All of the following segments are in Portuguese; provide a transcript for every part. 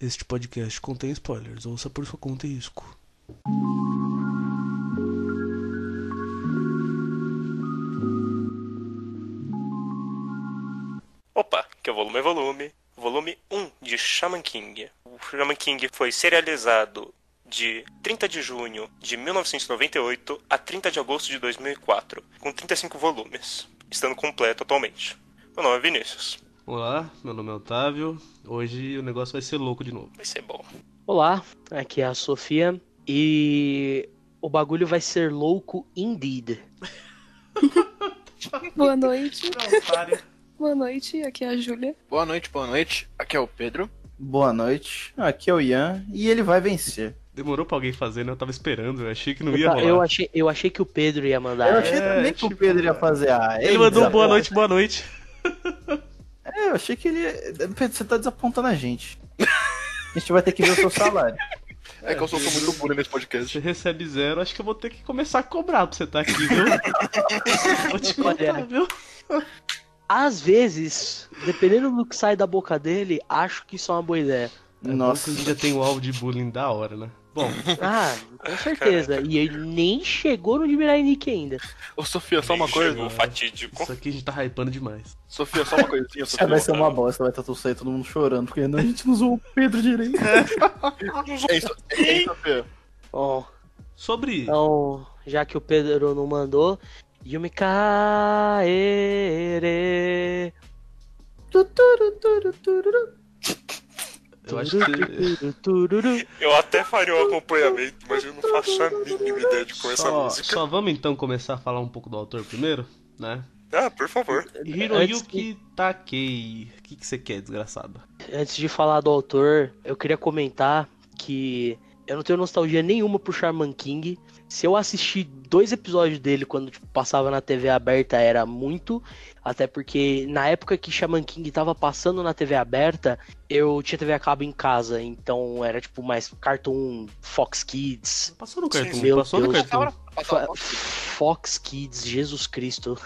Este podcast contém spoilers. Ouça por sua conta e risco. Opa, que é o volume é volume. Volume 1 de Shaman King. O Shaman King foi serializado de 30 de junho de 1998 a 30 de agosto de 2004, com 35 volumes, estando completo atualmente. Meu nome é Vinícius. Olá, meu nome é Otávio. Hoje o negócio vai ser louco de novo. Vai ser bom. Olá, aqui é a Sofia e o bagulho vai ser louco indeed. Boa noite. Não. Boa noite, aqui é a Júlia. Boa noite, boa noite. Aqui é o Pedro. Boa noite, aqui é o Ian e ele vai vencer. Demorou pra alguém fazer, né? Eu tava esperando, eu achei que não ia rolar. eu achei, eu achei que o Pedro ia mandar. Eu achei É, também que tipo, o Pedro ia fazer a. Ele mandou um boa noite, boa noite. É, eu achei que ele. Pedro, você tá desapontando a gente. A gente vai ter que ver o seu salário. É, que eu sou, sou muito bullying nesse podcast. Você recebe zero, acho que eu vou ter que começar a cobrar pra você estar aqui, viu? vou te contar, viu? Às vezes, dependendo do que sai da boca dele, acho que isso é uma boa ideia. É Nossa. que a gente já tem o alvo de bullying da hora, né? Bom, Ah, com certeza. E ele nem chegou no Mirai Nick ainda. Ô, Sofia, só uma Nem coisa. chegou fatídico. isso aqui a gente tá hypando demais. Sofia, só uma coisinha, Sofia. vai ser uma bosta, vai estar tudo sair todo mundo chorando, porque a gente não usou o Pedro direito. É isso, é isso, Sofia. Bom, Sobre. então, já que o Pedro não mandou, Yumi Kaere. Eu acho que. Eu até faria um acompanhamento, mas eu não faço a mínima ideia de como é essa Só, música. só vamos então começar a falar um pouco do autor primeiro, né? Ah, por favor. Antes Hiroyuki Takei. O que, que você quer, desgraçado? Antes de falar do autor, eu queria comentar que eu não tenho nostalgia nenhuma por Shaman King. Se eu assisti dois episódios dele quando tipo, passava na TV aberta, era muito. Até porque na época que Shaman King tava passando na TV aberta, eu tinha TV a cabo em casa. Então era tipo mais Cartoon, Fox Kids. Passou no cartoon, meu passou no Deus. cartoon. Fo- Fox Kids, Jesus Cristo.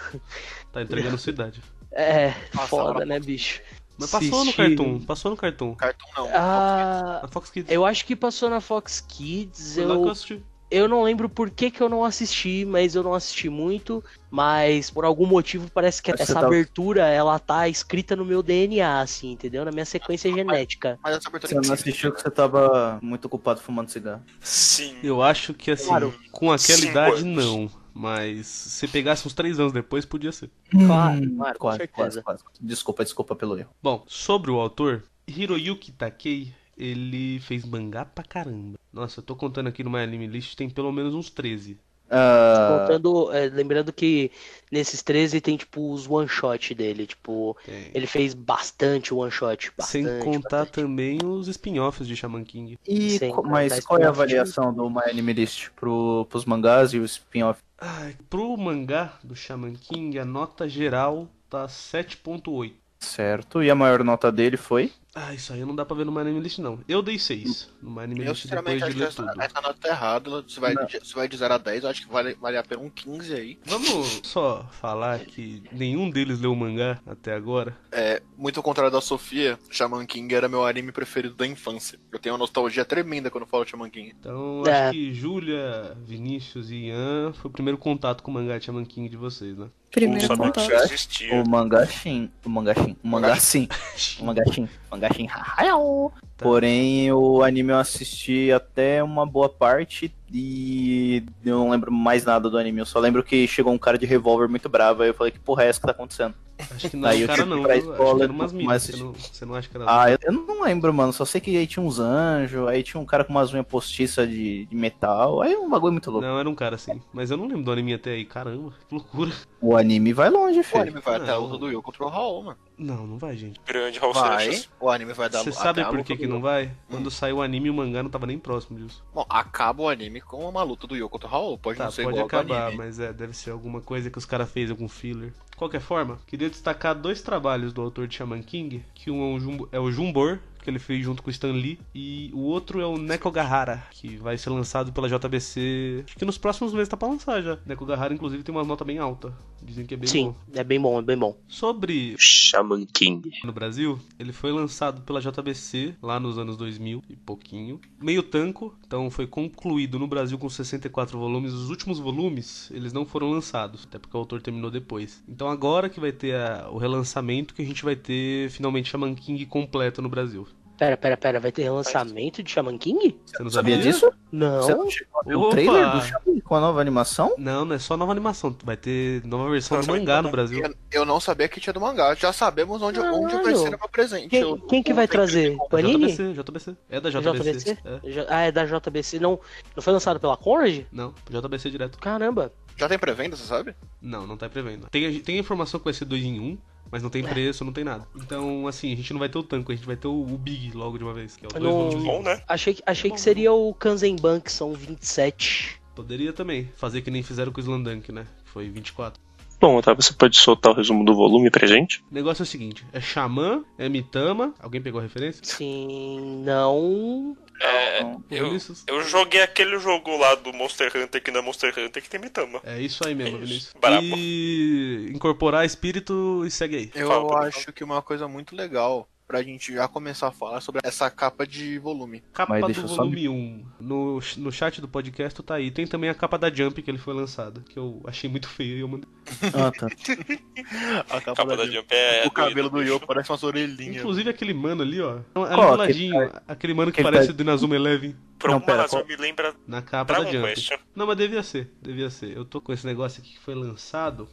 Tá entregando sua idade. É, Passava foda, né, bicho? Mas passou no Assisti- cartoon, passou no cartoon. Cartoon não. Ah, Na Fox Kids. eu acho que passou na Fox Kids. Foi lá que eu Eu, assisti. Eu não lembro por que, que eu não assisti, mas eu não assisti muito. Mas por algum motivo parece que essa tá- abertura ela tá escrita no meu DNA, assim, entendeu? Na minha sequência genética. Mas essa abertura Você não assistiu que você tava muito ocupado fumando cigarro. Sim. Eu acho que assim, Claro. com aquela Cinco idade anos. não. Mas se pegasse uns três anos depois, podia ser. Claro, Hum, claro, com quase, certeza. quase, quase. Desculpa, desculpa pelo erro. Bom, sobre o autor, Hiroyuki Takei, ele fez mangá pra caramba. Nossa, eu tô contando aqui no My Anime List, tem pelo menos uns 13. Ah, Contando, é, lembrando que nesses 13 tem tipo os one shot dele, tipo, Tem. ele fez bastante one shot, Sem contar bastante. também os spin-offs de Shaman King. e Sem mas qual é a avaliação do My Anime List pro, pros mangás e o spin-off? Ai, pro mangá do Shaman King, a nota geral tá 7.8. Certo. E a maior nota dele foi? Ah, isso aí não dá pra ver no My Anime List, não. Eu dei 6 no My Anime Eu, List depois de acho que ler essa, tudo. essa nota tá errada. Você vai, Não. de, você vai de 0 a 10, eu acho que vale, vale a pena um 15 aí. Vamos só falar que nenhum deles leu o mangá até agora. É, muito ao contrário da Sofia, Shaman King era meu anime preferido da infância. Eu tenho uma nostalgia tremenda quando falo Shaman King. Então, É. acho que Júlia, Vinícius e Ian foi o primeiro contato com o mangá de Shaman King de vocês, né? Primeiro contato. O mangachim. O mangachim. O mangachim. O mangachim. Mangachim. Hayao. Porém, o anime eu assisti até uma boa parte e eu não lembro mais nada do anime. Eu só lembro que chegou um cara de revólver muito bravo. Aí eu falei, que porra é essa que tá acontecendo? Acho que não Aí era o eu cara não, pra? Acho que era minas. Você não, você não acha que era Ah, eu, eu não lembro, mano. Só sei que aí tinha uns anjos, aí tinha um cara com umas unhas postiças de, de metal. Aí é um bagulho muito louco. Não, era um cara assim. Mas eu não lembro do anime até aí. Caramba, que loucura. O anime vai longe, O filho. anime vai até a Não. luta do Yu contra o Raul, mano. Não, não vai, gente. Grande Raul Vai, Seixas. o anime vai dar Você sabe por que, que não vai? Quando saiu o anime, o mangá não tava nem próximo disso. Bom, acaba o anime com uma luta do Yu contra o Raul. Pode Tá, não ser pode igual acabar, mas é, deve ser alguma coisa que os caras fez, algum filler. De qualquer forma, queria destacar dois trabalhos do autor de Shaman King, que um é o, Jumbo, é o Jumbor, que ele fez junto com o Stan Lee, e o outro é o Nekogahara, que vai ser lançado pela JBC, acho que nos próximos meses tá pra lançar já. Nekogahara, inclusive, tem uma nota bem alta Dizem que é bem Sim, bom. é bem bom, é bem bom. Sobre Shaman King. no Brasil, ele foi lançado pela JBC lá nos anos 2000 e pouquinho. Meio tanco, então foi concluído no Brasil com 64 volumes. Os últimos volumes, eles não foram lançados, até porque o autor terminou depois. Então agora que vai ter a- o relançamento que a gente vai ter finalmente Shaman King completo no Brasil. Pera, pera, pera, vai ter relançamento de Shaman King? Você não Sabia sabia? disso? Não. Você não chegou a ver o Opa! trailer do Shaman com a nova animação? Não, não é só nova animação, vai ter nova versão do Lançamento mangá no Brasil. Eu- não sabia que tinha do mangá. Já sabemos onde, onde Caralho. vai ser meu presente. Quem, Eu- quem que vai trazer? Panini? JBC, JBC. É da JBC. JBC? É. Ah, é da JBC. Não, não foi lançado pela Conrad? Não, JBC direto. Caramba. Já tem pré-venda, você sabe? Não, não tá prevendo. Tem, tem a informação que vai ser 2 em 1, um, mas não tem preço, não tem nada. Então, assim, a gente não vai ter o tanco, a gente vai ter o, o Big logo de uma vez, que é o dois Não- volumes em Bom, né? Achei, que- achei que seria o Kanzenban, que são 27. Poderia também fazer que nem fizeram com o Slandunk, né? Que foi 24. Bom, Otávio, você pode soltar o resumo do volume pra gente? O negócio é o seguinte: é Xamã, é Mitama. Alguém pegou a referência? Sim, não. É, Eu- eu, joguei aquele jogo lá do Monster Hunter que não é Monster Hunter que tem Mitama. É isso aí mesmo, É isso. Vinícius. E incorporar espírito e segue aí. Eu Fala, acho que uma coisa muito legal pra gente já começar a falar sobre essa capa de volume. Capa Mas do eu só volume 1. No, no chat do podcast tá aí. Tem também a capa da Jump que ele foi lançado, que eu achei muito feio e eu mandei. Ah, tá. A capa, Capa da Jump é. O cabelo do doido, Yoko parece umas orelhinhas. Inclusive aquele mano ali, ó. Ali do ladinho. Aquele mano que aquele parece tá- do Inazuma Eleven Por Não, alguma razão qual- me lembra na capa da Dragon Jump. Quest. Não, mas devia ser, devia ser. Eu tô com esse negócio aqui que foi lançado.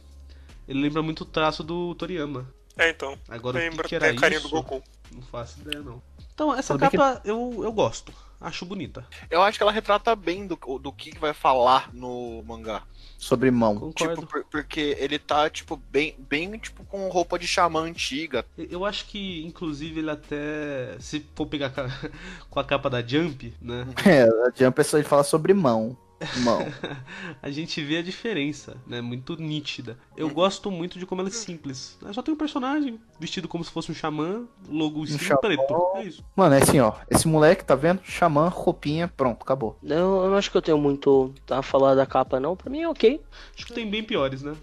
Ele lembra muito o traço do Toriyama. É, então. Agora o que, Lembra que até era a carinha isso? do Goku. Não faço ideia não. Então essa Sabe que- capa eu, eu gosto. Acho bonita. Eu acho que ela retrata bem do, do que vai falar no mangá. Sobre mão. Concordo. Tipo, por- porque ele tá, tipo, bem, bem, tipo, com roupa de xamã antiga. Eu acho que, inclusive, ele até. Se for pegar com a capa da Jump, né? É, a Jump é só ele fala sobre mão. Mão. A gente vê a diferença, né? Muito nítida. Eu gosto muito de como ela é simples. Ela só tem um personagem vestido como se fosse um xamã, logo xamã. preto. É isso. Mano, é assim, ó. Esse moleque, tá vendo? Xamã, roupinha, pronto, acabou. Não, eu não acho que eu tenho muito a falar da capa, não. Pra mim é ok. Acho que tem bem piores, né?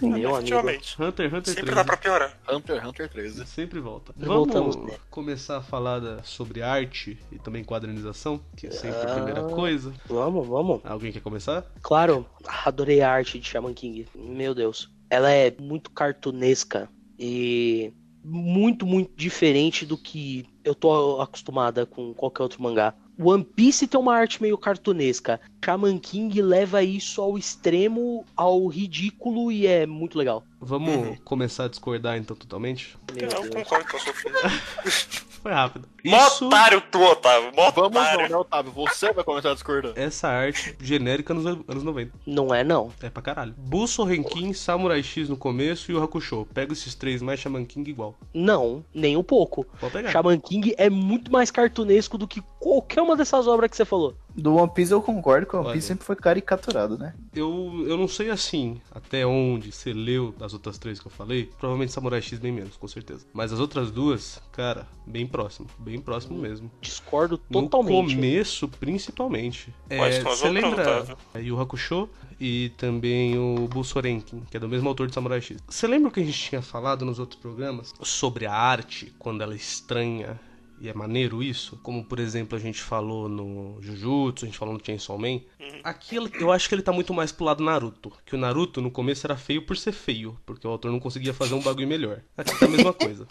Meu amigo. Hunter, Hunter Sempre 13. dá pra piorar. Hunter, x Hunter 13. Sempre volta. Voltamos, Vamos né? começar a falar da- sobre arte e também quadrinização, que é sempre a primeira Ah. coisa. Vamos, vamos. Alguém quer começar? Claro, adorei a arte de Shaman King. Meu Deus. Ela é muito cartunesca e muito, muito diferente do que eu tô acostumada com qualquer outro mangá. One Piece tem uma arte meio cartunesca. Shaman King leva isso ao extremo, ao ridículo e é muito legal. Vamos Uhum. começar a discordar então totalmente? Meu Deus. concordo com a Sofia. Foi rápido. Mó Isso, otário tu, Otávio. Mó Vamos otário. não, né, Otávio? Você vai começar a discordar. essa arte genérica nos anos 90. Não é não. É pra caralho. Busso, Renkin, Samurai X no começo e o Hakusho. Pega esses três mais Shaman King igual. Não, nem um pouco. Pode pegar. Shaman King é muito mais cartunesco do que qualquer uma dessas obras que você falou. Do One Piece eu concordo que o One Olha. Piece sempre foi caricaturado, né? Eu, eu não sei assim até onde você leu as outras três que eu falei. Provavelmente Samurai X bem menos, com certeza. Mas as outras duas, cara, bem próximo. Bem próximo mesmo. Discordo No totalmente. começo, principalmente. Quais É, você lembra é, Yu Hakusho e também o Busorenkin, que é do mesmo autor de Samurai X. Você lembra o que a gente tinha falado nos outros programas sobre a arte, quando ela é estranha e é maneiro isso? Como, por exemplo, a gente falou no Jujutsu, a gente falou no Chainsaw Man. Aqui ele- eu acho que ele tá muito mais pro lado Naruto. Que o Naruto no começo era feio por ser feio, porque o autor não conseguia fazer um bagulho melhor. Aqui tá a mesma coisa.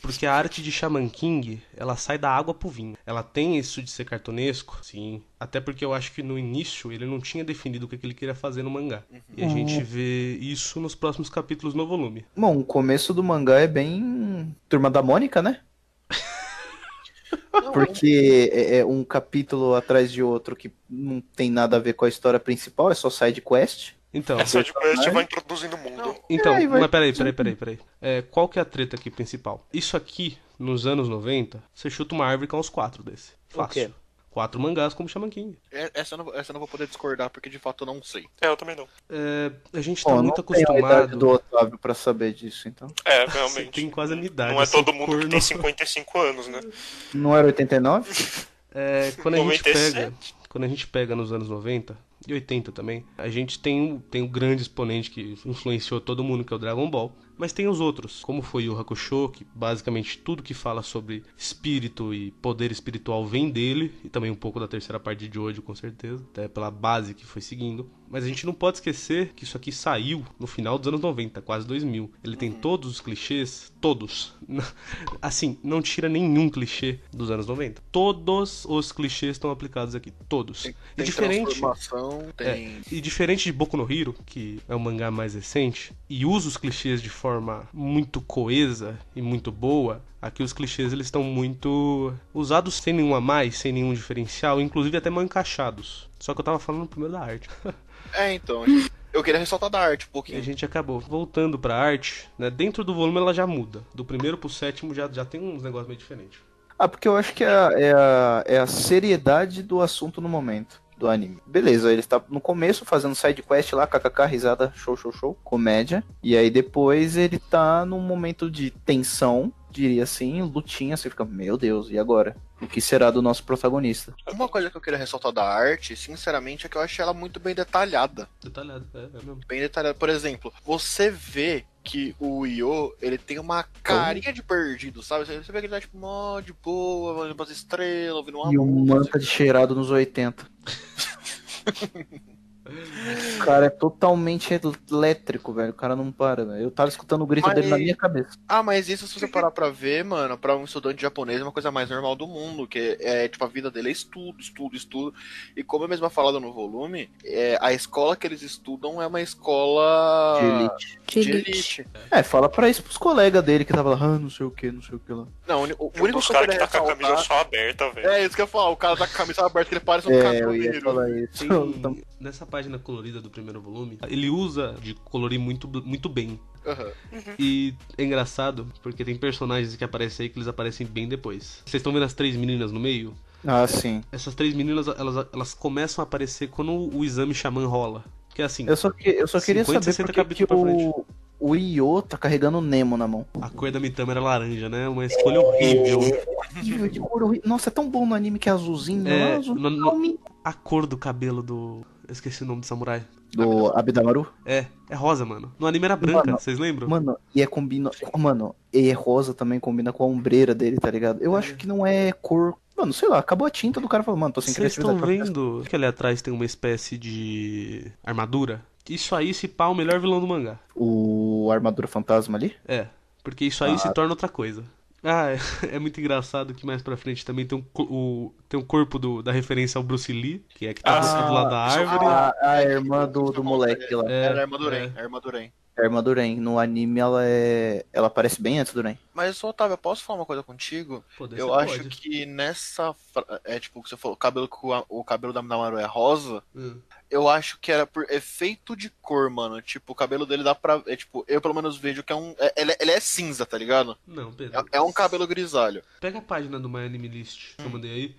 Porque a arte de Shaman King, ela sai da água pro vinho. Ela tem isso de ser cartunesco, sim. Até porque eu acho que no início ele não tinha definido o que que ele queria fazer no mangá. E a gente vê isso nos próximos capítulos no volume. Bom, o começo do mangá é bem. Turma da Mônica, né? Porque é é um capítulo atrás de outro que não tem nada a ver com a história principal, é só side quest. Então, Essa de quest vai introduzindo o mundo. então, aí vai- mas peraí, peraí, peraí, peraí. É, qual que é a treta aqui principal? Isso aqui, nos anos 90, você chuta uma árvore com uns quatro desse. O quê? Fácil. Quatro mangás como Shaman King. É- Essa eu, não, essa eu não vou poder discordar, porque de fato eu não sei. É, eu também não. É, a gente tá Bom, muito não tenho a idade acostumado. do Otávio pra saber disso, então. É, Você realmente. tem quase a minha idade. Não é sou todo mundo que corno. tem 55 anos, né? Não era 89? É, quando a gente 97. pega, quando a gente pega nos anos 90, e 80 também. A gente tem, tem um grande exponente que influenciou todo mundo, que é o Dragon Ball. Mas tem os outros, como foi o Hakusho, que basicamente tudo que fala sobre espírito e poder espiritual vem dele, e também um pouco da terceira parte de Jojo, com certeza, até pela base que foi seguindo. Mas a gente não pode esquecer que isso aqui saiu no final dos anos 90, quase 2000. Ele tem todos os clichês, todos. Assim, não tira nenhum clichê dos anos 90. Todos os clichês estão aplicados aqui, todos. Tem, e diferente, tem. é, e diferente de Boku no Hero, que é o mangá mais recente, e usa os clichês de forma muito coesa e muito boa, aqui os clichês eles estão muito usados sem nenhum a mais, sem nenhum diferencial, inclusive até mal encaixados. Só que eu tava falando primeiro da arte. É, então. Eu queria ressaltar da arte um E a pouquinho. gente acabou voltando pra arte, né? Dentro do volume ela já muda. Do primeiro pro sétimo já, já tem uns negócios meio diferentes. Ah, porque eu acho que é a, é, a, é a seriedade do assunto no momento do anime. Beleza, ele está no começo fazendo side quest lá, kkk, risada, show, show, show, comédia. E aí depois ele tá num momento de tensão, diria assim, lutinha, você fica, meu Deus, e agora? O que será do nosso protagonista? Uma coisa que eu queria ressaltar da arte, sinceramente, é que eu achei ela muito bem detalhada. Detalhado, é, é mesmo. Bem detalhada. Por exemplo, você vê que o Io, ele tem uma carinha de perdido, sabe? Você vê que ele tá tipo, mó de boa, olhando pras estrelas, ouvindo uma E um manta de cheirado nos 80. O cara é totalmente elétrico, velho. O cara não para, velho. Eu tava escutando o grito Mas- dele na minha cabeça. Ah, mas isso se você parar pra ver, mano, pra um estudante japonês é uma coisa mais normal do mundo, que é, tipo, a vida dele é estudo, estudo, estudo. E como eu mesma falado no volume, é, a escola que eles estudam é uma escola De elite. de elite. É, fala pra isso pros colegas dele que tava lá, ah, não sei o que, não sei o que lá. Não, o o único dos que eu tá com a camisa só aberta, velho. É isso que eu ia falar, o cara tá com a camisa aberta, que ele parece um É, caminhoneiro. Então, Tem, nessa página colorida do primeiro volume, ele usa de colorir muito, muito bem. Aham. E é engraçado, porque tem personagens que aparecem aí que eles aparecem bem depois. Vocês estão vendo as três meninas no meio? Ah, sim. Essas três meninas, elas, elas começam a aparecer quando o exame xamã rola. Que é assim, Eu só, que, eu só queria 50, saber 60 por que o, o Io tá carregando o Nemo na mão. a cor da Mitama era laranja, né? Uma escolha horrível. Horrível, de cor horrível. Nossa, é tão bom no anime que é azulzinho. É, É, azul, no- no-. A cor do cabelo do. Eu esqueci o nome do samurai. Do Abidamaru. É, é rosa, mano. No anime era branca, Mano, vocês lembram? Mano, e é combina. Mano, e é rosa também combina com a ombreira dele, tá ligado? Eu acho que não é cor. Mano, sei lá, acabou a tinta do cara falou, mano, tô sem Vocês estão vendo que ali atrás tem uma espécie de armadura? Isso aí se pá o melhor vilão do mangá. O armadura fantasma ali? É, porque isso aí Ah. se torna outra coisa. Ah, é, é muito engraçado que mais pra frente também tem um, o, tem um corpo do- da referência ao Bruce Lee, que é que tá Ah, do lado da isso- árvore. A, a irmã do, do moleque lá. É, Era a Armaduren, é. a Armaduren. A irmã do Ren. No anime ela é. Ela aparece bem antes do Ren. Mas, Otávio, eu posso falar uma coisa contigo? Poder Eu acho pode. que nessa. É tipo o que você falou, o cabelo, o, cabelo da Maru é rosa. Hum. Eu acho que era por efeito de cor, mano. Tipo, o cabelo dele dá pra. É, tipo, eu pelo menos vejo que é um. é- ele, é- ele é cinza, tá ligado? Não, Pedro. É, é um cabelo grisalho. Pega a página do My Anime List que eu mandei aí.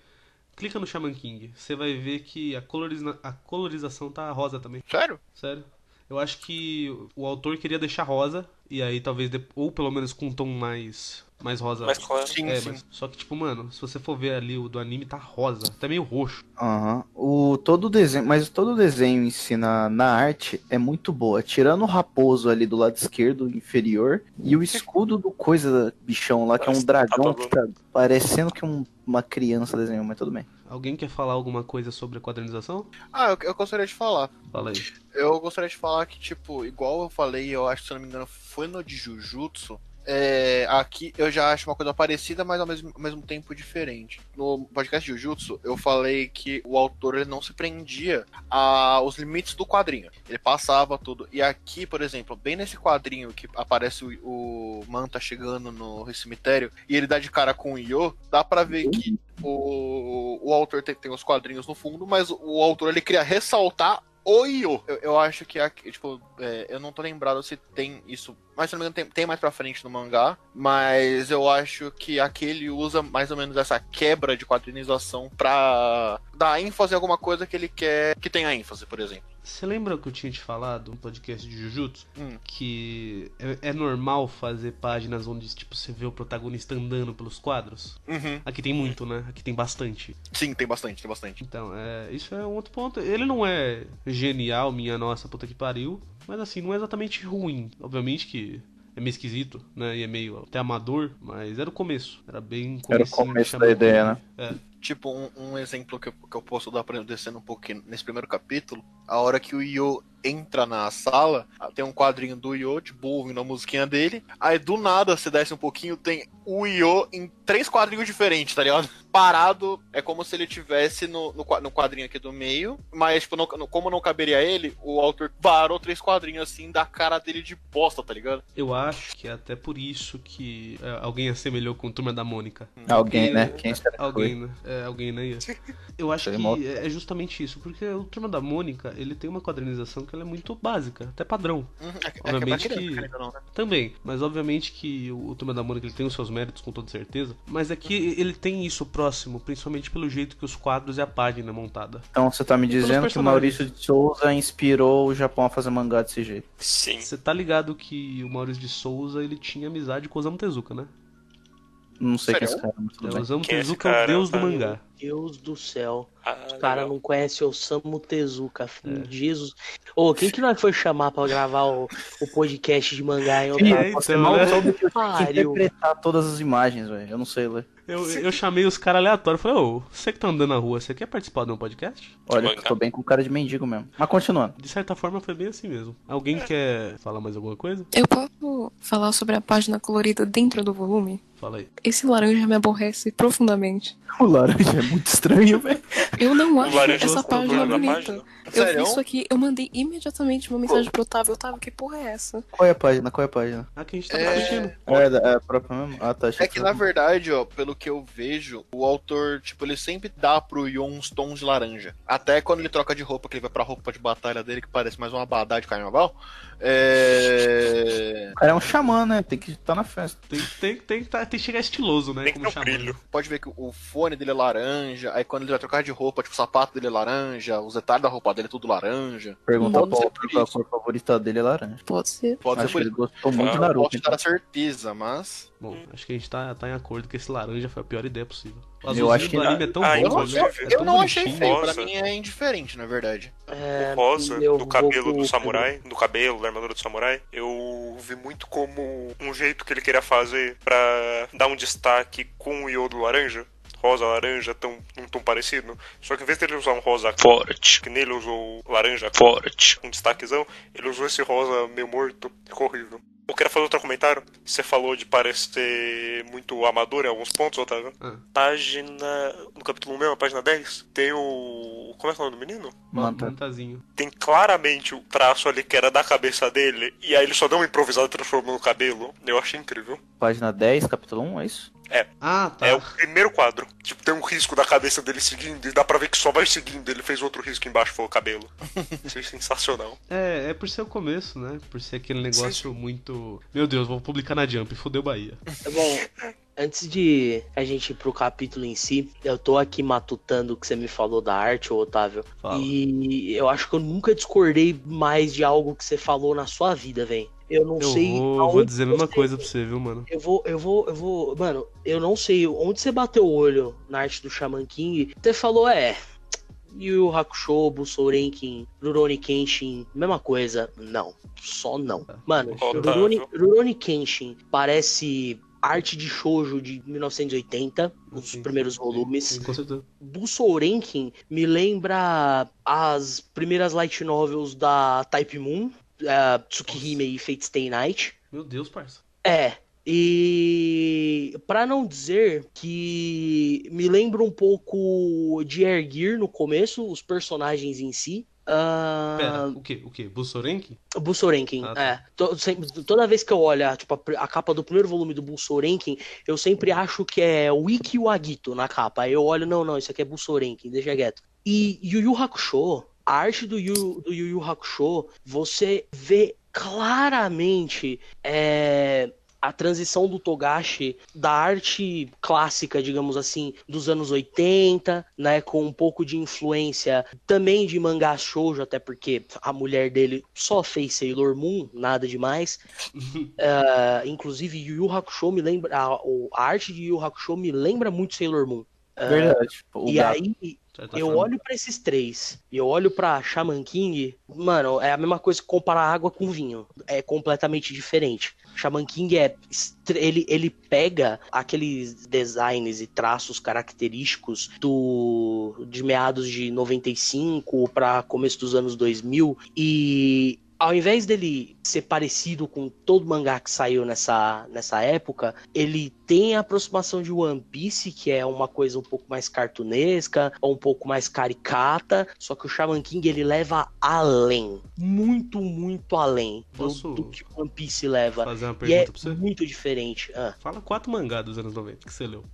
Clica no Shaman King. Você vai ver que a, coloriza- a colorização tá rosa também. Sério? Sério. Eu acho que o autor queria deixar rosa. E aí talvez. de- Ou pelo menos com um tom mais. Mais rosa. Mas claro. Sim, É, sim. mas só que, tipo, mano, se você for ver ali o do anime, tá rosa. Até meio roxo. Aham. O todo o desenho, mas todo o desenho em si na, na arte é muito boa. Tirando o raposo ali do lado esquerdo inferior e o escudo do coisa bichão lá que é um dragão tá que tá parecendo que um- uma criança desenhou, mas tudo bem. Alguém quer falar alguma coisa sobre a quadrinização? Ah, eu, eu gostaria de falar. Fala aí. Eu gostaria de falar que, tipo, igual eu falei, eu acho que, se eu não me engano, foi no de Jujutsu. É, aqui eu já acho uma coisa parecida, mas ao mesmo, ao mesmo tempo diferente. No podcast de Jujutsu, eu falei que o autor ele não se prendia aos limites do quadrinho. Ele passava tudo. E aqui, por exemplo, bem nesse quadrinho que aparece o, o Manta chegando no cemitério e ele dá de cara com o Io, dá pra ver que o, o autor tem, tem os quadrinhos no fundo, mas o autor ele queria ressaltar o Io. Eu, eu acho que, aqui, tipo, é, eu não tô lembrado se tem isso, mas se não me engano tem, tem mais pra frente no mangá, mas eu acho que aquele usa mais ou menos essa quebra de quadrinização pra dar ênfase em alguma coisa que ele quer que tenha ênfase, por exemplo. Você lembra que eu tinha te falado no podcast de Jujutsu? Hum. Que é, é normal fazer páginas onde tipo, você vê o protagonista andando pelos quadros? Uhum. Aqui tem muito, né? Aqui tem bastante. Sim, tem bastante, tem bastante. Então, é, isso é um outro ponto. Ele não é genial, minha nossa, puta que pariu. Mas assim, não é exatamente ruim. Obviamente que é meio esquisito, né? E é meio até amador, mas era o começo. Era bem Era o começo Shaman da ideia, né? É. Tipo, um, um exemplo que eu, que eu posso dar pra descendo um pouquinho nesse primeiro capítulo, a hora que o Yo entra na sala, tem um quadrinho do Yo, de boa, ouvindo a musiquinha dele, aí do nada, você desce um pouquinho, tem o Yo em três quadrinhos diferentes, tá ligado? Parado, é como se ele tivesse no, no, qua- no quadrinho aqui do meio, mas tipo, não- como não caberia ele, o autor parou três quadrinhos assim, da cara dele de bosta, tá ligado? Eu acho que é até por isso que é, alguém assemelhou com Turma da Mônica. Alguém, Porque- né? Quem será que Alguém, foi? né? É, alguém, né? Eu acho que é justamente isso, porque o Turma da Mônica, ele tem uma quadrinização que ela é muito básica, até padrão. Uhum, é, é, que é Obviamente que- ou não, né? Também, mas obviamente que o, o Turma da Mônica ele tem os seus méritos com toda certeza, mas é que ele tem isso próximo, principalmente pelo jeito que os quadros e a página é montada. Então você tá me dizendo que o. Maurício de Souza inspirou o Japão a fazer mangá desse jeito. Sim. Você tá ligado que o Maurício de Souza, ele tinha amizade com o Osamu Tezuka, né? Não sei quem é Sério? esse cara, mas É, tudo o bem. Osamu Quem é Tezuka é o cara, deus do Otávio? mangá. Deus do céu. Ah, Os caras não conhecem o Samu Tezuka, filho. Jesus. Ô, quem que nós foi chamar pra gravar o, o podcast de mangá, hein, É, Otávio? Você então, mal né? soube que eu interpretar todas as imagens, velho. Eu não sei ler. Eu, eu chamei os caras aleatórios, falei, ô, você que tá andando na rua, você quer participar de um podcast? Olha, eu tô bem com cara de mendigo mesmo. Mas continuando. De certa forma foi bem assim mesmo. Alguém quer falar mais alguma coisa? Eu posso falar sobre a página colorida dentro do volume? Fala aí. Esse laranja me aborrece profundamente. O laranja é muito estranho, velho. Eu não acho essa página bonita. página? Eu Sério? vi isso aqui, eu mandei imediatamente uma mensagem pro Otávio. Otávio, que porra é essa? Qual é a página? Qual é a página? Ah, que a gente tá É. discutindo. É, é a própria mesmo? Ah, tá. É que na verdade, ó, pelo que eu vejo, o autor, tipo, ele sempre dá pro Yon uns tons de laranja. Até quando ele troca de roupa, que ele vai pra roupa de batalha dele, que parece mais uma abadá de carnaval. É... O cara é um xamã, né? Tem que estar na festa. Tem, tem, tem, que tá- tem que chegar estiloso, né? Tem que ter um brilho. Pode ver que o fone dele é laranja, aí quando ele vai trocar de roupa, tipo, o sapato dele é laranja, os detalhes da roupa dele é tudo laranja. Pergunta Pode qual a cor favorita dele é laranja. Pode ser. Pode Acho ser por ele gostou muito Ah, de Eu não Naruto. então. dar a certeza, mas. Bom, acho que a gente tá, tá em acordo que esse laranja foi a pior ideia possível. O Eu acho que do não. anime é tão Ah, bom, inclusive, velho. É Eu tão não achei feio, pra mim é indiferente, na verdade. É, O rosa eu do vou cabelo com- do samurai, do cabelo, da armadura do samurai, eu vi muito como um jeito que ele queria fazer pra dar um destaque com o iodo laranja. Rosa, laranja, tão, um tom parecido. Só que em vez dele usar um rosa forte, que nele usou laranja forte, um destaquezão, ele usou esse rosa meio morto. Ficou horrível. Eu quero fazer outro comentário. Você falou de parecer muito amador em alguns pontos, Otávio. Ah. Página. No capítulo 1 mesmo, página 10, tem o. Como é que é o nome do menino? Manta. Mantazinho. tem claramente o traço ali que era da cabeça dele, e aí ele só deu uma improvisada e transformou no cabelo. Eu achei incrível. Página 10, capítulo 1, é isso? Ah, tá. É o primeiro quadro. Tipo, tem um risco da cabeça dele seguindo, e dá pra ver que só vai seguindo. Ele fez outro risco embaixo, foi o cabelo. Achei sensacional. É, é por ser o começo, né? Por ser aquele negócio muito. Meu Deus, vou publicar na Jump, fudeu Bahia. É bom, antes de a gente ir pro capítulo em si, eu tô aqui matutando o que você me falou da arte, ô Otávio. Fala. E eu acho que eu nunca discordei mais de algo que você falou na sua vida, velho. Eu não Eu sei. vou, aonde vou dizer a mesma você- coisa pra você, viu, mano? Eu vou, eu vou, eu vou. Mano, eu não sei onde você bateu o olho na arte do Shaman King. Você falou, é. Yu Yu Hakusho, Busorenkin, Rurouni Kenshin, mesma coisa. Não, só não. Mano, Otávio. Rurouni, Rurouni Kenshin parece arte de shoujo de 1980, os Sim, primeiros sim, volumes. sim, com certeza. Me lembra as primeiras light novels da Type Moon, uh, Tsukihime e Fate Stay Night. Meu Deus, parça. É. E pra não dizer que me lembra um pouco de Gear no começo, os personagens em si. Ah, Pera, o que? O que? Busorenki? Busorenkin, Ah, tá. é. Sempre- toda vez que eu olho a, tipo, a, a capa do primeiro volume do Busorenkin, eu sempre acho que é Wiki Wagito na capa. Aí eu olho, não, não, isso aqui é Busorenkin, deixa quieto. E Yu Yu Hakusho, a arte do Yu, do Yu Yu Hakusho, você vê claramente é, a transição do Togashi da arte clássica, digamos assim, dos anos 80, né, com um pouco de influência também de mangá shoujo, até porque a mulher dele só fez Sailor Moon, nada demais. uh, inclusive, Yu Yu Hakusho me lembra, a, a, arte de Yu Yu Hakusho me lembra muito Sailor Moon. Uh, Verdade. O e gato. aí, eu olho para esses três e eu olho para Shaman King, mano, é a mesma coisa que comparar água com vinho. É completamente diferente. Shaman King é ele, ele pega aqueles designs e traços característicos do de meados de 95 para começo dos anos 2000 e ao invés dele ser parecido com todo mangá que saiu nessa, nessa época, ele tem a aproximação de One Piece, que é uma coisa um pouco mais cartunesca, ou um pouco mais caricata, só que o Shaman King ele leva além, muito, muito além do, do que o One Piece leva. Fazer uma pergunta e é pra você? muito diferente. Ah. Fala quatro mangá dos anos 90 que você leu.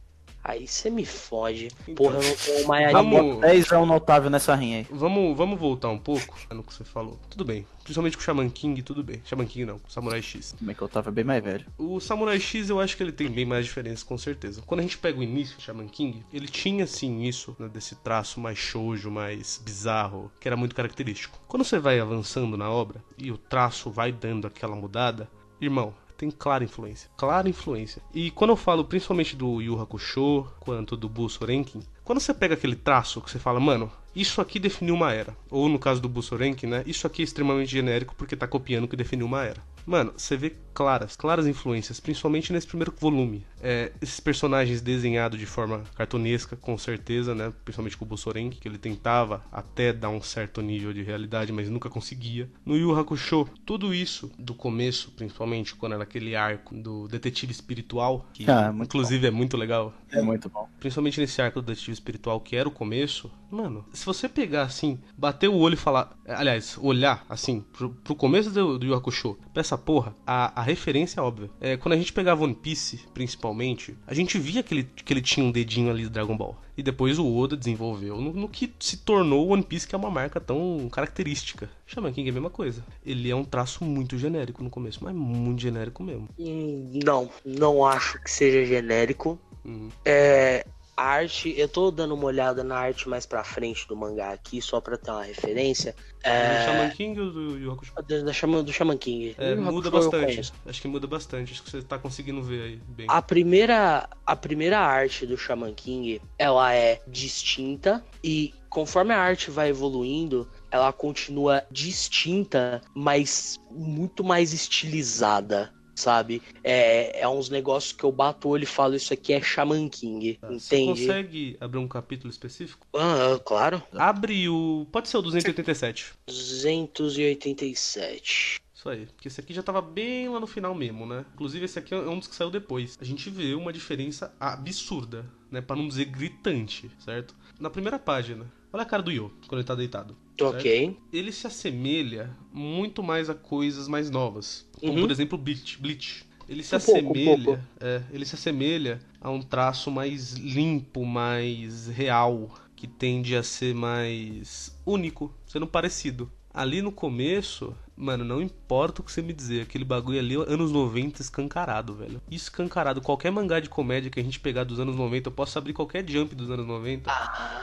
Aí você me fode. Então, Porra, eu não tenho mais Vamos 10 no Otávio nessa rinha aí. Vamos, vamos voltar um pouco no que você falou. Tudo bem. Principalmente com o Shaman King, tudo bem. Shaman King não, com o Samurai X. Como é que o Otávio é bem mais velho. O Samurai X eu acho que ele tem bem mais diferença, com certeza. Quando a gente pega o início do Shaman King, ele tinha sim isso, né, desse traço mais shoujo, mais bizarro, que era muito característico. Quando você vai avançando na obra e o traço vai dando aquela mudada, irmão, tem clara influência. Clara influência. E quando eu falo principalmente do Yu Hakusho, quanto do Busorenkin, quando você pega aquele traço que você fala, mano, isso aqui definiu uma era. Ou no caso do Busorenkin, né? Isso aqui é extremamente genérico porque tá copiando o que definiu uma era. Mano, você vê claras, claras influências, principalmente nesse primeiro volume. É, esses personagens desenhados de forma cartunesca, com certeza, né? Principalmente com o Bussorenki, que ele tentava até dar um certo nível de realidade, mas nunca conseguia. No Yu Hakusho, tudo isso, do começo, principalmente, quando era aquele arco do detetive espiritual, que Ah, é inclusive é muito legal. É muito bom. Principalmente nesse arco do detetive espiritual, que era o começo, mano, se você pegar assim, bater o olho e falar. Aliás, olhar assim, pro, pro começo do, do Yu Hakusho, pra essa porra, a, a referência é óbvia. É, quando a gente pegava One Piece, principalmente, a gente via que ele, que ele tinha um dedinho ali do Dragon Ball. E depois o Oda desenvolveu no, no que se tornou o One Piece, que é uma marca tão característica. Shaman King é a mesma coisa. Ele é um traço muito genérico no começo, mas muito genérico mesmo. Hum, Não, não acho que seja genérico. Uhum. É, a arte, eu tô dando uma olhada na arte mais pra frente do mangá aqui, só pra ter uma referência. Do É, Shaman King ou do Yu Hakusho? da- da Shaman- do Shaman King. É, muda bastante. Acho que muda bastante. Acho que você tá conseguindo ver aí bem. A primeira, a primeira arte do Shaman King, ela é distinta e conforme a arte vai evoluindo, ela continua distinta, mas muito mais estilizada, sabe? É, é uns negócios que eu bato o olho e falo, isso aqui é Shaman King, Você entende? consegue abrir um capítulo específico? Ah, claro. Abre o. Pode ser o 287. 287. Isso aí. Porque esse aqui já tava bem lá no final mesmo, né? Inclusive, esse aqui é um dos que saiu depois. A gente vê uma diferença absurda, né? Pra não dizer gritante, certo? Na primeira página. Olha a cara do Yo, quando ele tá deitado. Ok. Ele se assemelha muito mais a coisas mais novas. Como, Uhum. por exemplo, Bleach. Bleach. Ele se Um pouco, um assemelha. pouco. é, ele se assemelha a um traço mais limpo, mais real, que tende a ser mais único, sendo parecido. Ali no começo, mano, não importa o que você me dizer, aquele bagulho ali, anos 90 escancarado, velho. Escancarado. Qualquer mangá de comédia que a gente pegar dos anos 90, eu posso abrir qualquer jump dos anos 90,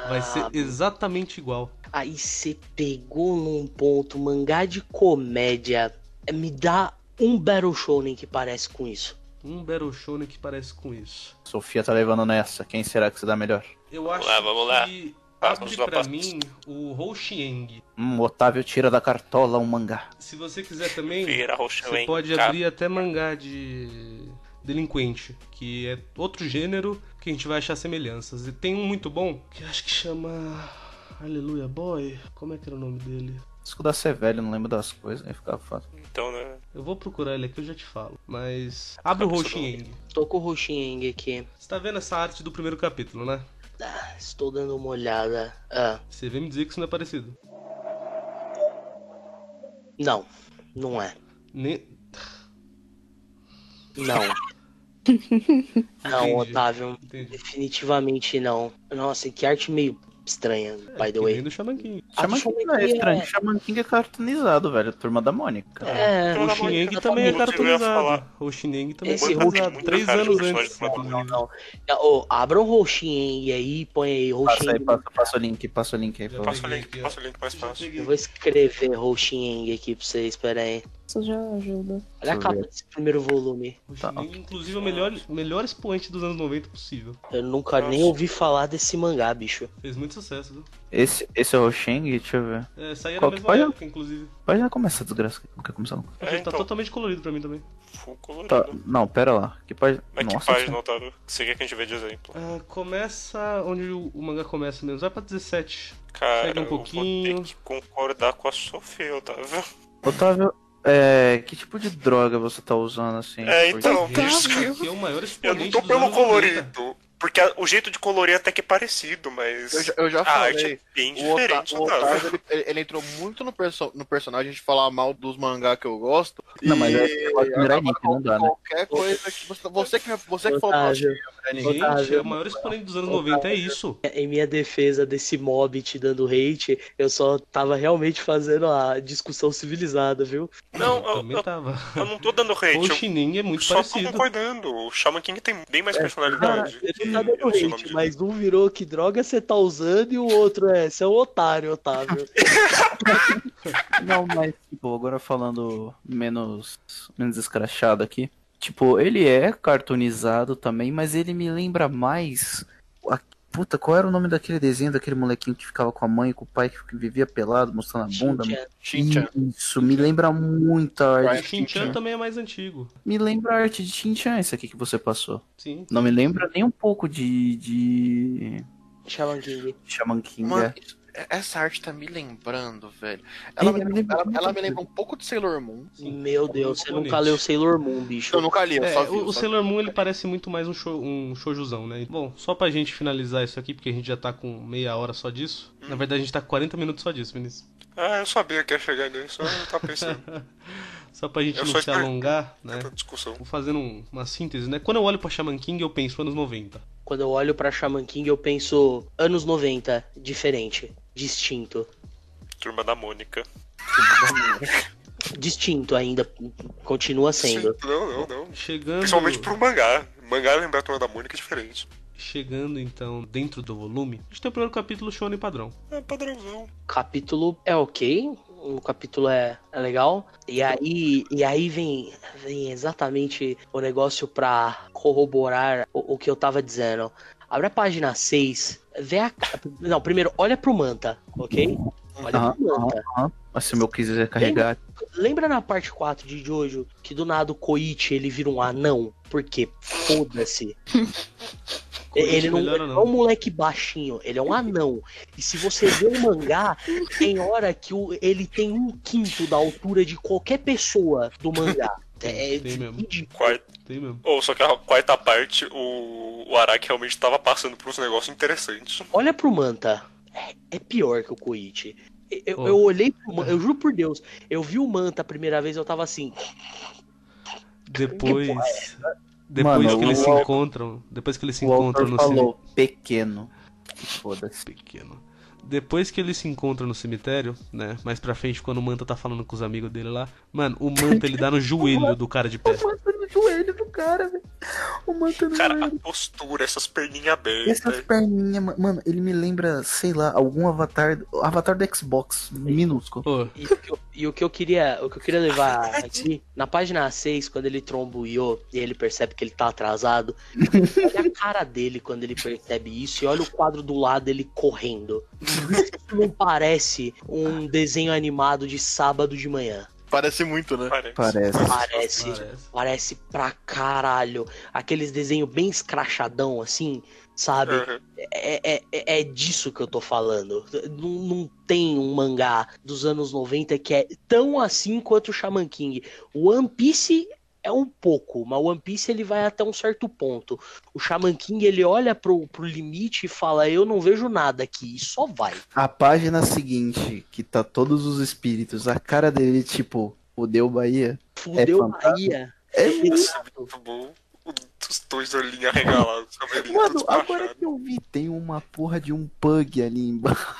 vai ser Ah, exatamente igual. Aí você pegou num ponto, mangá de comédia. Me dá um Battle Shonen que parece com isso. Um Battle Shonen que parece com isso. Sofia tá levando nessa. Quem será que se dá melhor? Eu acho lá, vamos lá. que abre pra mim o Hoshieng. Hum, Otávio tira da cartola um mangá. Se você quiser também, Vira você pode abrir até mangá de delinquente, que é outro gênero que a gente vai achar semelhanças. E tem um muito bom que eu acho que chama Aleluia Boy. Como é que era o nome dele? Escuda ser velho, não lembro das coisas, aí ficava fácil. Então, né? Eu vou procurar ele aqui, eu já te falo. Mas abre o Hoshieng. Tô com o Roxinheng aqui. Você tá vendo essa arte do primeiro capítulo, né? Ah, estou dando uma olhada. Ah, Você vem me dizer que isso não é parecido. não, não é. Nem... Não. Não, Entendi. Otávio. Entendi. Definitivamente não. Nossa, que arte meio estranha, by the É, way. do Shaman King. A Shaman do King não é estranho. Shaman King é cartoonizado, velho. Turma da Mônica. É, Turma O Mônica também é cartoonizado. O também é Esse cartoonizado. Hulk- Três anos antes. não, não. Ô, abra um Roxinha aí, põe aí Passa aí, passa, passa o link, passa o link aí. Passa o link, passa o link mais fácil. Eu vou escrever Roxinha aqui pra vocês, pera aí. Isso já ajuda. Olha a eu capa desse primeiro volume. Tá, inclusive, é o melhor, melhor expoente dos anos 90 possível. Eu nunca nem Nossa. ouvi falar desse mangá, bicho. Fez muito sucesso, viu? Esse, esse é o Sheng, deixa eu ver. É, Qual na que mesma época, inclusive. Pode já começar, desgraça. Não quer começar não. Tá É, então. totalmente colorido pra mim também. Full colorido. Tá, não, pera lá. Que página? Mas que Nossa, página, senhora. Otávio? Você quer que a gente vê de exemplo? Ah, começa onde o, o mangá começa mesmo. Vai pra 17. Cara, Segue um eu vou pouquinho. ter que concordar com a Sofia, Otávio. Otávio, é, que tipo de droga você tá usando assim? É, Porque- então, Esse isso. aqui é o maior Eu não tô pelo anos 90. colorido. Porque a- o jeito de colorir até que é parecido, mas. Eu já, eu já a arte falei. é bem O, diferente, o. Otávio, ele, ele- ele entrou muito no, perso no personagem de falar mal dos mangá que eu gosto. Não, mas e é gosto de Mirai Nikki, não dá, né? Qualquer coisa que você, você que, você que. Gente, Otávio. é o maior exponente dos anos 90, é isso. em minha defesa desse mob te dando hate, eu só tava realmente fazendo a discussão civilizada, viu? Não, eu, também eu, tava. eu não tô dando hate. O Eu Shineng é muito só tô parecido. concordando. O Shaman King tem bem mais Cara, personalidade. ele tá dando hate, mas um virou que droga você tá usando e o outro é, você é um otário, Otávio. Não, mas, tipo, agora falando menos, menos escrachado aqui. Tipo, ele é cartoonizado também, mas ele me lembra mais. a- Puta, qual era o nome daquele desenho daquele molequinho que ficava com a mãe e com o pai que vivia pelado, mostrando a bunda? Shin-chan. Isso, me lembra muito a arte. Shin-Chan também é mais antigo. Me lembra a arte de Shin-Chan, esse aqui que você passou. Sim. Não me lembra nem um pouco de. de. Shaman King. Shaman King. Mano, é. Isso- essa arte tá me lembrando, velho. Ela, me, lembra, ela, ela me lembra um pouco de Sailor Moon. Meu Deus, você Bonito. nunca leu Sailor Moon, bicho. Eu nunca li, eu É, só vi. o, eu o só- Sailor Moon ele parece muito mais um, show, um shoujuzão, né? Bom, só pra gente finalizar isso aqui, porque a gente já tá com meia hora só disso. Na verdade, a gente tá com 40 minutos só disso, Vinícius. Ah, eu sabia que ia chegar nisso. Eu tava pensando Só pra gente Eu não se alongar, né? Vou fazendo um- uma síntese, né? Quando eu olho pra Shaman King, eu penso anos 90. Quando eu olho pra Shaman King, eu penso anos 90, diferente, distinto. Turma da Mônica. Distinto ainda, continua sendo. Sim, não, não, não. Chegando, Principalmente pro mangá. Mangá lembrar a Turma da Mônica é diferente. chegando então dentro do volume, a gente tem o primeiro capítulo Shonen padrão. É padrãozão. capítulo é ok, o capítulo é, é legal. E aí, e aí vem, vem exatamente o negócio pra corroborar o, o que eu tava dizendo. Abre a página 6, vê a. Não, primeiro, olha pro Manta, ok? Olha Aham, pro Manta. Mas se o meu quiser carregar. Lembra na parte 4 de Jojo que do nada o Koichi ele vira um anão? Porque foda-se. Ele não melhor é anão. um moleque baixinho, ele é um anão. E se você vê o mangá, tem hora que o- ele tem um quinto da altura de qualquer pessoa do mangá. É, Tem mesmo. Quarta. Tem mesmo. Ou só que a quarta parte, o, o Araki realmente tava passando por uns negócios interessantes. Olha pro Manta. É, é pior que o Koichi. Eu, Oh. eu olhei pro Manta, eu juro por Deus, eu vi o Manta a primeira vez, eu tava assim. Depois. porra Depois Mano, que eles se encontram. Depois que eles se encontram no falou pequeno. Foda-se. pequeno. Depois que eles se encontram no cemitério, né? Mais pra frente, quando o Manta tá falando com os amigos dele lá. Mano, o Manta ele dá no joelho do cara de pé. manta no joelho do cara, velho. O manta no Cara, a postura, essas perninhas abertas. Essas perninhas, ma- mano, ele me lembra, sei lá, algum avatar. Avatar do Xbox minúsculo. Pô, E, o que eu- e o que eu queria, o que eu queria levar aqui, na página 6, quando ele tromba o Yo e ele percebe que ele tá atrasado, olha a cara dele quando ele percebe isso e olha o quadro do lado dele correndo. Isso não parece um desenho animado de sábado de manhã. Parece muito, né? Parece. Parece. Parece. parece. Parece pra caralho. Aqueles desenhos bem escrachadão, assim, sabe? Uhum. É, é, é- é disso que eu tô falando. Não, não tem um mangá dos anos 90 que é tão assim quanto o Shaman King. O One Piece é um pouco, mas o One Piece ele vai até um certo ponto. O Shaman King ele olha pro, pro limite e fala: Eu não vejo nada aqui, e só vai. A página seguinte, que tá todos os espíritos, a cara dele, tipo, fudeu Bahia. Fudeu a fantástico. Bahia. É muito. Muito bom. Os dois olhinhos arregalados, cabelinho Mano, agora que eu vi, tem uma porra de um pug ali embaixo.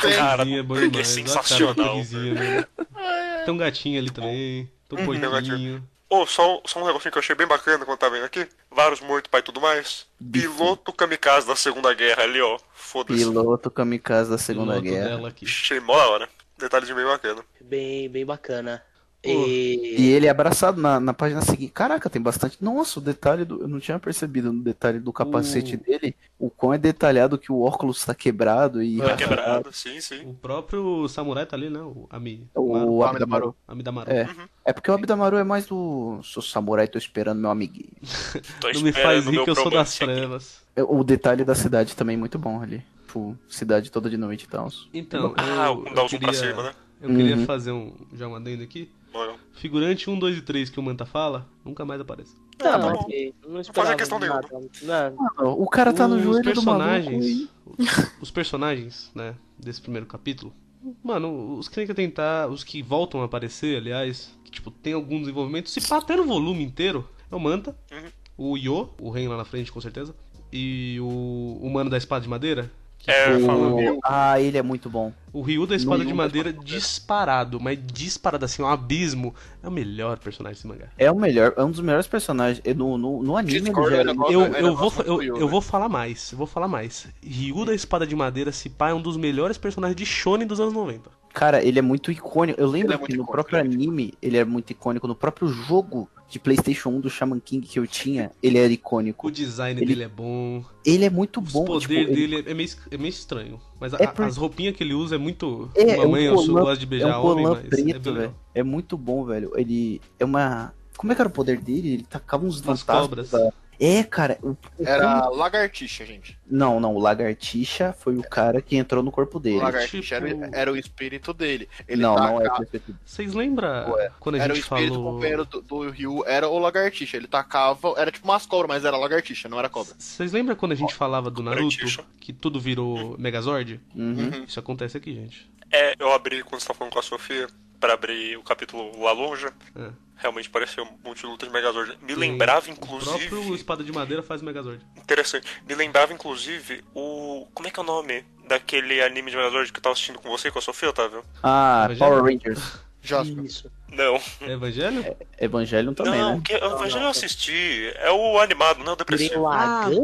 Cara, é bom Pug é sensacional, né? Tem um gatinho ali também. Tem um Uhum, tem um porquinho. Ô, só, só um negocinho que eu achei bem bacana quando tá vendo aqui. Vários mortos, pai e tudo mais. Bife. Piloto kamikaze da Segunda Guerra ali, ó. Foda-se. Piloto kamikaze da Segunda Piloto Guerra. dela aqui. Achei mó da hora. Detalhezinho bem bacana. Bem, bem bacana. E... E ele é abraçado na, na página seguinte. Caraca, tem bastante. Nossa, o detalhe do. Eu não tinha percebido no detalhe do capacete O- dele. O quão é detalhado que o óculos tá quebrado e. Tá quebrado, sim, sim. O próprio samurai tá ali, né? O Ami. O Abidamaru. Amidamaru. É. É porque o Abidamaru é mais do. Sou samurai, tô esperando meu amiguinho. Tô Não me esperando faz o rir meu que eu sou das trevas. É, O detalhe da cidade também é muito bom ali. Tipo, cidade toda de noite e tal. Então, Ah, eu, o eu o zoom pra queria, cima, né? eu queria Uhum. fazer um, já um adendo aqui. Figurante 1, 2 e 3 que o Manta fala, nunca mais aparece. Não, tá bom. ok. Não fazer esperava questão nenhuma. Não, O cara tá no os joelho do maluco. personagens, os personagens, né, desse primeiro capítulo, mano, os que tem que tentar, os que voltam a aparecer, aliás, que tipo tem algum desenvolvimento, se pá até no volume inteiro, é o Manta, Uhum. o Yo, o Ren lá na frente com certeza, e o, o mano da espada de madeira, É. O- Ah, ele é muito bom. o Ryu da espada Ryu de madeira disparado, mas disparado assim, um abismo, é o melhor personagem desse mangá. É o melhor, é um dos melhores personagens. E No, no, no anime ele Discord já é Eu, é eu, negócio vou, eu, eu né? vou falar mais, eu vou falar mais. Ryu da Espada de Madeira, se pá, é um dos melhores personagens de Shonen dos anos 90. Cara, ele é muito icônico. Eu lembro é que no icônico, próprio é muito anime ele é muito icônico. No próprio jogo de PlayStation 1 do Shaman King que eu tinha, ele era icônico. O design Ele- dele é bom, Ele é muito o bom. poder tipo, ele- dele é meio, é meio estranho. Mas a- É por- as roupinhas que ele usa é muito. É, é um Mamãe, eu sou- colã- gosto de é beijar um homem, colã mas é preto, velho. É muito bom, velho. Ele é uma. Como é que era o poder dele? Ele tacava uns Umas fantasmas. cobras. da- É, cara. o- o Era lagartixa, gente. Não, não, o Lagartixa foi o cara que entrou no corpo O dele. lagartixa tipo- era, era o espírito dele. Ele não, taca- não é. Vocês lembram Ué, quando a Era o gente espírito falou. companheiro do, do Ryu, era o lagartixa. Ele tacava, era tipo umas cobras, mas era lagartixa, não era cobra. Vocês lembram quando a gente falava do Naruto? Lagartixa. Que tudo virou Megazord? Uhum. Uhum. Isso acontece aqui, gente. É, eu abri quando você tá falando com a Sofia pra abrir o capítulo La Lonja. É. Realmente pareceu um multiluta de Megazord. Me lembrava, O próprio inclusive. Espada de Madeira faz Megazord. Interessante. Me lembrava, inclusive, o. Como é que é o nome daquele anime de Megazord que eu tava assistindo com você, com a Sofia, Otávio? Ah? Power Rangers. Jasper. Isso. Não. É Evangelho? Evangelion também, não, né? que, eu já não assisti. É o animado, não é o depressivo.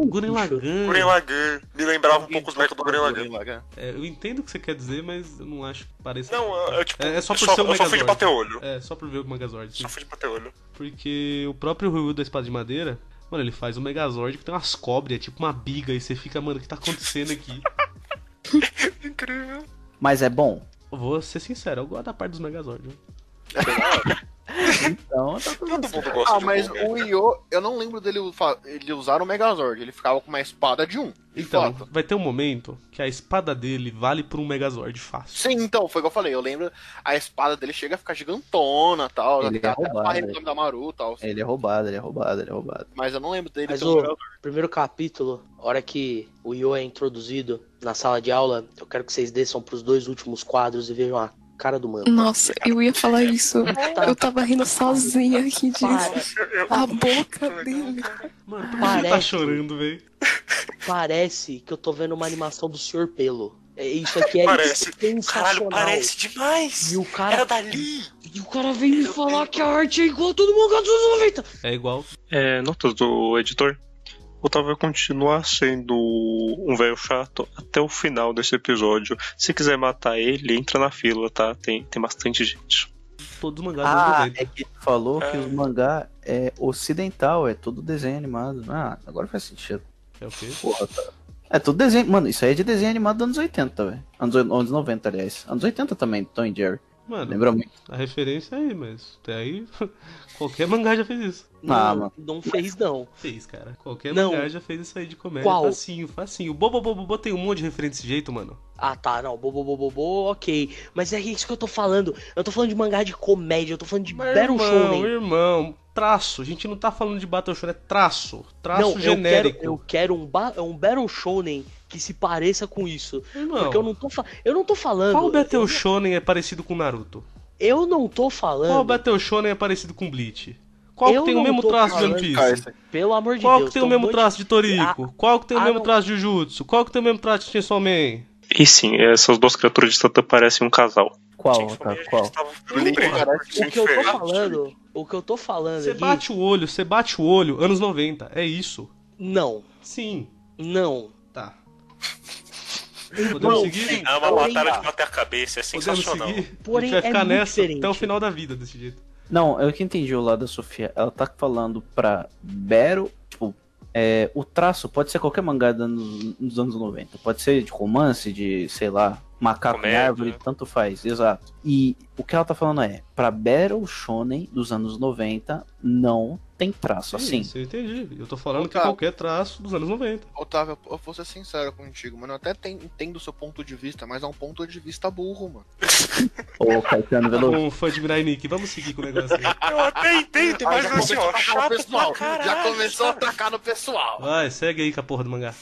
Gurren bicho? Lagann. Gurren Lagann. Me lembrava um pouco os mechas do Gurren Lagann. Lagann. É, eu entendo o que você quer dizer, mas eu não acho que pareça. Não, é, é tipo. É, é só por só, ser o eu só fui de Megazord. bater olho. É, só por ver o Megazord. sim. Só fui de bater olho. Porque o próprio Ryu da Espada de Madeira, mano, ele faz um Megazord que tem umas cobras, é tipo uma biga, e você fica, mano, o que tá acontecendo aqui? Incrível. Mas é bom. Eu vou ser sincero, eu gosto da parte dos Megazord. Então, tá tudo Todo mundo gosta Ah, de mas o? Io, eu não lembro dele ele usar o Megazord. Ele ficava com uma espada de um. De Então, fato. vai ter um momento que a espada dele vale por um Megazord fácil. Sim, então, foi o que eu falei. Eu lembro, a espada dele chega a ficar gigantona e tal. Ele até é roubado, barriga né? da Maru tal. Ele é roubado, ele é roubado, ele é roubado. Mas eu não lembro dele Mas o primeiro capítulo, a hora que o Yo é introduzido na sala de aula, eu quero que vocês desçam pros dois últimos quadros e vejam a cara do mano. Nossa, eu ia falar isso. Eu tava rindo sozinha aqui disso. Para- A boca dele. Mano, por que você tá Parece. chorando, velho? Parece que eu tô vendo uma animação do Sr. Pelo. É, Isso aqui é Parece. Caralho, sensacional. parece demais. E o cara, Era dali. e o cara vem me falar que a arte é igual a todo mundo dos anos 90. É igual. É, notas do editor. O Otávio vai continuar sendo um velho chato até o final desse episódio. Se quiser matar ele, entra na fila, tá? Tem, tem bastante gente. Todos os mangás Ah, 90. é que ele falou que É. os mangá é ocidental, é tudo desenho animado. Ah, agora faz sentido. É o quê? Porra, tá. É tudo desenho. Mano, isso aí é de desenho animado dos anos 80, velho. Anos, anos 90, aliás. Anos 80 também, Tom e Jerry. Mano, Lembra muito? a referência é aí, mas até aí qualquer mangá já fez isso. Ah, não, mano. não fez não. Fez, cara. Qualquer Não. mangá já fez isso aí de comédia. Qual? Facinho, facinho. Bobo, bobo, bobo tem um monte de referência desse jeito, mano. Ah, tá, não, bobo, bobo, bobo, ok. Mas é isso que eu tô falando. Eu tô falando de mangá de comédia, eu tô falando de Mas, Battle irmão, Shonen. irmão, traço. A gente não tá falando de Battle Shonen, é traço. Traço Não, eu genérico. quero, eu quero um, ba um Battle Shonen que se pareça com isso. Irmão, Porque eu não tô, fa eu não tô falando. qual Battle eu, Shonen é parecido com Naruto? Eu não tô falando. Qual Battle Shonen é parecido com Bleach? Qual Eu que tem o mesmo traço de One Piece? Carson. Pelo amor de Qual Deus. que tem o um mesmo traço de Toriko? Qual que tem o ah, mesmo não. traço de Jujutsu? Qual que tem o mesmo traço de Chainsaw Man? E sim, essas duas criaturas de Satã parecem um casal. Qual, tá? Qual? tava O que eu tô falando, o que eu tô falando Você aqui, bate o olho, você bate o olho, anos 90. É isso. não, Sim. não. Podemos Não, seguir? É uma Porém, batalha de bater a cabeça, é sensacional. seguir? Porém, a gente vai é ficar muito nessa diferente. até o final da vida desse jeito. Não, eu que entendi o lado da Sofia. Ela tá falando pra Battle, tipo, é, o traço pode ser qualquer mangá dos, dos anos 90. Pode ser de romance, de, sei lá, macaco em Comédia. árvore, tanto faz, exato. E o que ela tá falando é, pra Battle Shonen dos anos 90, não tem traço assim. Isso, eu entendi. Eu tô falando que é Tá. qualquer traço dos anos 90. Otávio, eu vou ser sincero contigo, mano. Eu até ten- entendo o seu ponto de vista, mas é um ponto de vista burro, mano. Ô, Caetano Veloso. Com um fã de Mirai Nikki. Vamos seguir com o negócio aí. Eu até entendo, mas já assim, ó, chato pessoal. pra caralho. já começou a atacar no pessoal. Vai, segue aí com a porra do mangá.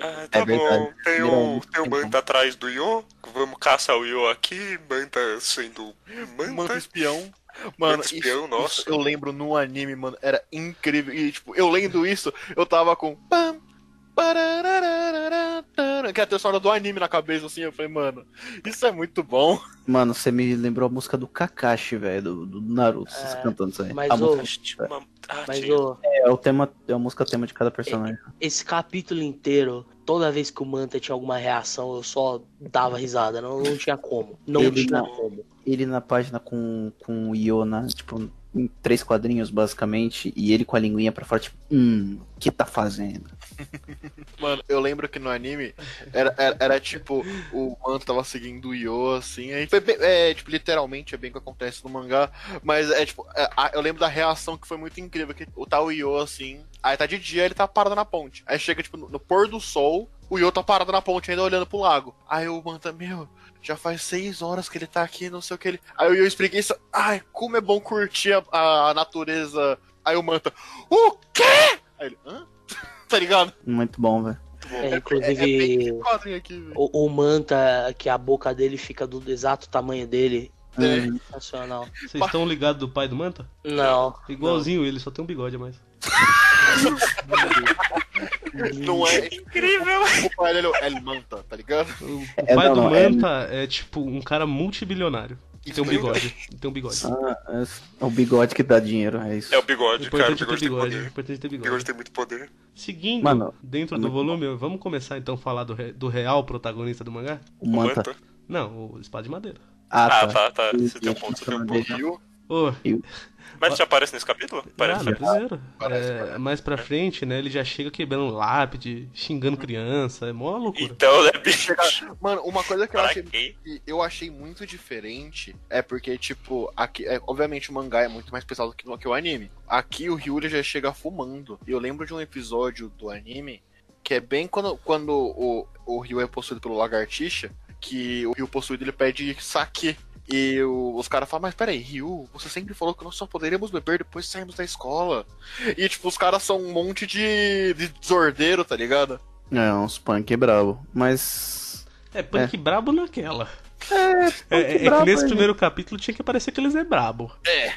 Ah, tá É bom. Tem o, tem o tempo. Manta atrás do Yo. Vamos caçar o Yo aqui. Manta sendo Mano, Manta. espião. Mano, isso, nossa. isso eu lembro no anime, mano. Era incrível. E, tipo, eu lendo isso, eu tava com. Que é a trilha sonora do anime na cabeça, assim. Eu falei, mano, isso é muito bom. Mano, você me lembrou a música do Kakashi, velho, do, do Naruto, vocês É, cantando isso aí. mas a ô- música Uma- Ah, Mas tinha. ô, é o tema, é a música tema de cada personagem. esse capítulo inteiro, toda vez que o Manta tinha alguma reação, eu só dava risada. Não, não tinha como. Não Ele tinha não. como. Ele na página com, com o Iona, tipo, em três quadrinhos, basicamente, e ele com a linguinha pra fora, tipo, hum, que tá fazendo? Mano, eu lembro que no anime era, era, era, tipo, o Manto tava seguindo o Yo, assim, aí bem- é, tipo, literalmente é bem o que acontece no mangá, mas é tipo, é, eu lembro da reação que foi muito incrível, que o tá o Yo, assim, aí tá de dia, ele tá parado na ponte, aí chega, tipo, no, no pôr do sol, o Yo tá parado na ponte, ainda olhando pro lago, aí o Manta, meu, já faz seis horas que ele tá aqui, não sei o que ele... Aí Yo expliquei isso, ai, como é bom curtir a, a natureza, aí o Manta, o quê? Aí ele, hã? tá ligado? Muito bom, velho. É, É, é inclusive, esse quadrinho aqui, velho. o, o Manta, que a boca dele fica do exato tamanho dele. É. Sensacional. Vocês estão ligados do pai do Manta? Não. Igualzinho ele, só tem um bigode a mais. Não é. Incrível! O pai dele é o El Manta, tá ligado? O É, pai do é- Manta é... tipo um cara multibilionário. E tem um bigode. E tem um bigode. Ah, é o bigode que dá dinheiro, é isso. É o O bigode, cara. O importante é ter bigode tem bigode. O poder. importante é ter O bigode bigode. tem muito poder. Seguindo, Mano, dentro é do volume, vamos começar então a falar do, re- do real protagonista do mangá? O Manta. Não, o Espada de Madeira. Ah, Ah, tá. tá, tá. Você tem um ponto, você tem um ponto. Viu? Ô, Mas já aparece nesse capítulo? ah, Parece. no primeiro. Parece, É, parece. mais pra frente, né, ele já chega quebrando lápide, xingando criança, é mó loucura. Então, né, bicho? Mano, uma coisa que eu achei, que eu achei muito diferente é porque, tipo, aqui, é, obviamente o mangá é muito mais pesado que, que o anime. Aqui o Ryuri já chega fumando. E eu lembro de um episódio do anime que é bem quando, quando o, o Ryu é possuído pelo lagartixa, que o Ryu possuído ele pede saque. E o- os caras falam, mas peraí, Ryu, você sempre falou que nós só poderíamos beber depois de sairmos da escola. E, tipo, os caras são um monte de, de desordeiro, tá ligado? É, uns punk brabo. Mas. É punk brabo naquela. É, É, é- é que nesse primeiro capítulo tinha que parecer que eles é brabo. É.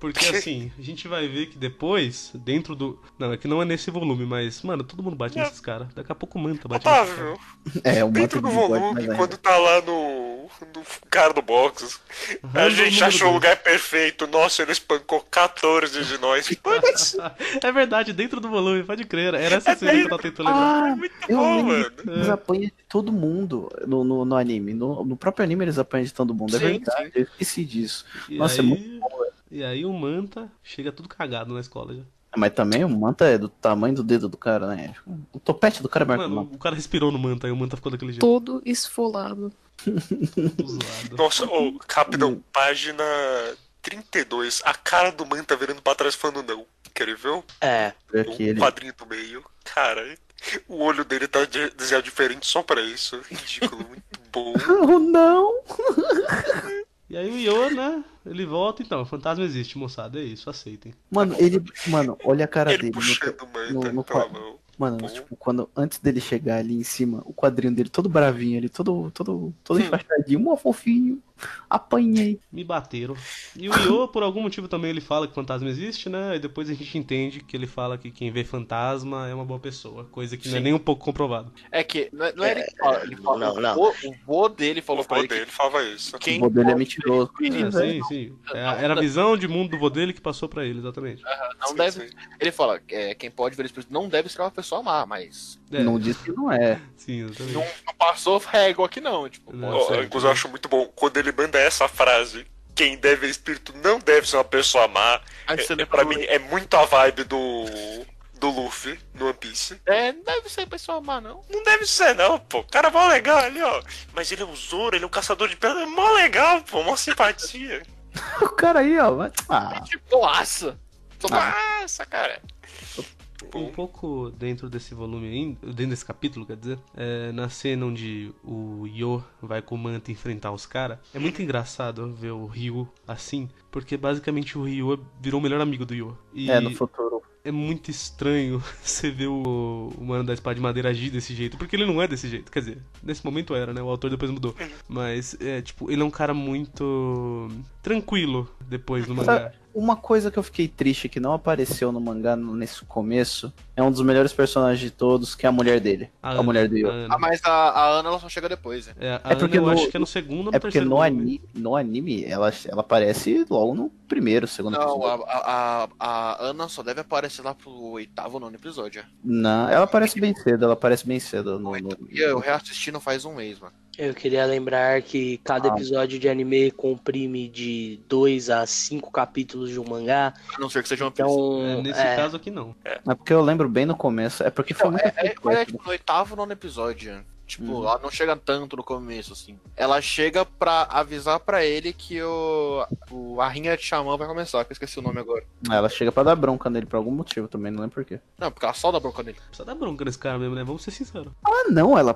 Porque assim, a gente vai ver que depois, dentro do. Não, é que não é nesse volume, mas, mano, todo mundo bate É. nesses caras. Daqui a pouco o Manta bate nesses caras. Otávio, É, o dentro do volume, mas quando tá lá no, no cara do box, a Random gente achou o lugar perfeito. Nossa, ele espancou 14 de nós. É verdade, dentro do volume, pode crer. Era essa cena que eu tava tentando lembrar. Ah, muito eu bom, mano. eles apanham de todo mundo no, no, no anime. No, no próprio anime eles apanham de todo mundo. É Sim, verdade, eu esqueci disso. E Nossa, é aí, muito E aí o Manta chega tudo cagado na escola já. Mas também o Manta é do tamanho do dedo do cara, né? O topete do cara é maior que o Mano, Manta. o cara respirou no Manta e o Manta ficou daquele jeito. Todo esfolado. Nossa, ô, rapidão, página 32. A cara do man tá virando pra trás falando não. Quer ver? É. Aqui, O ele... quadrinho do meio. Cara, o olho dele tá de- desenhado diferente só pra isso. Ridículo, muito bom. Oh, não! E aí o Yo, né? Ele volta, então, o fantasma existe, moçada. É isso, aceitem. Mano, ele. Mano, olha a cara Ele dele. puxando o no- no mão. Mano, tipo, quando, antes dele chegar ali em cima, o quadrinho dele todo bravinho ali, todo, todo, todo Hum. enfaixadinho, mó fofinho. Apanhei. Me bateram. E o Io, por algum motivo também, ele fala que fantasma existe, né? E depois a gente entende que ele fala que quem vê fantasma é uma boa pessoa. Coisa que não é Sim. nem um pouco comprovado. É que, não é, não é ele que fala, ele fala não, não. O, vô, o vô dele falou O pra vô ele dele que falava isso. quem O vô dele é mentiroso. ver Sim, sim, sim. É Era a visão de mundo do vô dele que passou pra ele, exatamente. não Sim, deve. sim. Ele fala, é, quem pode ver espírito não deve ser uma pessoa má, mas É, Não diz que não é. sim, não, não passou régua aqui não. Tipo, Não, certo. inclusive, eu acho muito bom quando ele manda essa frase. Quem deve ver espírito não deve ser uma pessoa má. Aí É, é, pra mim, é muito a vibe do. do Luffy no One Piece. É, não deve ser pessoa má, não. Não deve ser, não, pô. O cara é mó legal ali, ó. Mas ele é o Zoro, ele é um caçador de pedra. É mó legal, pô. Mó simpatia. O cara aí, ó. vai- Ah, Tipo, nossa! Só Ah. nossa, cara. Um pouco dentro desse volume ainda, dentro desse capítulo, quer dizer, é, na cena onde o Yo vai com o Manta enfrentar os caras, é muito engraçado ver o Ryu assim, porque basicamente o Ryu virou o melhor amigo do Yo. E é, no futuro. é muito estranho você ver o, o mano da espada de madeira agir desse jeito, porque ele não é desse jeito, quer dizer, nesse momento era, né? O autor depois mudou. Mas é tipo, ele é um cara muito tranquilo depois no mangá. Uma coisa que eu fiquei triste que não apareceu no mangá nesse começo é um dos melhores personagens de todos, que é a mulher dele. A, Ana, mulher do Yo. a Ana. Ah, mas a, a Ana ela só chega depois, né? É, a É porque Ana eu no- acho que é no segundo ou no É porque no anime, no anime ela, ela aparece logo no primeiro, segundo Não, episódio. a, a, a, a Ana só deve aparecer lá pro oitavo ou nono episódio. Não, ela aparece bem cedo, ela aparece bem cedo. No, no- E eu reassisti não faz um mês, mano. Eu queria lembrar que cada Ah. episódio de anime comprime de 2 a 5 capítulos de um mangá. A não ser que seja uma. Então, É, nesse é, caso aqui não. É porque eu lembro bem no começo, é porque foi muito É, é, é tipo no oitavo ou nono episódio. Tipo, Uhum. ela não chega tanto no começo, assim. Ela chega pra avisar pra ele que o, o a rinha de xamã vai começar, que eu esqueci o nome agora. né? Ela chega pra dar bronca nele por algum motivo também, não lembro porquê. Não, porque ela só dá bronca nele. Precisa dar bronca nesse cara mesmo, né? Vamos ser sinceros. Ah, não, ela.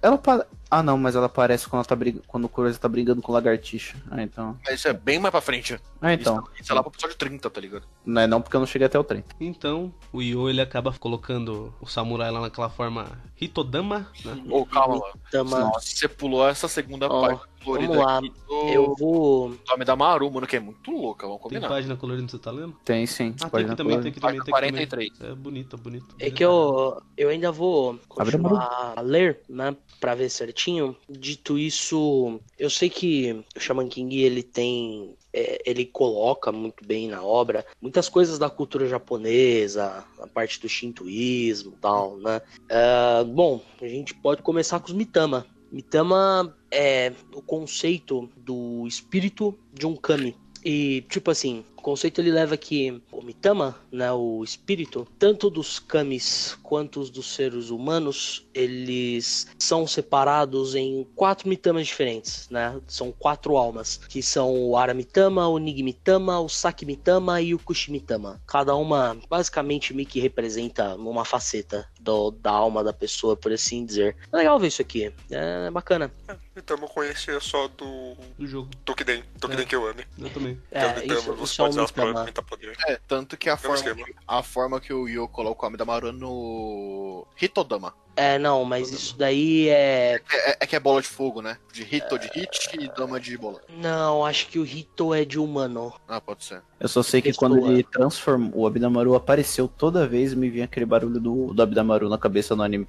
Ela pa- Ah, não, mas ela aparece quando, ela tá brig... quando o Kurosa tá brigando com o lagartixa. Ah, então. Mas isso é bem mais pra frente. Ah, então. Isso, isso é lá pro episódio 30, tá ligado? Não é não porque eu não cheguei até o 30. Então, o Yo ele acaba colocando o samurai lá naquela forma Hitodama, né? Ô, calma, mano. Tama, Nossa, você pulou essa segunda Ó, parte colorida vamos lá. aqui do eu vou. nome da Maru, mano, que é muito louca, vamos Tem combinar. página colorida que você tá lendo? Tem sim. Ah, tem aqui na também, tem aqui também, Página tem aqui também. 43. É bonito, bonito. É que eu, eu ainda vou continuar a ler, né? Pra ver certinho. Dito isso, eu sei que o Shaman King ele tem. é, ele coloca muito bem na obra muitas coisas da cultura japonesa, a parte do shintoísmo e tal, né? Ah, bom, a gente pode começar com os Mitama. Mitama é o conceito do espírito de um kami. E, tipo assim, o conceito ele leva que o Mitama, né, o espírito, tanto dos kamis quanto os dos seres humanos, eles são separados em quatro Mitamas diferentes, né? São quatro almas, que são o Aramitama, o Nigimitama, o Sakimitama e o Kushimitama. Cada uma, basicamente, meio que representa uma faceta do- da alma da pessoa, por assim dizer. É legal ver isso aqui, é bacana. Então eu conhecia só do Do jogo. Tokiden. Tokiden É. que eu amo. Eu também. É, Então, isso, você isso é um poder. É, tanto que a Mesmo forma, a forma que o Yo coloca o nome da Maru no Hitodama. É, não, mas isso daí é. É, é que é bola de fogo, né? De Hito de hit e dama de bola. Não, acho que o Hito é de humano. Ah, pode ser. Eu só sei que quando ele transformou, o Abdamaru apareceu toda vez me vinha aquele barulho do, do Abdamaru na cabeça no anime.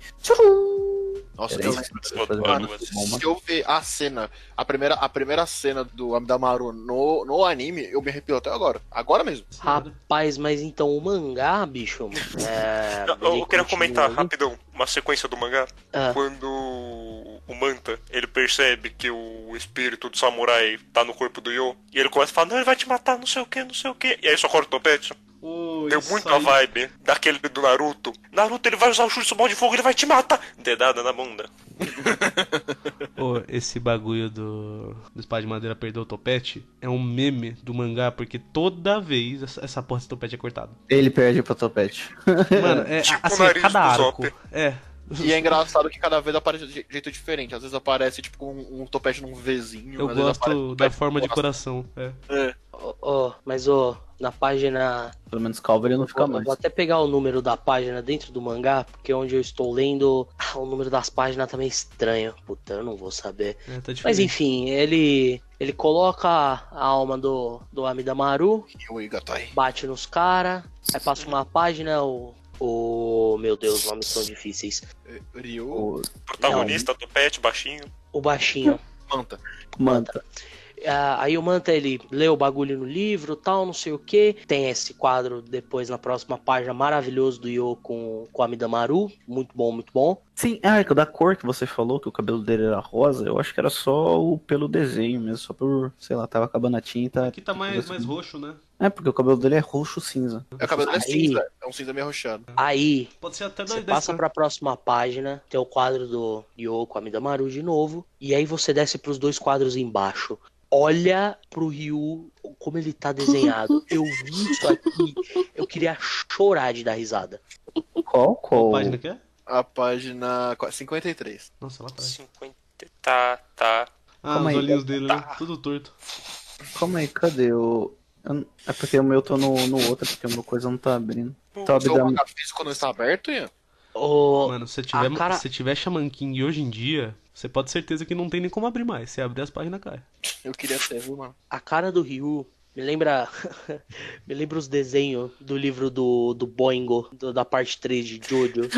Nossa, Era eu isso lembro. eu. Se eu ver a cena, a primeira, a primeira cena do Amidamaru no, no anime, eu me arrepio até agora. Agora mesmo. Rapaz, mas então o mangá, bicho. É, eu ele queria comentar ali. rapidão uma sequência do mangá. Ah. Quando o Manta ele percebe que o espírito do samurai tá no corpo do Yo e ele começa a falar: Não, ele vai te matar, não sei o que, não sei o que. E aí só corta o topete. Ô, Deu muito aí- vibe daquele do Naruto. Naruto ele vai usar o chute de fogo, ele vai te matar. Dedada na bunda. Ô, esse bagulho do, do espada de madeira perder o topete é um meme do mangá, porque toda vez essa, essa porra desse topete é cortada. Ele perde pro topete. Mano, é Tipo o assim, é nariz cada do arco. Zop. É. E é engraçado que cada vez aparece de jeito diferente. Às vezes aparece, tipo, com um, um topete num Vzinho. Eu às vezes aparece gosto da forma de coração. É. É. Ó, ó, mas ó, na página. Pelo menos calvo ele não fica mais. vou até pegar o número da página dentro do mangá, porque onde eu estou lendo, ah, o número das páginas tá meio estranho. Puta, eu não vou saber. É, tá Mas enfim, ele Ele coloca a alma do, do Amidamaru, e bate nos caras, aí passa uma página, o. O. Meu Deus, nomes são difíceis. Ryu, O Protagonista, topete, baixinho. O baixinho. Manta. Manta. Ah, aí o Manta ele lê o bagulho no livro, tal, não sei o que. Tem esse quadro depois na próxima página maravilhoso do Yo com, com a Midamaru. Muito bom, muito bom. Sim, ah, é que da cor que você falou, que o cabelo dele era rosa, eu acho que era só o pelo desenho mesmo, só por, sei lá, tava acabando a tinta. Aqui tá mais, mais roxo, né? É, porque o cabelo dele é roxo cinza. É o cabelo dele é cinza. É um cinza meio arroxeado. Aí Pode ser até você passa dessa- pra próxima página, tem o quadro do Yo com a Midamaru de novo. E aí você desce pros dois quadros embaixo. Olha pro Ryu como ele tá desenhado. Eu vi isso aqui, eu queria chorar de dar risada. Qual? Qual Qual? página que é? A página 53. Nossa, lá atrás. 50. Tá, tá. Ah, Calma os aí, olhinhos dele, né? Tudo torto. Calma aí, cadê o. eu É porque o meu tô no, no outro, porque o meu coisa não tá abrindo. Tá Seu abdam- manga físico não está aberto, Ian? Mano, se tiver, a cara- se tiver Shaman King hoje em dia, você pode ter certeza que não tem nem como abrir mais. Se abrir as páginas cai. Eu queria ter, viu, mano? a cara do Ryu me lembra. me lembra os desenhos do livro do, do Boingo, do- da parte 3 de Jojo.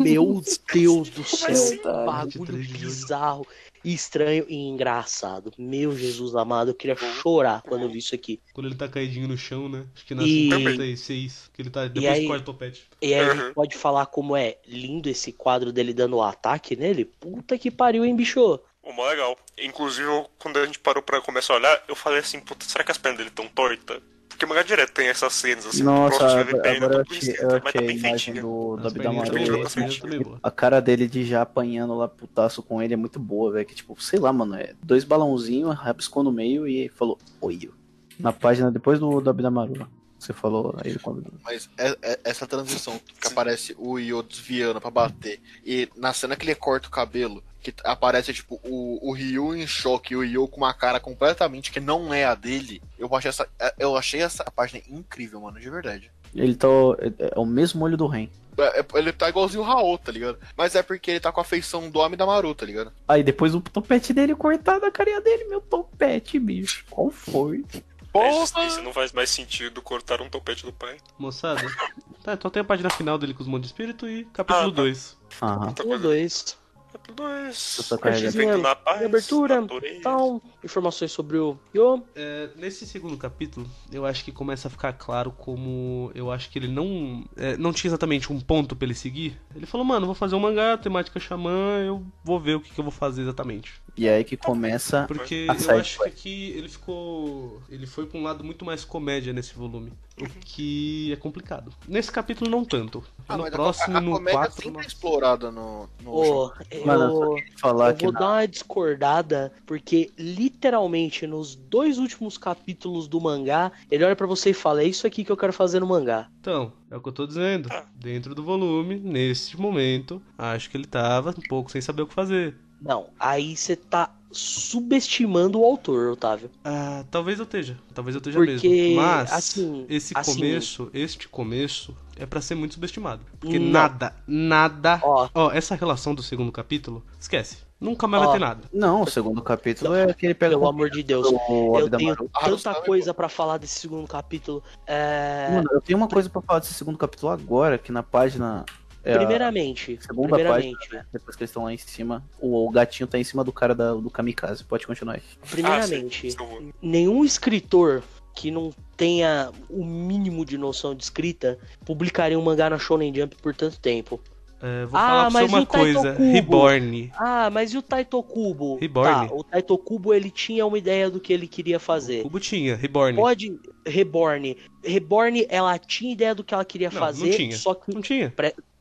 Meu Deus do céu, assim? bagulho bizarro, estranho e engraçado. Meu Jesus amado, eu queria chorar quando eu vi isso aqui. Quando ele tá caidinho no chão, né? Acho que na E- 56, que ele tá depois aí- do quarto topete. E aí a Uhum. gente pode falar como é lindo esse quadro dele dando o ataque nele? Puta que pariu, hein, bicho? O mó legal. Inclusive, quando a gente parou pra começar a olhar, eu falei assim, puta, será que as pernas dele estão tortas? Porque o mangá direto tem essas cenas assim, Nossa, agora, eu achei, eu tá achei a imagem do, do Abdamaru. A cara dele de já apanhando lá putaço com ele é muito boa, velho. Que tipo, sei lá, mano, é dois balãozinhos, rabiscou no meio e falou, oi. Na página depois do, do Abdamaru. lá. Você falou aí com o Abdamaru. Mas é- é- essa transição que aparece o Io desviando pra bater e na cena que ele corta o cabelo, que aparece tipo o, o Ryu em choque e o Io com uma cara completamente que não é a dele, eu achei essa, eu achei essa página incrível, mano, de verdade. Ele tá. É, é o mesmo olho do Ren. É- é- ele tá igualzinho o Raul, tá ligado? Mas é porque ele tá com a feição do homem da Maru, tá ligado? Aí depois o topete dele cortado, a carinha dele, meu topete, bicho. Qual foi? A existência não faz mais sentido cortar um topete do pai. Moçada. tá, então tem a página final dele com os montes de espírito e capítulo Ah, tá. 2. Aham. Outra Um, coisa. dois. Capítulo 2. Eu tô carregando. Vivendo na paz, abertura, natureza. Então, informações sobre o Yo. É, nesse segundo capítulo, eu acho que começa a ficar claro como eu acho que ele não é, não tinha exatamente um ponto pra ele seguir. Ele falou, mano, vou fazer um mangá, temática xamã, eu vou ver o que, que eu vou fazer exatamente. E é aí que começa. Porque A eu side acho que aqui ele ficou. Ele foi pra um lado muito mais comédia nesse volume. O que é complicado. Nesse capítulo não tanto. Ah, no próximo, a, a no comédia 4. sempre é explorada no, no Ô, eu, Mano, eu falar eu vou na- dar uma discordada, porque literalmente nos dois últimos capítulos do mangá, ele olha pra você e fala: É isso aqui que eu quero fazer no mangá. Então, é o que eu tô dizendo. Dentro do volume, nesse momento, acho que ele tava um pouco sem saber o que fazer. Não, aí você tá subestimando o autor, Otávio. Ah, talvez eu esteja. Talvez eu esteja Porque, mesmo. Mas assim, esse assim- começo, este começo é pra ser muito subestimado. Porque Não. nada, nada. Ó. Ó, essa relação do segundo capítulo, esquece. Nunca mais Ó. vai ter nada. Não, o segundo capítulo é que ele pega Pelo o amor de Deus. Eu tenho. Ah, tanta Gustavo, coisa pra falar desse segundo capítulo. É... Mano, eu tenho uma coisa pra falar desse segundo capítulo agora, que na página. É a primeiramente, segunda primeiramente, página, né? depois que eles estão lá em cima, o, o gatinho tá em cima do cara da- do kamikaze. Pode continuar aí. primeiramente, Ah, nenhum escritor que não tenha o mínimo de noção de escrita publicaria um mangá na Shonen Jump por tanto tempo. É, vou Ah, falar pra você uma o coisa. Kubo? Reborn. Ah, mas e o Taito Kubo? Reborn. Tá, o Taito Kubo ele tinha uma ideia do que ele queria fazer. Cubo tinha, Reborn. Pode Reborn. Reborn, ela tinha ideia do que ela queria Não, fazer, não tinha. só que Não tinha.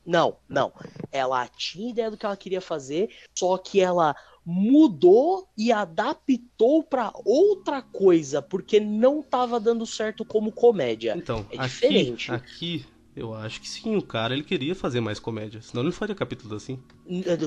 Não, não. Ela tinha ideia do que ela queria fazer, só que ela mudou e adaptou pra outra coisa, porque não tava dando certo como comédia. Então, É aqui, diferente. aqui, eu acho que sim, o cara ele queria fazer mais comédia. Senão ele não faria capítulos assim.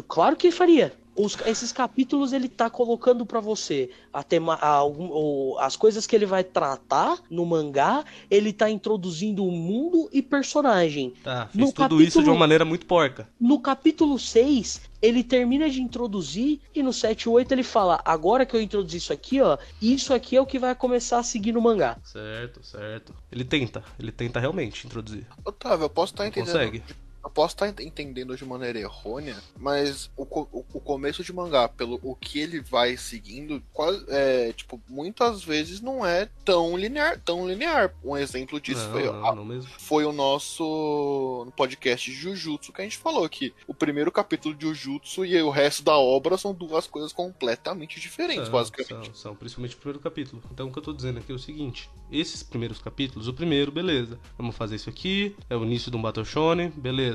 Claro que faria. Os- esses capítulos ele tá colocando pra você a tema, a o- as coisas que ele vai tratar no mangá, ele tá introduzindo o mundo e personagem. Tá, fez No tudo capítulo- isso de uma maneira muito porca. No capítulo 6, ele termina de introduzir e no 7 e 8 ele fala: "Agora que eu introduzi isso aqui, ó, isso aqui é o que vai começar a seguir no mangá". Certo, certo. Ele tenta, ele tenta realmente introduzir. Otávio, eu posso estar Não entendendo. consegue. Eu posso estar ent- entendendo de maneira errônea, mas o, o, o começo de mangá, pelo o que ele vai seguindo, quase, é, tipo, muitas vezes não é tão linear, tão linear. Um exemplo disso Não, foi, não, a- não foi o nosso no podcast de Jujutsu que a gente falou que o primeiro capítulo de Jujutsu e o resto da obra são duas coisas completamente diferentes, São, basicamente. São, são, principalmente o primeiro capítulo. Então o que eu tô dizendo aqui é o seguinte: esses primeiros capítulos, o primeiro, beleza. Vamos fazer isso aqui, é o início de um Battle Shonen, beleza.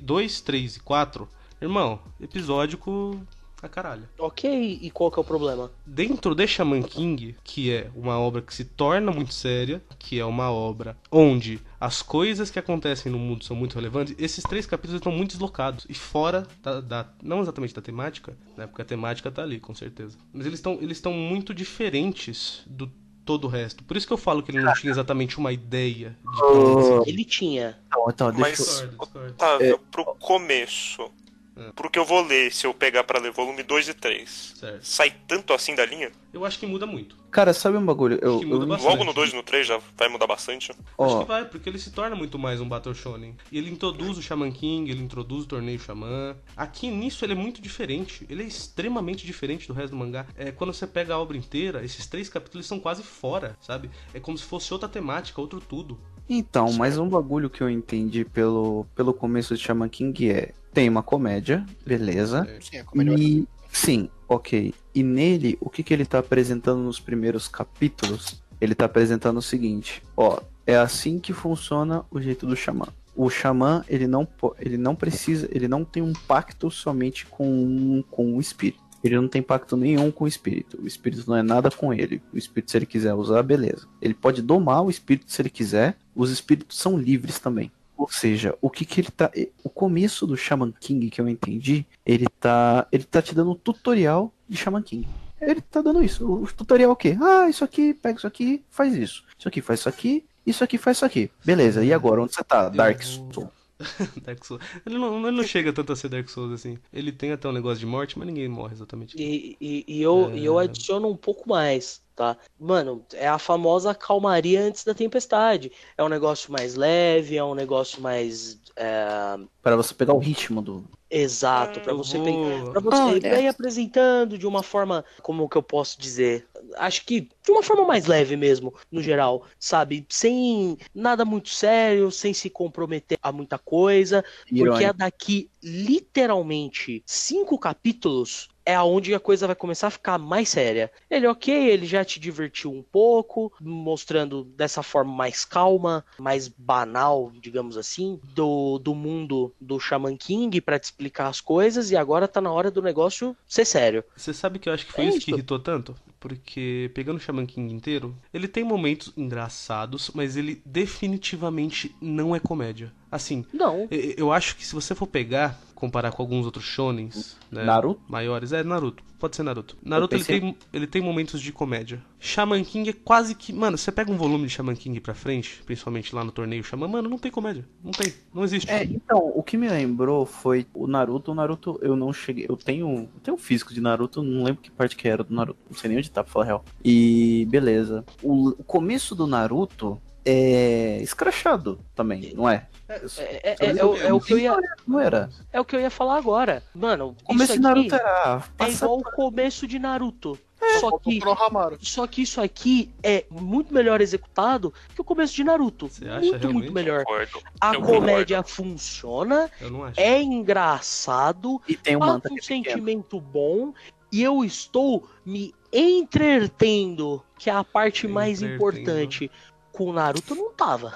2, 3 e 4, irmão, episódico a caralho. Ok, e qual que é o problema? Dentro de Shaman King, que é uma obra que se torna muito séria, que é uma obra onde as coisas que acontecem no mundo são muito relevantes, esses três capítulos estão muito deslocados. E fora da, da- não exatamente da temática, né, porque a temática tá ali, com certeza, mas eles estão eles estão muito diferentes do todo o resto. Por isso que eu falo que ele não tinha exatamente uma ideia de onde seguir. Ele tinha. Então, então deixa Mas, eu... Otávio, pro começo, É. pro que eu vou ler se eu pegar pra ler volume 2 e 3, Certo. sai tanto assim da linha? Eu acho que muda muito. Cara, sabe um bagulho? Eu, que muda eu- bastante. Logo no 2 e no 3 já vai mudar bastante. Acho ó, que vai, porque ele se torna muito mais um Battle Shonen. E ele introduz o Shaman King, ele introduz o torneio Shaman. Aqui nisso ele é muito diferente. Ele é extremamente diferente do resto do mangá. É, quando você pega a obra inteira, esses três capítulos são quase fora, sabe? É como se fosse outra temática, outro tudo. Então, mas um bagulho que eu entendi pelo, pelo começo de Shaman King é: tem uma comédia, beleza. Sim, é comédia E sim, ok. E nele, o que, que ele tá apresentando nos primeiros capítulos? Ele tá apresentando o seguinte: ó, é assim que funciona o jeito do xamã. O xamã, ele não, ele não precisa, ele não tem um pacto somente com, com o espírito. Ele não tem pacto nenhum com o espírito. O espírito não é nada com ele. O espírito, se ele quiser usar, beleza. Ele pode domar o espírito se ele quiser. Os espíritos são livres também. Ou seja, o que que ele tá. O começo do Shaman King que eu entendi, ele tá. Ele tá te dando um tutorial de Shaman King. Ele tá dando isso. O tutorial é o quê? Ah, isso aqui, pega isso aqui, faz isso. Isso aqui faz isso aqui, isso aqui faz isso aqui. Beleza, e agora? Onde você tá? Dark vou- Soul. Dark Souls. Ele não, ele não chega tanto a ser Dark Souls assim. Ele tem até um negócio de morte, mas ninguém morre exatamente. E, e, e eu, e eu É. adiciono um pouco mais, tá? Mano, é a famosa calmaria antes da tempestade. É um negócio mais leve, é um negócio mais. é, Para você pegar o ritmo do. exato, pra Eu você pegar. Pra você Olha. ir apresentando de uma forma, como que eu posso dizer? Acho que de uma forma mais leve mesmo, no geral, sabe? Sem nada muito sério, sem se comprometer a muita coisa. Porque é Irônico. daqui, literalmente, cinco capítulos é aonde a coisa vai começar a ficar mais séria. Ele, ok, ele já te divertiu um pouco, mostrando dessa forma mais calma, mais banal, digamos assim, do, do mundo do Shaman King pra te explicar as coisas, e agora tá na hora do negócio ser sério. Você sabe que eu acho que foi É isso. que irritou tanto? Porque, pegando o Shaman King inteiro, ele tem momentos engraçados, mas ele definitivamente não é comédia. Assim, Não, e- eu acho que se você for pegar, comparar com alguns outros shonens, né, Naruto? maiores, é Naruto, pode ser Naruto. Naruto ele tem, ele tem momentos de comédia. Shaman King é quase que, mano, você pega um volume de Shaman King pra frente, principalmente lá no torneio Shaman, mano, não tem comédia, não tem, não existe. É, então, o que me lembrou foi o Naruto. O Naruto, eu não cheguei. Eu tenho, eu tenho um físico de Naruto, não lembro que parte que era do Naruto. Não sei nem onde tá, pra falar real. E beleza. O, o começo do Naruto é escrachado também, não é? é, é- é- é o- é o que eu ia, Não era. é o que eu ia falar agora. Mano, O começo isso de Naruto era. é igual o começo de Naruto. Só que. Só que isso aqui é muito melhor executado que o começo de Naruto. Você acha muito, realmente? muito melhor. A Eu comédia funciona, é engraçado, E tem um um é sentimento bom e eu estou me entretendo, que é a parte mais importante. Com o Naruto não tava.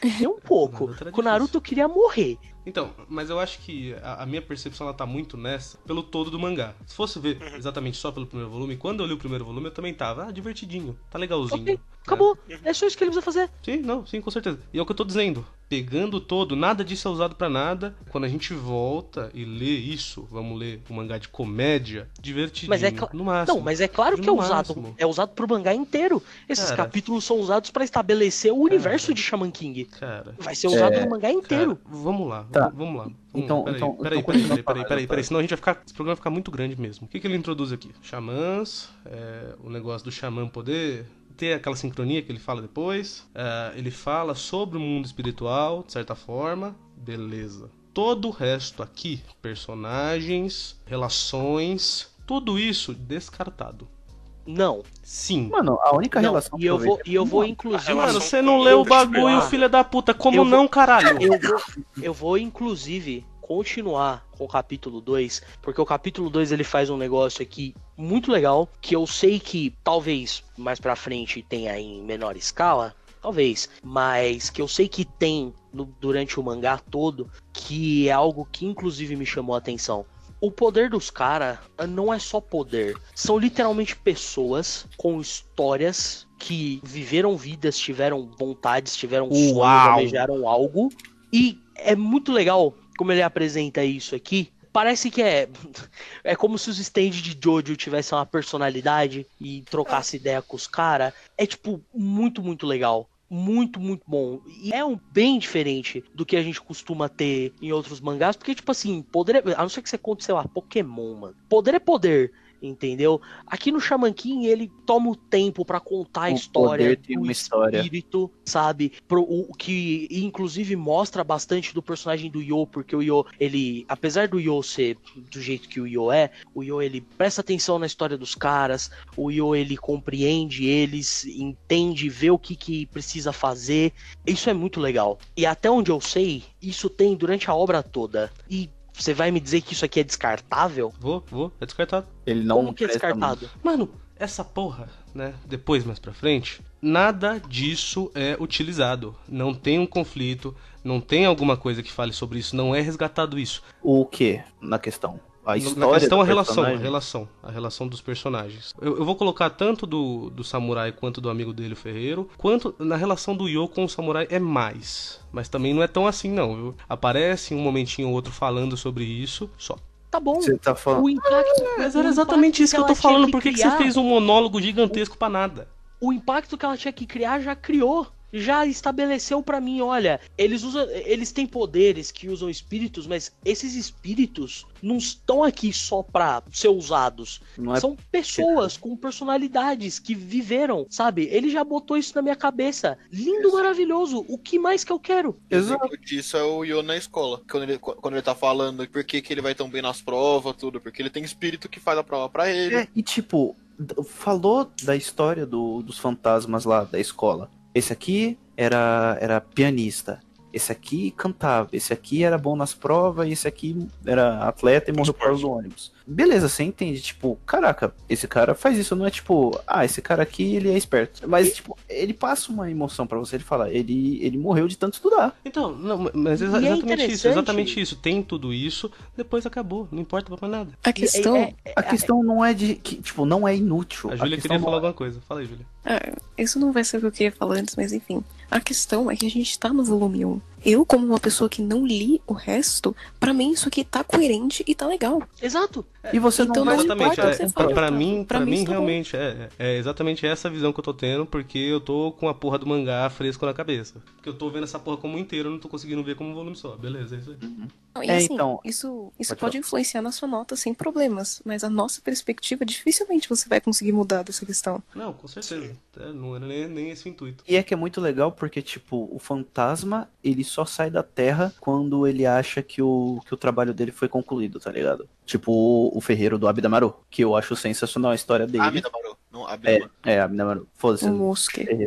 Nem um pouco. Naruto Com o Naruto eu queria morrer. Então, mas eu acho que a, a minha percepção ela tá muito nessa pelo todo do mangá. Se fosse ver Uhum. exatamente só pelo primeiro volume, quando eu li o primeiro volume eu também tava, ah, divertidinho, tá legalzinho. Ok, acabou. É só isso que ele precisa fazer. Sim, não, sim, com certeza. E é o que eu tô dizendo. Pegando todo, nada disso é usado pra nada. Quando a gente volta e lê isso, vamos ler um mangá de comédia, divertidinho, Mas é cla- no máximo. Não, mas é claro que é usado. máximo. É usado pro mangá inteiro. Esses Cara. capítulos são usados pra estabelecer o universo de Shaman King. Cara, Vai ser usado É, no mangá inteiro. Cara, vamos lá, Tá. vamos lá. Então-. Peraí, então- peraí, então peraí, peraí, peraí, peraí, peraí, senão a gente vai ficar. Esse programa vai ficar muito grande mesmo. O que, que ele introduz aqui? Xamãs, é, o negócio do xamã poder ter aquela sincronia que ele fala depois. é, ele fala sobre o mundo espiritual, de certa forma. Beleza. Todo o resto aqui, personagens, relações, tudo isso descartado. Não. Sim. Mano, a única não. relação E eu que vou, vejo- e eu vou inclusive. Mano, você não leu o bagulho, filha da puta. Como Eu não, caralho? Eu vou, eu vou, inclusive, continuar com o capítulo 2, porque o capítulo 2 ele faz um negócio aqui muito legal, que eu sei que talvez mais pra frente tenha em menor escala, talvez, mas que eu sei que tem no- durante o mangá todo, que é algo que inclusive me chamou a atenção. O poder dos caras não é só poder, são literalmente pessoas com histórias que viveram vidas, tiveram vontades, tiveram sonhos, Uau! almejaram algo. E é muito legal como ele apresenta isso aqui. Parece que é é como se os stands de Jojo tivessem uma personalidade e trocasse ideia com os caras. É tipo muito, muito legal. Muito, muito bom. E é um bem diferente do que a gente costuma ter em outros mangás, porque, tipo assim, poder é... A não ser que você conte, sei lá, Pokémon, mano. Poder é poder, entendeu? Aqui no Shaman King, ele toma o tempo pra contar a O história poder tem do uma história. espírito, sabe? Pro, o, o que inclusive mostra bastante do personagem do Yo, porque o Yo, ele, apesar do Yo ser do jeito que o Yo é, o Yo ele presta atenção na história dos caras, o Yo ele compreende eles, entende, vê o que que precisa fazer. Isso é muito legal. E até onde eu sei, isso tem durante a obra toda. E você vai me dizer que isso aqui é descartável? Vou, vou, é descartado. Ele não Como que é descartado? Mano, essa porra, né? Depois, mais pra frente, nada disso é utilizado. Não tem um conflito, não tem alguma coisa que fale sobre isso, não é resgatado isso. O que na questão? A história Na questão, do a relação, a relação, a relação dos personagens. Eu, eu vou colocar tanto do, do samurai quanto do amigo dele, o ferreiro, quanto na relação do Yo com o samurai é mais. Mas também não é tão assim, não, viu? Aparece um momentinho ou outro falando sobre isso, só. Tá bom. Você tá falando. O impacto, Mas o era exatamente isso que eu tô falando. Por que, que você fez um monólogo gigantesco pra nada? o impacto que ela tinha que criar já criou. Já estabeleceu pra mim, olha, eles usam, eles têm poderes que usam espíritos, mas esses espíritos não estão aqui só pra ser usados. Não é São pessoas com personalidades que viveram, sabe? Ele já botou isso na minha cabeça. Lindo, maravilhoso. O que mais que eu quero? Exato. Exemplo disso é o Yo na escola. Quando ele, quando ele tá falando por que, que ele vai tão bem nas provas, tudo. Porque ele tem espírito que faz a prova pra ele. É, e tipo, falou da história do- dos fantasmas lá da escola. Esse aqui era, era pianista. Esse aqui cantava. Esse aqui era bom nas provas. E esse aqui era atleta e morreu por causa do ônibus. Beleza, você entende? Tipo, caraca, esse cara faz isso. Não é tipo, ah, esse cara aqui ele é esperto. Mas, tipo, ele passa uma emoção pra você. Ele fala, ele, ele morreu de tanto estudar. Então, não, mas exa- E é exatamente isso, interessante. exatamente isso. Tem tudo isso, depois acabou, não importa pra mais nada. A questão. É- é- A questão não é de. Que, tipo, não é inútil. A Júlia queria falar é- alguma coisa. Fala aí, Júlia. Ah, isso não vai ser o que eu queria falar antes, mas enfim. A questão é que a gente tá no volume 1. Eu, como uma pessoa que não li o resto, pra mim isso aqui tá coerente e tá legal. Exato. E você Então não vai exatamente, é, você pra, fala, pra Gustavo. mim, Pra pra mim mim tá realmente é, é exatamente essa visão que eu tô tendo, porque eu tô com a porra do mangá fresco na cabeça. Porque eu tô vendo essa porra como um inteiro, eu não tô conseguindo ver como um volume só. Beleza, é isso aí. Não, e É, assim, então- isso, isso Pode pode, influenciar na sua nota sem problemas, mas a nossa perspectiva dificilmente você vai conseguir mudar dessa questão. Não, com certeza. É, não era nem, nem esse o intuito. E é que é muito legal porque, tipo, o fantasma, ele só sai da Terra quando ele acha que o, que o trabalho dele foi concluído, tá ligado? Tipo o, o ferreiro do Abidamaru, que eu acho sensacional a história dele. Abidamaru. Não, Abidamaru. É, é, Abidamaru. Foda-se. O novo.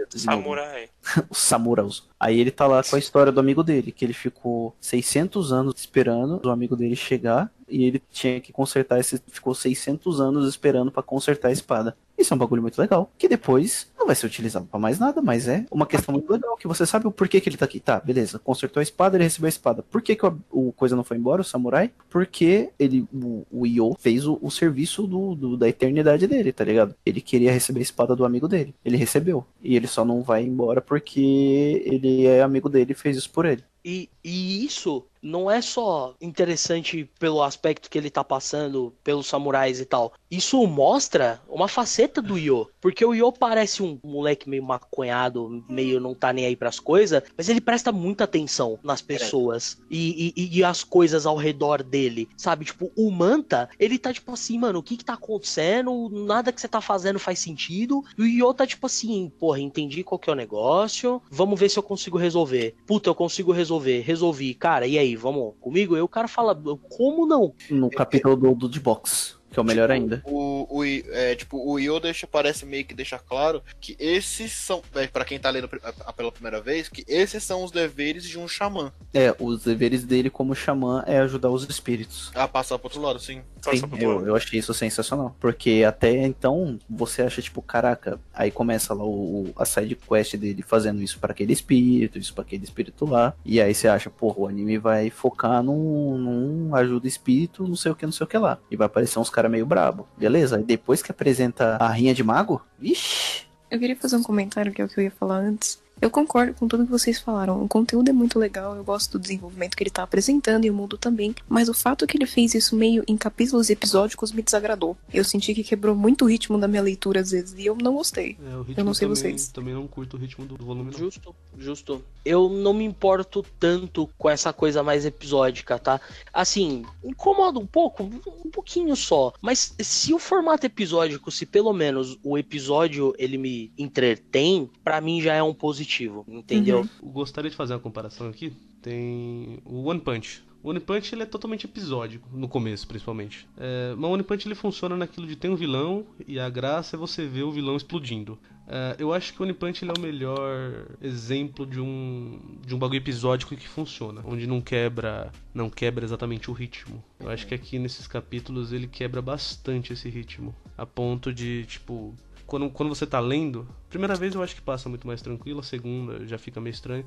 Samurai. Os Samuraus. Aí ele tá lá com a história do amigo dele, que ele ficou 600 anos esperando o amigo dele chegar e ele tinha que consertar esse. Ficou 600 anos esperando pra consertar a espada. Isso é um bagulho muito legal, que depois não vai ser utilizado pra mais nada, mas é uma questão muito legal, que você sabe o porquê que ele tá aqui. Tá, beleza, consertou a espada, ele recebeu a espada. Por que, que o, o coisa não foi embora, o samurai? Porque ele, o, o Io fez o, o serviço do, do- da eternidade dele, tá ligado? Ele queria receber a espada do amigo dele. Ele recebeu. E ele só não vai embora porque ele é amigo dele e fez isso por ele. E, e isso não é só interessante pelo aspecto que ele tá passando pelos samurais e tal. Isso mostra uma faceta do Yo. Porque o Yo parece um moleque meio maconhado, meio não tá nem aí pras coisas, mas ele presta muita atenção nas pessoas e, e, e as coisas ao redor dele, sabe? Tipo, o Manta, ele tá tipo assim, mano, o que que tá acontecendo? Nada que você tá fazendo faz sentido. E o Yo tá tipo assim, porra, entendi qual que é o negócio, vamos ver se eu consigo resolver. Puta, eu consigo resolver. Resolvi. Cara, e aí, vamos comigo? E o cara fala, como não? No capítulo do, do de box. Que é o melhor ainda. O, o, é, tipo, o Yo deixa, parece meio que deixa claro que esses são, é, para quem tá lendo pela primeira vez, que esses são os deveres de um xamã. É, os deveres dele como xamã é ajudar os espíritos. A passar pro outro lado, sim. Passa Sim, pro eu, plano. eu achei isso sensacional. Porque até então você acha, tipo, caraca, aí começa lá o, o- a side quest dele fazendo isso para aquele espírito, isso para aquele espírito lá. E aí você acha, porra, o anime vai focar num, num ajuda espírito, não sei o que, não sei o que lá. E vai aparecer uns caras meio brabo. Beleza? Aí depois que apresenta a rinha de mago, vixi. Eu queria fazer um comentário que é o que eu ia falar antes. Eu concordo com tudo que vocês falaram. O conteúdo é muito legal, eu gosto do desenvolvimento que ele tá apresentando e o mundo também. Mas o fato que ele fez isso meio em capítulos episódicos me desagradou. Eu senti que quebrou muito o ritmo da minha leitura às vezes e eu não gostei. É, o ritmo Eu não sei também, vocês. Também não curto o ritmo do volume, não. Justo, justo. Eu não me importo tanto com essa coisa mais episódica, tá? Assim, incomoda um pouco, um pouquinho só. Mas se o formato episódico, se pelo menos o episódio ele me entretém, pra mim já é um positivo, entendeu? Uhum. Eu gostaria de fazer uma comparação aqui. Tem o One Punch. O One Punch ele é totalmente episódico, no começo principalmente. É, mas o One Punch ele funciona naquilo de ter um vilão e a graça é você ver o vilão explodindo. É, eu acho que o One Punch ele é o melhor exemplo de um, de um bagulho episódico que funciona, onde não quebra, não quebra exatamente o ritmo. Eu acho que aqui nesses capítulos ele quebra bastante esse ritmo, a ponto de tipo quando, quando você tá lendo, primeira vez eu acho que passa muito mais tranquilo, a segunda já fica meio estranho.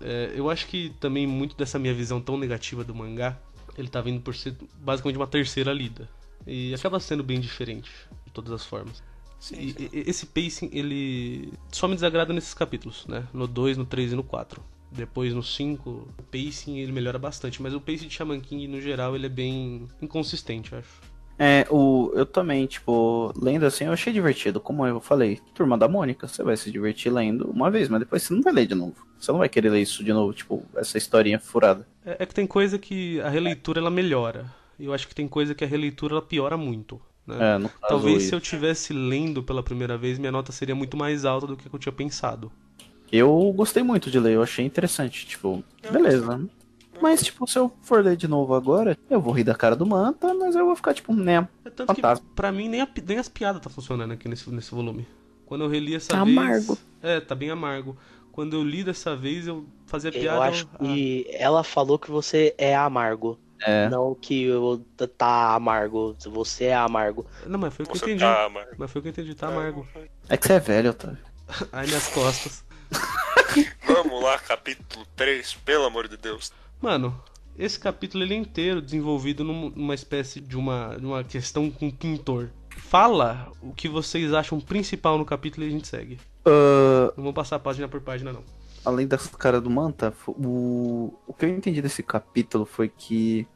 É, eu acho que também muito dessa minha visão tão negativa do mangá, ele tá vindo por ser basicamente uma terceira lida. E acaba sendo bem diferente, de todas as formas. E- e- esse pacing, ele só me desagrada nesses capítulos, né? No 2, no 3 e no 4. Depois no 5, o pacing ele melhora bastante, mas o pacing de Shaman King no geral ele é bem inconsistente, eu acho. É, o, eu também, tipo, lendo assim, eu achei divertido. Como eu falei, Turma da Mônica, você vai se divertir lendo uma vez, mas depois você não vai ler de novo. Você não vai querer ler isso de novo, tipo, essa historinha furada. É, é que tem coisa que a releitura ela melhora. E eu acho que tem coisa que a releitura ela piora muito. Né? É, no caso, Talvez se eu tivesse lendo pela primeira vez, minha nota seria muito mais alta do que eu tinha pensado. eu gostei muito de ler, eu achei interessante, tipo, beleza. Mas, tipo, se eu for ler de novo agora, eu vou rir da cara do Manta, mas eu vou ficar, tipo, né. É tanto que, Fantástico. pra mim, nem, a nem as piadas tá funcionando aqui nesse, nesse volume. Quando eu reli essa Tá vez. amargo. É, tá bem amargo. Quando eu li dessa vez, eu fazia Eu piada. acho eu- que ela falou que você é amargo. É. Não que eu tá amargo, você é amargo. ah, Não, mas foi o que eu entendi. tá. Mas foi o que eu entendi, tá amargo. É que você é velho, Otávio. Ai, minhas costas. Vamos lá, capítulo 3, pelo amor de Deus. Mano, esse capítulo ele é inteiro desenvolvido num- numa espécie de uma, uma questão com o pintor. Fala o que vocês acham principal no capítulo e a gente segue. Ah, Não vou passar página por página, não. além das cara do Manta, o, o que eu entendi desse capítulo foi que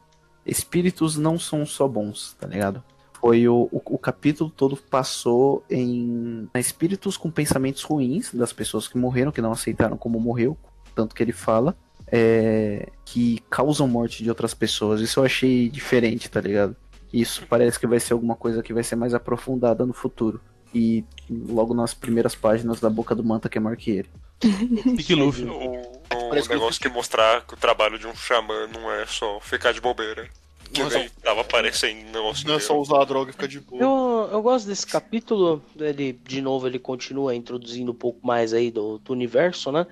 espíritos não são só bons, tá ligado? Foi o, o, o capítulo todo passou em espíritos com pensamentos ruins das pessoas que morreram, que não aceitaram como morreu, tanto que ele fala, é, que causam morte de outras pessoas. Isso eu achei diferente, tá ligado? Isso parece que vai ser alguma coisa que vai ser mais aprofundada no futuro. E logo nas primeiras páginas da boca do Manta que é maior que ele. Pique Luffy. O, o negócio que mostrar que o trabalho de um xamã não é só ficar de bobeira. Que Nossa. tava aparecendo um negócio Não é só usar a droga e ficar de boa. Eu, eu gosto desse capítulo. Ele, de novo, ele continua introduzindo um pouco mais aí do, do universo, né?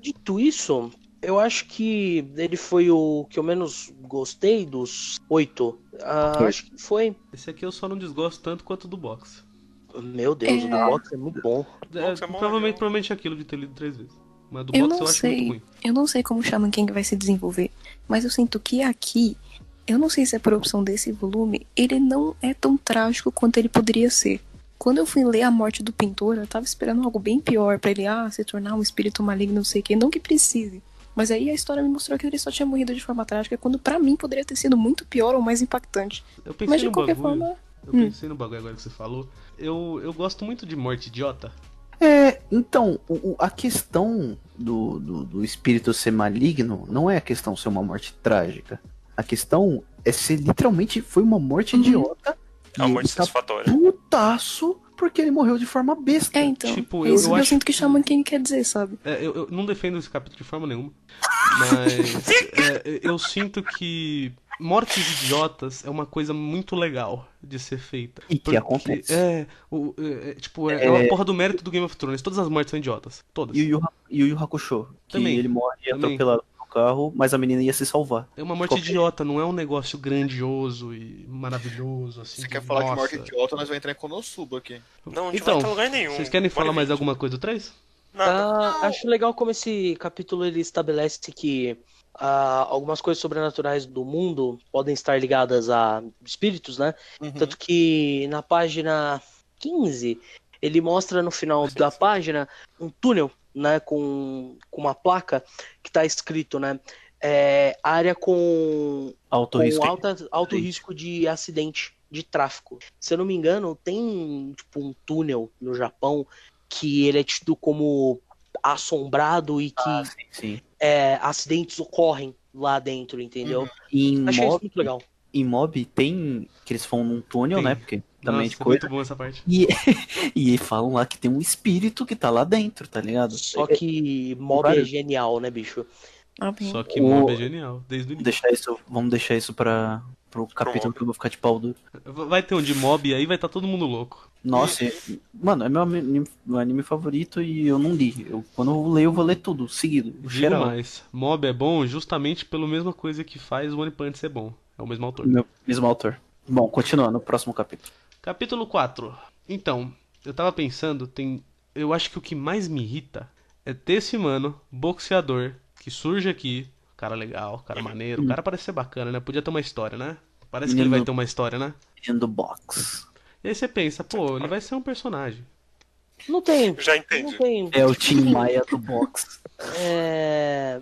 Dito isso, eu acho que ele foi o que eu menos gostei dos oito. Ah, acho que foi. Esse aqui eu só não desgosto tanto quanto o do box. Meu Deus, o do É. box é muito bom. É, é provavelmente, provavelmente é aquilo de ter lido três vezes. Mas do Eu box não eu acho sei. muito ruim. Eu não sei como o Shaman King vai se desenvolver, mas eu sinto que aqui, eu não sei se é por opção desse volume, ele não é tão trágico quanto ele poderia ser. Quando eu fui ler a morte do pintor, eu tava esperando algo bem pior pra ele, ah, se tornar um espírito maligno, não sei o que, não que precise. Mas aí a história me mostrou que ele só tinha morrido de forma trágica, quando pra mim poderia ter sido muito pior ou mais impactante. Eu pensei Mas de no qualquer bagulho. forma. Eu pensei no bagulho agora que você falou. Eu, eu gosto muito de morte idiota. É, então, o- o- a questão do, do, do espírito ser maligno não é a questão ser uma morte trágica. A questão é ser literalmente foi uma morte Uhum. idiota. É uma morte tá satisfatória. putaço porque ele morreu de forma besta. É, então. Tipo, é eu- isso eu que eu acho sinto que que- Shaman King quer dizer, sabe? É, eu, eu não defendo esse capítulo de forma nenhuma. Mas é, eu sinto que mortes idiotas é uma coisa muito legal de ser feita. E que acontece. É, o- é, é, tipo, é, é uma porra do mérito do Game of Thrones. Todas as mortes são idiotas. Todas. E o Yu, e o Yu Hakusho, que Também, ele morre também. atropelado carro, mas a menina ia se salvar. É uma morte Qualquer- idiota, não é um negócio grandioso e maravilhoso, assim. Você de, quer falar de nossa. morte idiota, nós vamos entrar em Konosuba aqui. Não, não Então, vai lugar nenhum. Vocês querem Pode falar mais alguma coisa do 3? Nada. Ah, acho legal como esse capítulo ele estabelece que ah, algumas coisas sobrenaturais do mundo podem estar ligadas a espíritos, né? Uhum. Tanto que na página 15 ele mostra no final da página um túnel, né, com, com uma placa que tá escrito, né, é, área com Alto com risco. alta, alto Sim. risco de acidente de tráfico. Se eu não me engano, tem tipo um túnel no Japão que ele é tido como assombrado e que Ah, sim, sim. é, acidentes ocorrem lá dentro, entendeu? E em Achei isso mob, muito legal. em mob tem que eles vão num túnel, Tem. né? Porque também Nossa, de é coisa. muito bom essa parte. E, e falam lá que tem um espírito que tá lá dentro, tá ligado? Só que mob é genial, né, bicho? Ah. Só que O- mob é genial, desde o Vamos início. deixar isso, vamos deixar isso para pro capítulo que eu vou ficar de pau duro. Vai ter um de mob e aí vai estar todo mundo louco. Nossa, e- mano, é meu anime, meu anime favorito e eu não li. Eu, quando eu ler, eu vou ler tudo, seguido. Digo Geral. mais, mob é bom justamente pela mesma coisa que faz One Punch ser bom. É o mesmo autor. Meu mesmo autor. Bom, continuando, no próximo capítulo. Capítulo 4. Então, eu tava pensando, tem. Eu acho que o que mais me irrita é ter esse mano, boxeador, que surge aqui. Cara legal, cara maneiro. O cara parece ser bacana, né? Podia ter uma história, né? Parece que ele vai ter uma história, né? Menino do box. E aí você pensa, pô, ele vai ser um personagem. Não tem. Já Não entendi. tem. É o Tim Maia do box. É...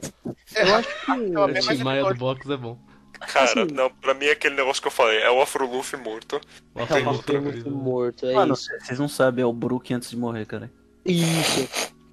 Eu acho que. Aquela O Tim Maia do box é bom. Cara, Assim- não, pra mim é aquele negócio que eu falei, é o Afro Luffy morto. O É Afro uma Luffy é incrível. morto, é Mano, isso. vocês não sabem, é o Brook antes de morrer, cara. Isso.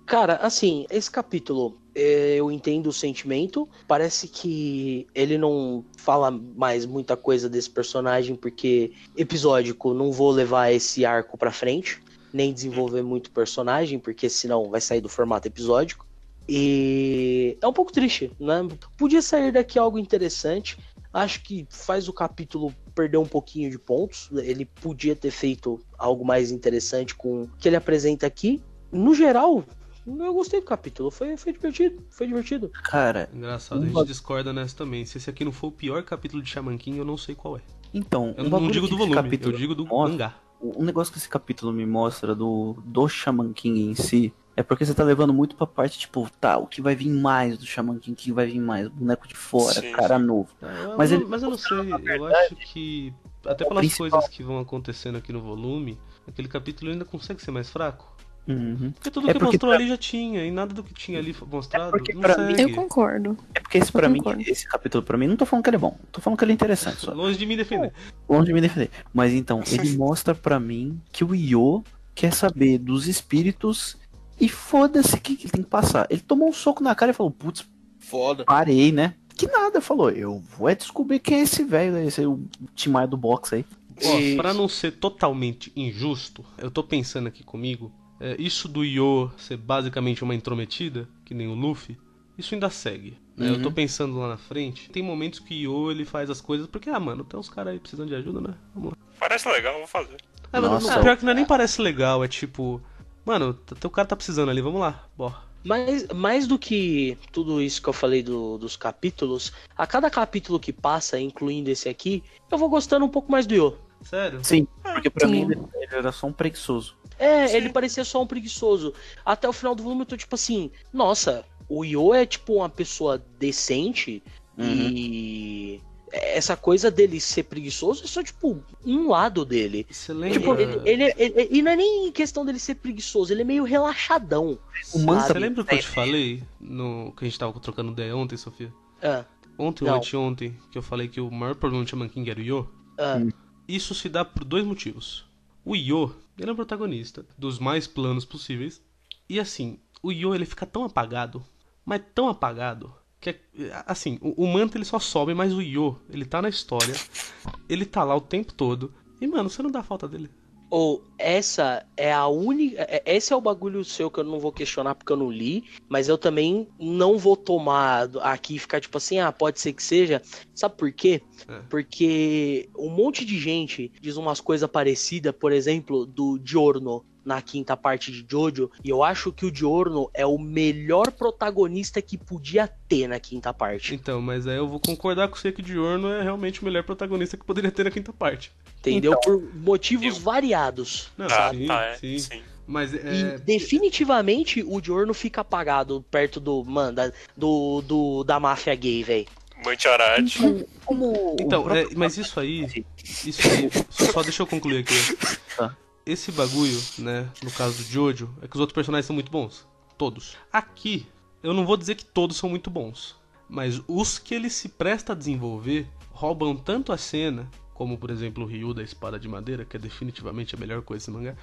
Cara, assim, esse capítulo, é, eu entendo o sentimento. Parece que ele não fala mais muita coisa desse personagem, porque episódico, não vou levar esse arco pra frente, nem desenvolver muito personagem, porque senão vai sair do formato episódico. E é um pouco triste, né? Podia sair daqui algo interessante. Acho que faz o capítulo perder um pouquinho de pontos. Ele podia ter feito algo mais interessante com o que ele apresenta aqui. No geral, eu gostei do capítulo. Foi, foi divertido. Foi divertido. Cara, Engraçado, a Uma- gente discorda nessa também. Se esse aqui não for o pior capítulo de Shaman King, eu não sei qual é. então, Eu um não digo do volume, capítulo eu digo do mostra- mangá. Um negócio que esse capítulo me mostra do, do Shaman King em si é porque você tá levando muito pra parte, tipo, tá, o que vai vir mais do Shaman King, o que vai vir mais? Boneco de fora, Sim, cara novo. Eu- Mas eu- ele- mas eu não sei, eu acho que. Até pelas principal- coisas que vão acontecendo aqui no volume, aquele capítulo ainda consegue ser mais fraco. Uhum. Porque tudo É que porque mostrou pra- ali já tinha, e nada do que tinha ali mostrado pra mim-. Eu concordo. É porque esse pra Eu mim, esse capítulo pra mim, não tô falando que ele é bom, tô falando que ele é interessante só. Longe de me defender. Longe de me defender. Mas então, ele mostra pra mim que o Io quer saber dos espíritos e foda-se o que, que ele tem que passar. Ele tomou um soco na cara e falou, putz, Foda. parei, né? Que nada, falou, eu vou é descobrir quem é esse velho, esse é o Timar do box aí. Ó, pra não ser totalmente injusto, eu tô pensando aqui comigo, é, isso do Yo ser basicamente uma intrometida, que nem o Luffy, isso ainda segue. né? Eu tô Uhum. pensando lá na frente, tem momentos que o Yo ele faz as coisas porque, ah, mano, tem uns caras aí precisando de ajuda, né? Vamos lá. Parece legal, vou fazer. Ah, mas Nossa. não, pior que não é nem parece legal, é tipo, mano, teu cara tá precisando ali, vamos lá, bora. Mas mais do que tudo isso que eu falei do- dos capítulos, a cada capítulo que passa, incluindo esse aqui, eu vou gostando um pouco mais do Yo. Sério? Sim, porque pra Sim. mim ele, ele era só um preguiçoso. É, Sim. ele parecia só um preguiçoso. Até o final do volume eu tô tipo assim, nossa, o Yo é tipo uma pessoa decente Uhum. e essa coisa dele ser preguiçoso é só, tipo, um lado dele. Você lembra? Tipo, ele, ele, ele- E não é nem questão dele ser preguiçoso, ele é meio relaxadão. O Você lembra o que eu te falei no que a gente tava trocando ideia ontem, Sofia? Ah, Ontem ou anteontem, que eu falei que o maior problema do Shaman King era o Yo? ah, Isso se dá por dois motivos. O Yo, ele é o protagonista dos mais planos possíveis. E assim, o Yo ele fica tão apagado, mas tão apagado, que é, assim, o, o Manta ele só sobe, mas o Yo, ele tá na história, ele tá lá o tempo todo. E mano, você não dá falta dele. Ou essa é a única. é- Esse é o bagulho seu que eu não vou questionar porque eu não li, mas eu também não vou tomar aqui e ficar tipo assim, ah, pode ser que seja. Sabe por quê? É. Porque um monte de gente diz umas coisas parecidas, por exemplo, do Giorno na quinta parte de Jojo, e eu acho que o Giorno é o melhor protagonista que podia ter na quinta parte. Então, mas aí eu vou concordar com você que o Diorno é realmente o melhor protagonista que poderia ter na quinta parte. Entendeu? Por motivos Eu- variados. Não, Ah, sim, tá, é, sim. sim. Mas E é. definitivamente o Diorno fica apagado perto do, mano, da, do, do, da máfia gay, velho. Mantiarate. Como Então, o próprio- é, mas isso aí. Isso aí. Só deixa eu concluir aqui. Tá. Esse bagulho, né? No caso do Jojo, é que os outros personagens são muito bons. Todos. Aqui, eu não vou dizer que todos são muito bons. Mas os que ele se presta a desenvolver roubam tanto a cena. Como, por exemplo, o Ryu da Espada de Madeira, que é definitivamente a melhor coisa desse mangá.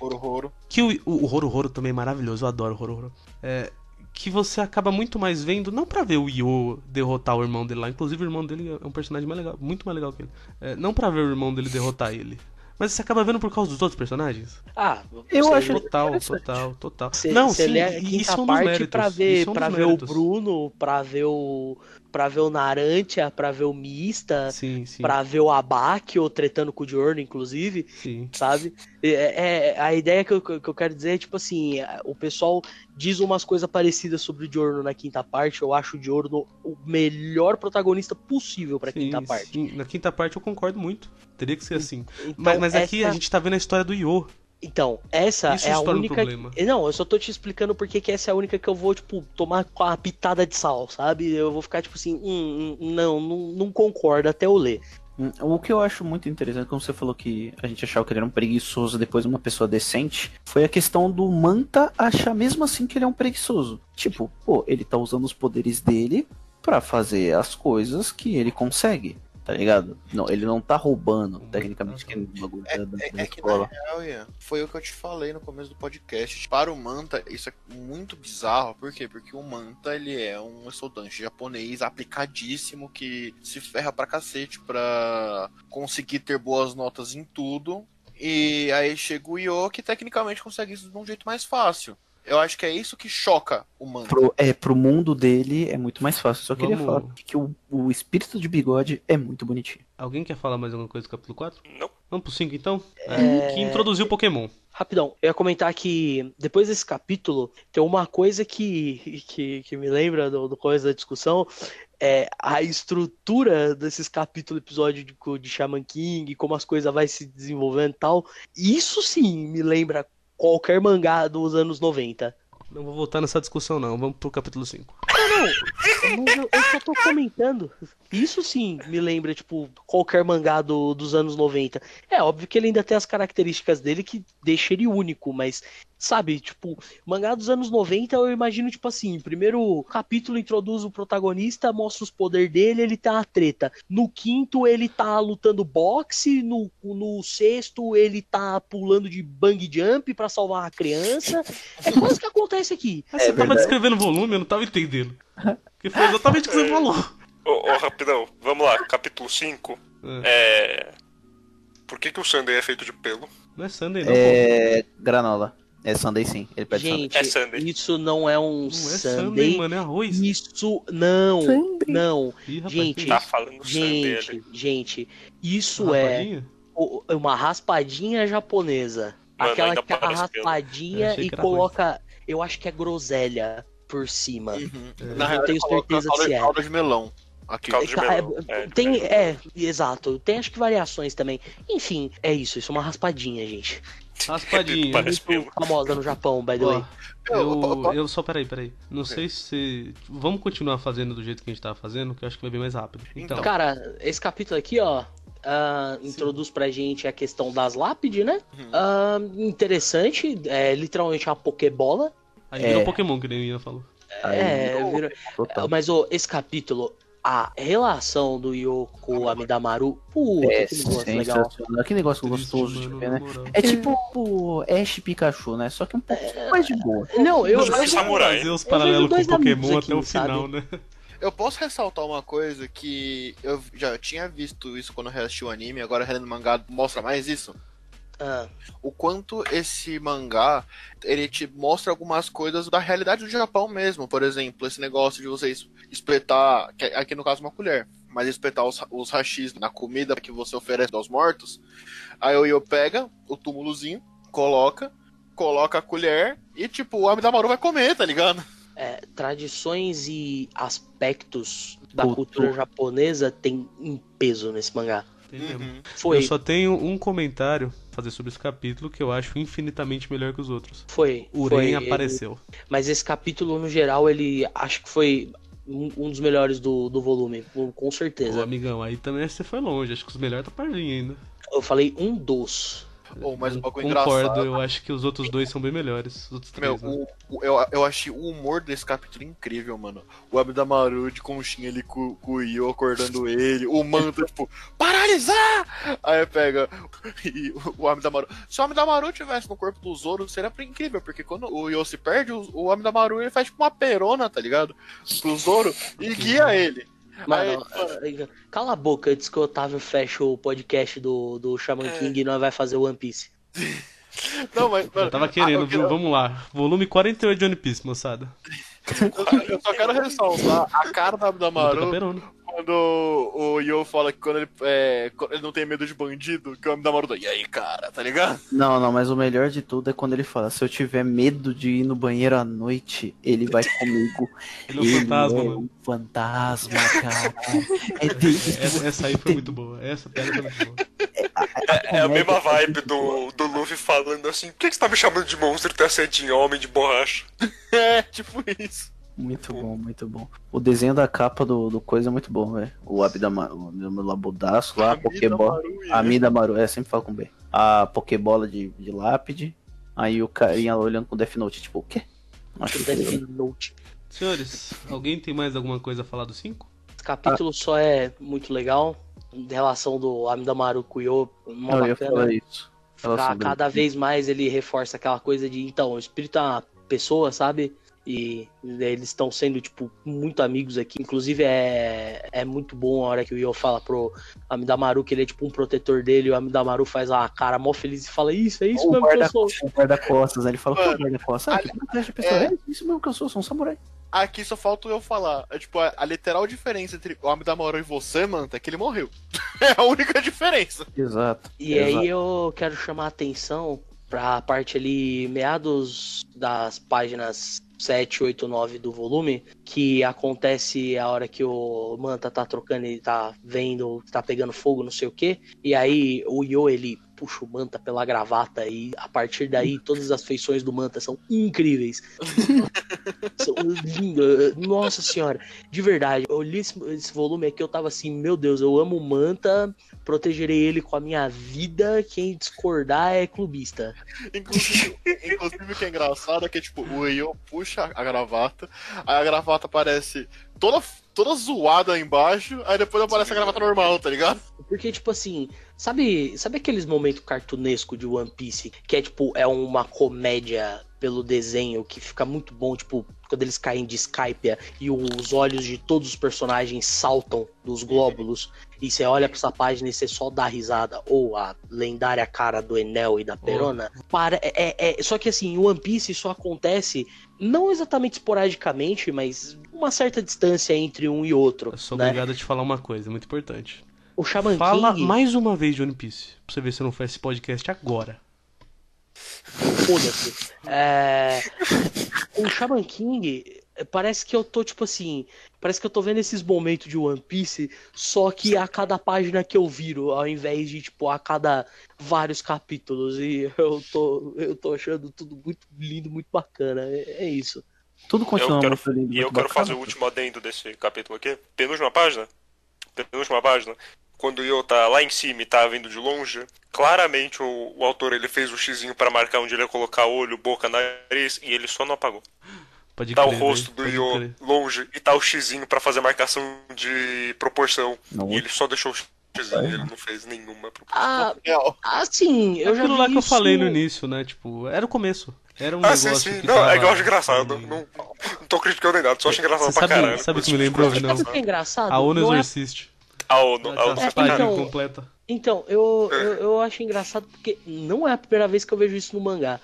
Roro. Que o, o, o Horo Horo também é maravilhoso, eu adoro o Horo Horo. É, que você acaba muito mais vendo, não pra ver o Yo derrotar o irmão dele lá, inclusive o irmão dele é um personagem mais legal, muito mais legal que ele. É, não pra ver o irmão dele derrotar ele. Mas você acaba vendo por causa dos outros personagens? Ah, Eu acho- Total, total, total. Não, você sim, lê a quinta isso é um dos parte méritos. pra ver, isso é um dos pra ver o. Bruno, pra ver o. pra ver o Narantia, pra ver o Mista, Sim, sim, pra ver o Abakio tretando com o Diorno, inclusive, sim. sabe? É, é- a ideia que eu, que eu quero dizer é, tipo assim, o pessoal diz umas coisas parecidas sobre o Diorno na quinta parte. Eu acho o Diorno o melhor protagonista possível pra Sim, quinta parte. sim. Na quinta parte eu concordo muito. Teria que ser assim. Então, mas mas aqui essa- a gente tá vendo a história do Yo. Então, essa Isso é a um única. problema. Não, eu só tô te explicando porque que essa é a única que eu vou, tipo, tomar com a pitada de sal, sabe? Eu vou ficar, tipo assim, hum, hum, não, não, não concordo até eu ler. Hum, O que eu acho muito interessante, como você falou que a gente achava que ele era um preguiçoso depois uma pessoa decente, foi a questão do Manta achar mesmo assim que ele é um preguiçoso. Tipo, pô, ele tá usando os poderes dele pra fazer as coisas que ele consegue, tá ligado? Não, ele não tá roubando, tecnicamente, que é bagulho da, da- É, da é que na real, Ian, foi o que eu te falei no começo do podcast. Para o Manta, isso é muito bizarro. Por quê? Porque o Manta, ele é um estudante japonês aplicadíssimo que se ferra pra cacete pra conseguir ter boas notas em tudo. E aí chega o Yo, que tecnicamente consegue isso de um jeito mais fácil. Eu acho que é isso que choca o Manta. Pro, é, pro mundo dele é muito mais fácil. Só queria Vamos- falar que o, o espírito de bigode é muito bonitinho. Alguém quer falar mais alguma coisa do capítulo 4? Não. Vamos pro 5 então? É, Que introduziu o Pokémon. Rapidão, eu ia comentar que depois desse capítulo, tem uma coisa que, que, que me lembra do, do coisa da discussão, é a estrutura desses capítulos, episódio de, de Shaman King, como as coisas vai se desenvolvendo e tal. Isso sim me lembra qualquer mangá dos anos 90. Não vou voltar nessa discussão não, vamos pro capítulo 5. Mas eu, eu só tô comentando. Isso sim me lembra, tipo, qualquer mangá do- dos anos 90. É óbvio que ele ainda tem as características dele que deixa ele único, mas, sabe, tipo, mangá dos anos 90 eu imagino, tipo assim, primeiro capítulo introduz o protagonista, mostra os poderes dele, ele tá a treta. No quinto ele tá lutando boxe, no, no sexto ele tá pulando de bang jump pra salvar a criança. É quase que acontece aqui. Mas você tava descrevendo o volume, eu não tava entendendo. Que foi exatamente o que você falou. Ô, ô, rapidão, vamos lá, capítulo 5. É. Por que, que o Sunday é feito de pelo? Não é Sunday não, pô. É. Granola. É Sunday sim. Ele pede Sunday. Gente, É Sunday. isso não é um Não é Sunday. Sunday, mano, é arroz. Isso não, Sunday. não. Ih, rapaz, Gente, Tá isso? falando Sunday ali. Gente, gente, isso é Rapadinha? o- uma raspadinha japonesa. Mano, Aquela que é raspadinha achei e coloca, eu acho que é groselha por cima. Uhum. É. Na Não real, tenho certeza se é. calda de melão. Aqui. De melão. é, É, tem, é, exato. Tem acho que variações também. Enfim, é isso. Isso é uma raspadinha, gente. Raspadinha. Parece. Muito famosa no Japão, by the way. Eu- eu, só, peraí, peraí. Não sei se. Vamos continuar fazendo do jeito que a gente tava fazendo, que eu acho que vai bem mais rápido. Então, Então. Cara, esse capítulo aqui, ó, ah, introduz pra gente a questão das lápides, né? Uhum. Ah, interessante, é literalmente uma pokebola. aí virou É. Pokémon, que nem o Ian falou. É, virou mas ô, esse capítulo, a relação do Yoko Amidamaru, puta, É que negócio legal. Que negócio Triste, gostoso de ver, né? É tipo o Ash Pikachu, né? Só que um pouco mais de boa. Não, eu, é samurai. Fazer os paralelos com Pokémon amigos até o aqui, final, sabe? né? Eu posso ressaltar uma coisa que eu já tinha visto isso quando eu reassisti o anime, agora relendo o mangá mostra mais isso. Ah, O quanto esse mangá ele te mostra algumas coisas da realidade do Japão mesmo. Por exemplo, esse negócio de você es- espetar, que aqui no caso uma colher, mas espetar os, os hashis na comida que você oferece aos mortos. Aí o Yo pega o túmulozinho, coloca, coloca a colher e tipo, o Amidamaru vai comer, tá ligado? é, tradições e aspectos da Cultura. cultura japonesa tem um peso nesse mangá. Uhum. Foi, Eu só tenho um comentário fazer sobre esse capítulo que eu acho infinitamente melhor que os outros. foi. Uren ele- apareceu. Mas esse capítulo, no geral, ele acho que foi um, dos melhores do, do volume, com com Ô, certeza. amigão, aí também você foi longe. Acho que os melhores tá vir ainda. Eu falei um dos. Ou mais um pouco Concordo, engraçado. eu acho que os outros dois são bem melhores. Os outros Meu, três, né? o, o- eu, eu achei o humor desse capítulo incrível, mano. O Abdamaru de conchinha ali com, com o Io acordando ele. O Manta, tipo, paralisar! Aí pega e o, o Abdamaru. Se o Abdamaru tivesse no corpo do Zoro, seria incrível, porque quando o Io se perde, o, o Abdamaru ele faz tipo uma perona, tá ligado? Pro Zoro e guia ele. Mano, Aí, eh, cala a boca antes que o Otávio feche o podcast do, do Shaman É. King e nós vai fazer o One Piece. Não, mas. Eu tava querendo, ah, eu, viu? Vamos lá. Volume 48 de One Piece, moçada. eu- eu só quero ressaltar a cara Luta Abdamaru Caperona. Quando o Yo fala que quando ele, é, quando ele não tem medo de bandido, que o Abdamaru tá. E aí, cara, tá ligado? Não, não, mas o melhor de tudo é quando ele fala: se eu tiver medo de ir no banheiro à noite, ele vai comigo. Ele é um fantasma, é um fantasma, cara. É dele. Essa, essa aí foi muito boa. Essa piada foi muito boa. É a mesma vibe do, do Luffy falando assim: por que, você tá me chamando de monstro e tá cedinho, homem de borracha? É, tipo isso. Muito bom, muito bom. O desenho da capa do, do coisa é muito bom, velho. O Abdamaru, o Labudaço lá, a Pokébola. Abdamaru, A Midamaru, é, sempre falo com B. A Pokébola de, de lápide. Aí o carinha olhando com Death Note, tipo, o quê? Acho que Death Note. Senhores, alguém tem mais alguma coisa a falar do 5? Esse capítulo só é muito legal. Em relação do Amidamaru com o Yo, mó eu ia bacana. falar isso. Cada vez mais ele reforça aquela coisa de, então, o espírito é uma pessoa, sabe? E eles estão sendo, tipo, muito amigos aqui. Inclusive, é, é muito bom a hora que o Yo fala pro Amidamaru que ele é, tipo, um protetor dele. E o Amidamaru faz uma cara mó feliz e fala, isso, é isso O mesmo que eu guarda- sou. O guarda-costas, né? Ele fala, pô, Mano, guarda-costas, ah, que a pessoa. é. É isso mesmo que eu sou, sou um samurai. Aqui só falta eu falar. É, tipo, a, a literal diferença entre o Amidamaru e você, Manta, é que ele morreu. É a única diferença. Exato. E aí eu quero chamar a atenção pra parte ali, meados das páginas 7, 8, 9 do volume, que acontece a hora que o Manta tá trocando e tá vendo, tá pegando fogo, não sei o que. E aí o Yo, ele puxa o Manta pela gravata e a partir daí todas as feições do Manta são incríveis. são lindas. Nossa senhora, de verdade, eu li esse, esse volume aqui, eu tava assim, meu Deus, eu amo o Manta, protegerei ele com a minha vida, quem discordar é clubista. Inclusive, inclusive o que é engraçado é que, tipo, o Io puxa a gravata, aí a gravata aparece toda, toda zoada embaixo, aí depois aparece a gravata normal, tá ligado? Porque, tipo assim, sabe, sabe aqueles momentos cartunesco de One Piece, que é tipo, é uma comédia pelo desenho que fica muito bom, tipo, quando eles caem de Skype e os olhos de todos os personagens saltam dos glóbulos, e você olha pra essa página e você só dá risada, ou a lendária cara do Enel e da Perona. Para, é, é- é- só que assim, o One Piece só acontece, não exatamente esporadicamente, mas uma certa distância entre um e outro. Eu sou né? obrigado a te falar uma coisa muito importante. O Shaman Fala King... mais uma vez de One Piece, pra você ver se eu não faz esse podcast agora. Foda-se. É... O Shaman King, parece que eu tô, tipo assim. Parece que eu tô vendo esses momentos de One Piece, só que a cada página que eu viro, ao invés de, tipo, a cada vários capítulos. E eu tô, eu tô achando tudo muito lindo, muito bacana. É, é isso. Tudo continua eu quero, muito lindo. E eu muito quero bacana. fazer o último adendo desse capítulo aqui. Penúltima página. Penúltima página. Quando o Yo tá lá em cima e tá vindo de longe, claramente o, o autor ele fez o xizinho pra marcar onde ele ia colocar olho, boca, nariz e ele só não apagou. Pode Tá o crer, rosto velho, do crer. longe e tá o xizinho pra fazer marcação de proporção. Não. E ele só deixou o xizinho, ele não fez nenhuma proporção. Ah, Real. assim, eu já Aquilo vi lá que eu isso- falei no início, né? Tipo, era o começo. Era um Ah, sim, negócio sim. que Não, tava... é que eu acho engraçado. Não, não tô criticando nem nada, só acho engraçado Você pra sabe- caralho. sabe o que me lembrou, coisa. Sabe o que é engraçado? A ONU Não é- Exorcist. A ONU, a ONU É, então- completa. Então, eu, eu, eu acho engraçado porque não é a primeira vez que eu vejo isso no mangá.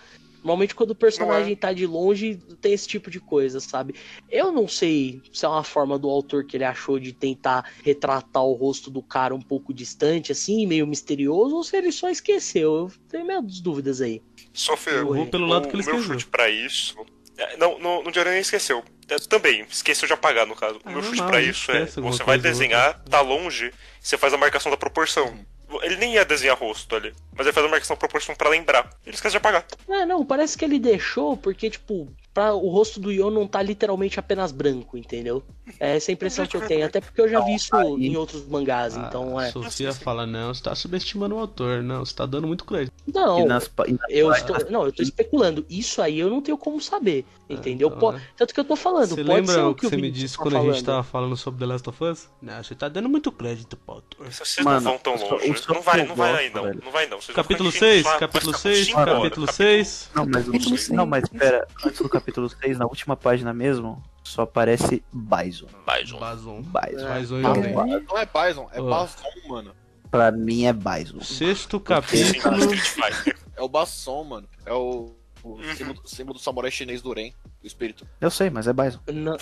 Normalmente quando o personagem Não tá de longe, tem esse tipo de coisa, sabe? Eu não sei se é uma forma do autor que ele achou de tentar retratar o rosto do cara um pouco distante, assim, meio misterioso, ou se ele só esqueceu. Eu tenho minhas dúvidas aí. Sofia, Eu vou pelo lado que ele o meu esqueceu. chute pra isso. é, Não, não, não diria nem esqueceu. É, também, esqueceu de apagar, no caso. Ah, o meu chute pra ele isso é: você vai ou desenhar, tá longe, você faz a marcação da proporção. Ele nem ia desenhar rosto ali, mas ele faz a marcação da proporção pra lembrar. Ele esquece de apagar. É, não, parece que ele deixou porque, tipo, pra, o rosto do Yon não tá literalmente apenas branco, entendeu? É essa a impressão que eu tenho. Até porque eu já vi isso em outros mangás, então a é. Sofia fala, não, você tá subestimando o autor. Não, você tá dando muito crédito. Não, E nas, e Eu estou, não, eu tô especulando. Isso aí eu não tenho como saber, entendeu? então, Po- né? Tanto que eu tô falando. Você pode lembra ser o o que, que, você me disse tá quando a gente falando. tava falando sobre The Last of Us? Não, você tá dando muito crédito pro autor. Vocês Mano, não vão tão longe. só Não vai, não não vai aí gosto, não. velho. Não vai não. Vocês vão Capítulo ficar enchendo 6, o saco, capítulo vai ficar 6, cinco horas. capítulo 6. Não, mas, Capítulo não, mas espera, antes do capítulo 6, na última página mesmo, só aparece Bison. Bison. E Tá Oden. bom. Não é Bison, é Ó. Basson, mano. Pra mim é Bison. Sexto capítulo. É o Basson, mano. É o, o Uhum. símbolo, símbolo do samurai chinês do Ren, do espírito. Eu sei, mas é Bison. Não,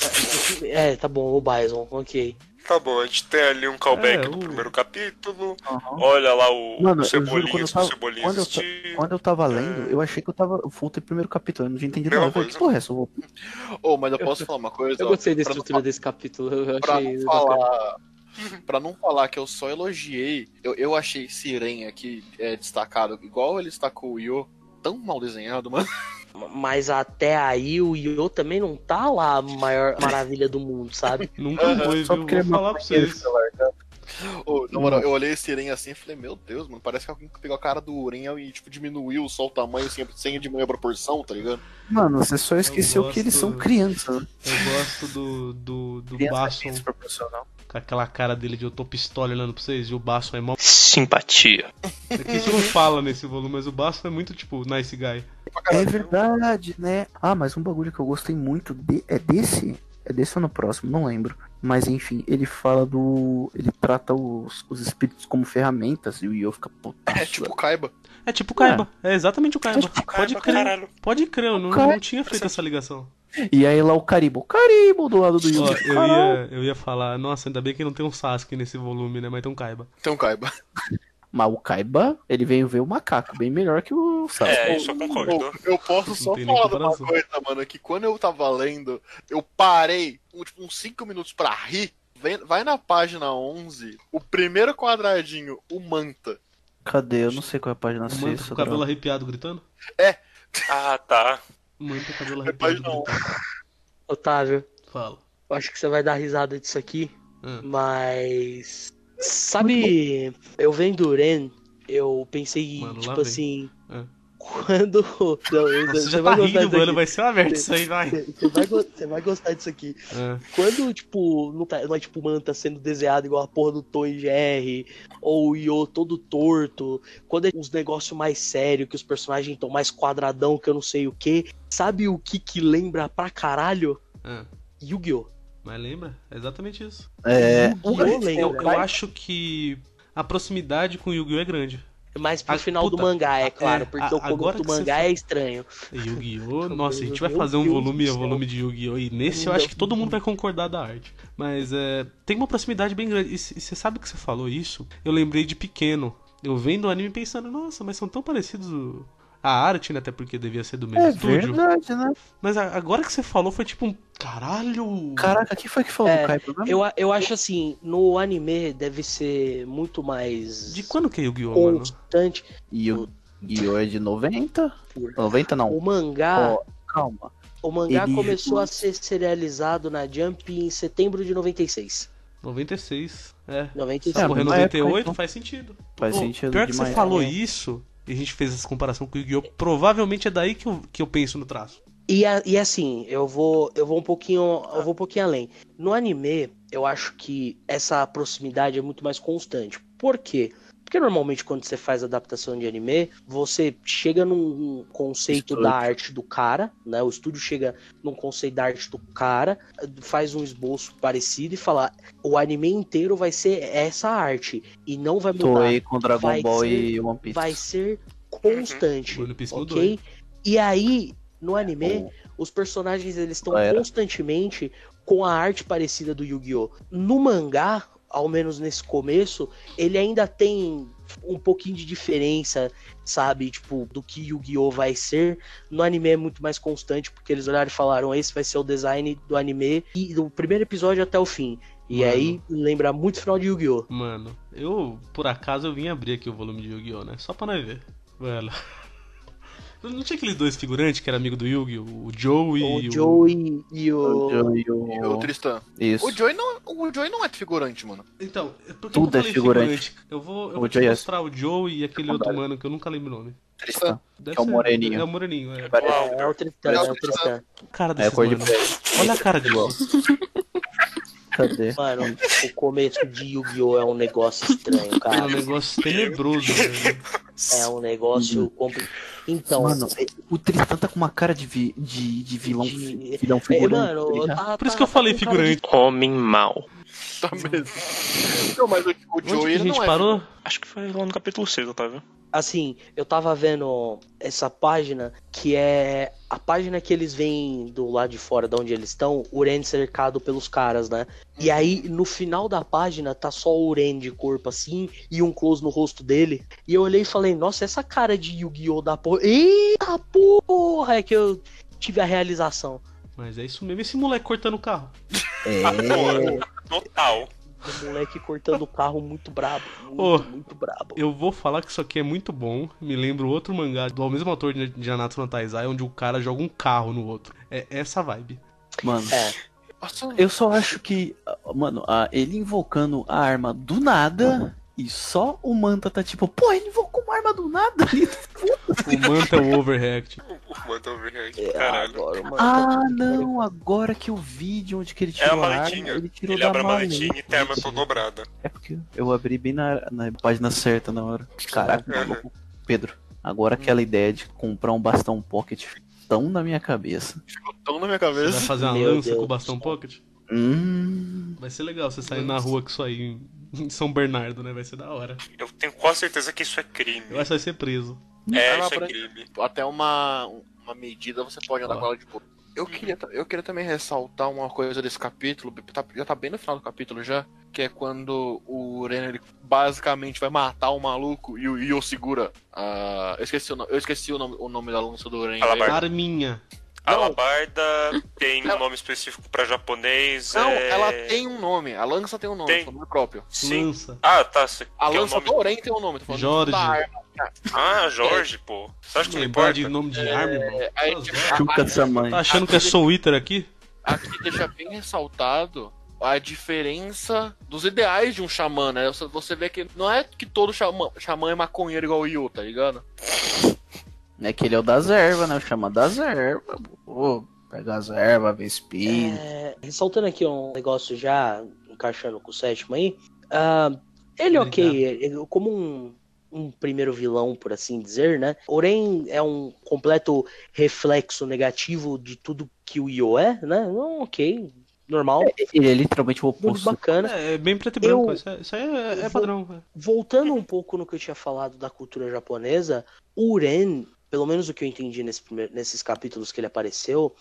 é, é, tá bom, o Bison, ok. Tá bom, a gente tem ali um callback É, do o- primeiro capítulo. Aham. Olha lá o, Mano, o eu quando eu tava- quando eu ta- existir. Quando eu tava lendo, eu achei que eu tava. Eu voltei pro primeiro capítulo, eu não tinha entendido Mesma nada. Eu que porra é essa? Eu vou- Ô, mas eu posso falar uma coisa? Eu ó, gostei da pra não estrutura desse capítulo, eu pra achei não falar. Pra não falar que eu só elogiei, eu, eu achei esse Ren aqui é, destacado, igual ele destacou o Yo, tão mal desenhado, mano. Mas até aí o Yo também não tá lá a maior maravilha do mundo, sabe? Nunca foi, Só viu? Vou é falar pra vocês. Ô, na moral, eu olhei esse Ren assim e falei, meu Deus, mano, parece que alguém pegou a cara do Ren e, tipo, diminuiu só o tamanho sem, sem diminuir a proporção, tá ligado? Mano, você só esqueceu que eles gosto- são crianças. né? Eu gosto do, do, do Criança Basson com aquela cara dele de eu tô pistola olhando pra vocês e o Basson é mó. Simpatia. É que isso não fala nesse volume, mas o Basson é muito tipo nice guy. É verdade, né? Ah, mas um bagulho que eu gostei muito de- é desse. É desse ou no próximo, não lembro. Mas enfim, ele fala do. Ele trata os, os espíritos como ferramentas e o Yo fica putaço. É tipo Kaiba. É tipo o Kaiba, é, exatamente o Kaiba. Pode Caramba, crer, caralho. pode crer, eu não, não tinha feito essa ligação. E aí lá o Caribo. Caribo do lado do. Ó, eu, ia, eu ia falar, nossa, ainda bem que não tem um Sasuke nesse volume, né? Mas tem um Kaiba. Então, Kaiba. Mas o Kaiba, ele veio ver o macaco, bem melhor que o Sasuke. É, isso eu concordo. Eu posso só tem falar de uma coisa, mano, que quando eu tava lendo, eu parei, um, tipo, uns 5 minutos pra rir. Vem- Vai na página 11, o primeiro quadradinho, o Manta. Cadê? Eu não sei qual é a página O 6. Manta com o cabelo arrepiado gritando? Ah, tá. O Manta com o cabelo arrepiado gritando. Otávio, Fala. eu acho que você vai dar risada disso aqui, Ah. mas. Sabe, eu vendo o Ren, eu pensei, Mano, tipo assim. Ah. Quando. Não, Nossa, você já vai tá gostar rindo, mano. aqui. Vai ser uma merda isso aí, vai. Você vai, go- você vai gostar disso aqui. Ah. Quando, tipo, não, tá, não é tipo o Manta sendo desenhado igual a porra do Tom e Jerry, ou o Yo todo torto, quando é uns negócios mais sérios, que os personagens estão mais quadradão, que eu não sei o que, sabe o que que lembra pra caralho? Ah. Yu-Gi-Oh! Mas lembra? É exatamente isso. É. Yu-Gi-Oh! Eu, lembra. eu acho que a proximidade com o Yu-Gi-Oh! é grande. Mas pro Ah, final puta, do mangá, é claro, é, porque a- o começo do mangá é estranho. Yu-Gi-Oh! Nossa, a gente vai fazer um volume a céu. volume de Yu-Gi-Oh! E nesse eu acho que todo mundo vai concordar da arte. Mas é, tem uma proximidade bem grande. E você sabe que você falou isso? Eu lembrei de pequeno. Eu vendo o anime pensando, nossa, mas são tão parecidos a arte, né? Até porque devia ser do mesmo É estúdio. verdade, né? Mas a- agora que você falou foi tipo um. Caralho! Caraca, quem foi que falou É, do Kaiba? Eu, eu acho assim, no anime deve ser muito mais De quando que é Yu-Gi-Oh, constante. E o Guiô é de 90? Por- 90 não. O mangá, Ó, calma. o mangá ele- começou a ser serializado na Jump em setembro de 96. 96. É. 96. Se É, correr na época, 98, então. faz sentido. Faz Pô, sentido Pior que demais. você falou É. isso, e a gente fez essa comparação com o Yu-Gi-Oh! Provavelmente é daí que eu, que eu penso no traço. E, a- e assim, eu vou, eu vou um pouquinho, eu vou um pouquinho além. No anime, eu acho que essa proximidade é muito mais constante. Por quê? Porque normalmente quando você faz adaptação de anime, você chega num conceito Estúdio. da arte do cara, né? O estúdio chega num conceito da arte do cara, faz um esboço parecido e fala: o anime inteiro vai ser essa arte e não vai mudar. Toei com Dragon Vai Ball ser- e One Piece. Vai ser constante, One Piece mudou, ok? E aí, no anime, os personagens eles estão constantemente com a arte parecida do Yu-Gi-Oh! No mangá, ao menos nesse começo, ele ainda tem um pouquinho de diferença, sabe? Tipo, do que Yu-Gi-Oh! vai ser. No anime é muito mais constante, porque eles olharam e falaram: esse vai ser o design do anime e do primeiro episódio até o fim. E Mano. aí lembra muito o final de Yu-Gi-Oh! Mano, eu, por acaso, eu vim abrir aqui o volume de Yu-Gi-Oh, né? Só pra nós ver. Velho. Não tinha aqueles dois figurantes que era amigo do Yugi, o Joe e O Joey e O o. Joey e E o o... Tristan. Isso. O Joey não, o Joey não é figurante, mano. Então, por que Tudo eu é falei figurante. Eu vou, eu O vou te Joey é- mostrar o Joe e aquele outro mano que eu nunca lembro o nome. Tristan. Deve é o moreninho. É o moreninho, é. É, é o Tristan, é o Tristan. Cara É, desse cor de mano. pele. Olha a cara de Igual. Cadê? Mano, o começo de Yu-Gi-Oh! é um negócio estranho, É um cara. negócio tenebroso, velho. É um negócio complicado. Então, Mano, o Tristan tá com uma cara de, vi- de, de vilão, De- vilão é, figurante. mano, tá tá- Por isso tá- que eu tá falei cara de- figurante. Homem mal. Tá mesmo. Não, mas o, o Onde Joey que a gente não é. parou? Acho que foi lá no capítulo 6, Otávio. Assim, eu tava vendo essa página que é a página que eles veem do lado de fora de onde eles estão, o Uren cercado pelos caras, né? E aí, no final da página, tá só o Uren de corpo assim e um close no rosto dele. E eu olhei e falei, nossa, essa cara de Yu-Gi-Oh! da porra. Eita porra! É que eu tive a realização. Mas é isso mesmo, esse moleque cortando o carro. É, Total. O moleque cortando o carro muito brabo. Muito, Ô, muito brabo. Eu vou falar que isso aqui é muito bom. Me lembra o outro mangá do mesmo autor de Janatsu no Taizai, onde o cara joga um carro no outro. É essa vibe. mano, É. Eu só acho que, mano, a- ele invocando a arma do nada e só o Manta tá tipo, pô, ele invocou uma arma do nada. O Manta é o overreact. Manda eu ver aqui, É, caralho. agora, mano, ah, tá- não, agora que eu vi de onde que ele É a tirou a, arma, maletinha. ele tirou Ele da abre a maletinha e tem a arma toda dobrada. É porque eu abri bem na, na página certa na hora. Caraca, Uhum. Pedro, agora aquela ideia de comprar um bastão pocket tão na minha cabeça. ficou tão na minha Você vai cabeça. fazer uma Meu lança Deus com o bastão pocket? Hum. Vai ser legal você sair na rua com isso aí em- São Bernardo, né? Vai ser da hora. Eu tenho quase certeza que isso é crime. Eu acho que vai ser preso. É, Ah, isso é crime. Até uma, uma medida você pode andar com ela de boa. Eu queria, eu queria também ressaltar uma coisa desse capítulo, tá- já tá bem no final do capítulo já, que é quando o Ren ele basicamente vai matar o maluco e o Io segura a. Eu esqueci o nome, eu esqueci o nome, o nome da lança do Ren. Alabarda. Arminha. A Não. alabarda tem um Ela- nome específico pra japonês. Não, é... ela tem um nome, a lança tem um nome, Tem. nome próprio. Sim. Lança. Ah, tá. cê- A que é lança nome... do Ren tem um nome, tô falando Jorge. da arma. Ah, Jorge, pô. Você acha que não importa? de nome de arma, irmão? É, aí, tipo. Chuca essa mãe. Tá achando que é Soul Eater aqui? aqui deixa bem ressaltado a diferença dos ideais de um xamã, né? Você- Você vê que não é que todo xamã, xamã é maconheiro igual o Yu, tá ligado? É que ele é o das ervas, né? Chama das ervas. Pô, pega as ervas, vê espinho. É, ressaltando aqui um negócio já, encaixando com o sétimo aí. ah, ele, ok, ele- como um, um primeiro vilão, por assim dizer, né? Porém, é um completo reflexo negativo de tudo que o Io é, né? Não, ok, normal, Ele é literalmente o muito oposto. bacana. É, é bem preto e branco. Eu- Isso, é, isso aí é, é padrão. é. Voltando um pouco no que eu tinha falado da cultura japonesa, o Uren, pelo menos o que eu entendi nesse primeiro- nesses capítulos que ele apareceu,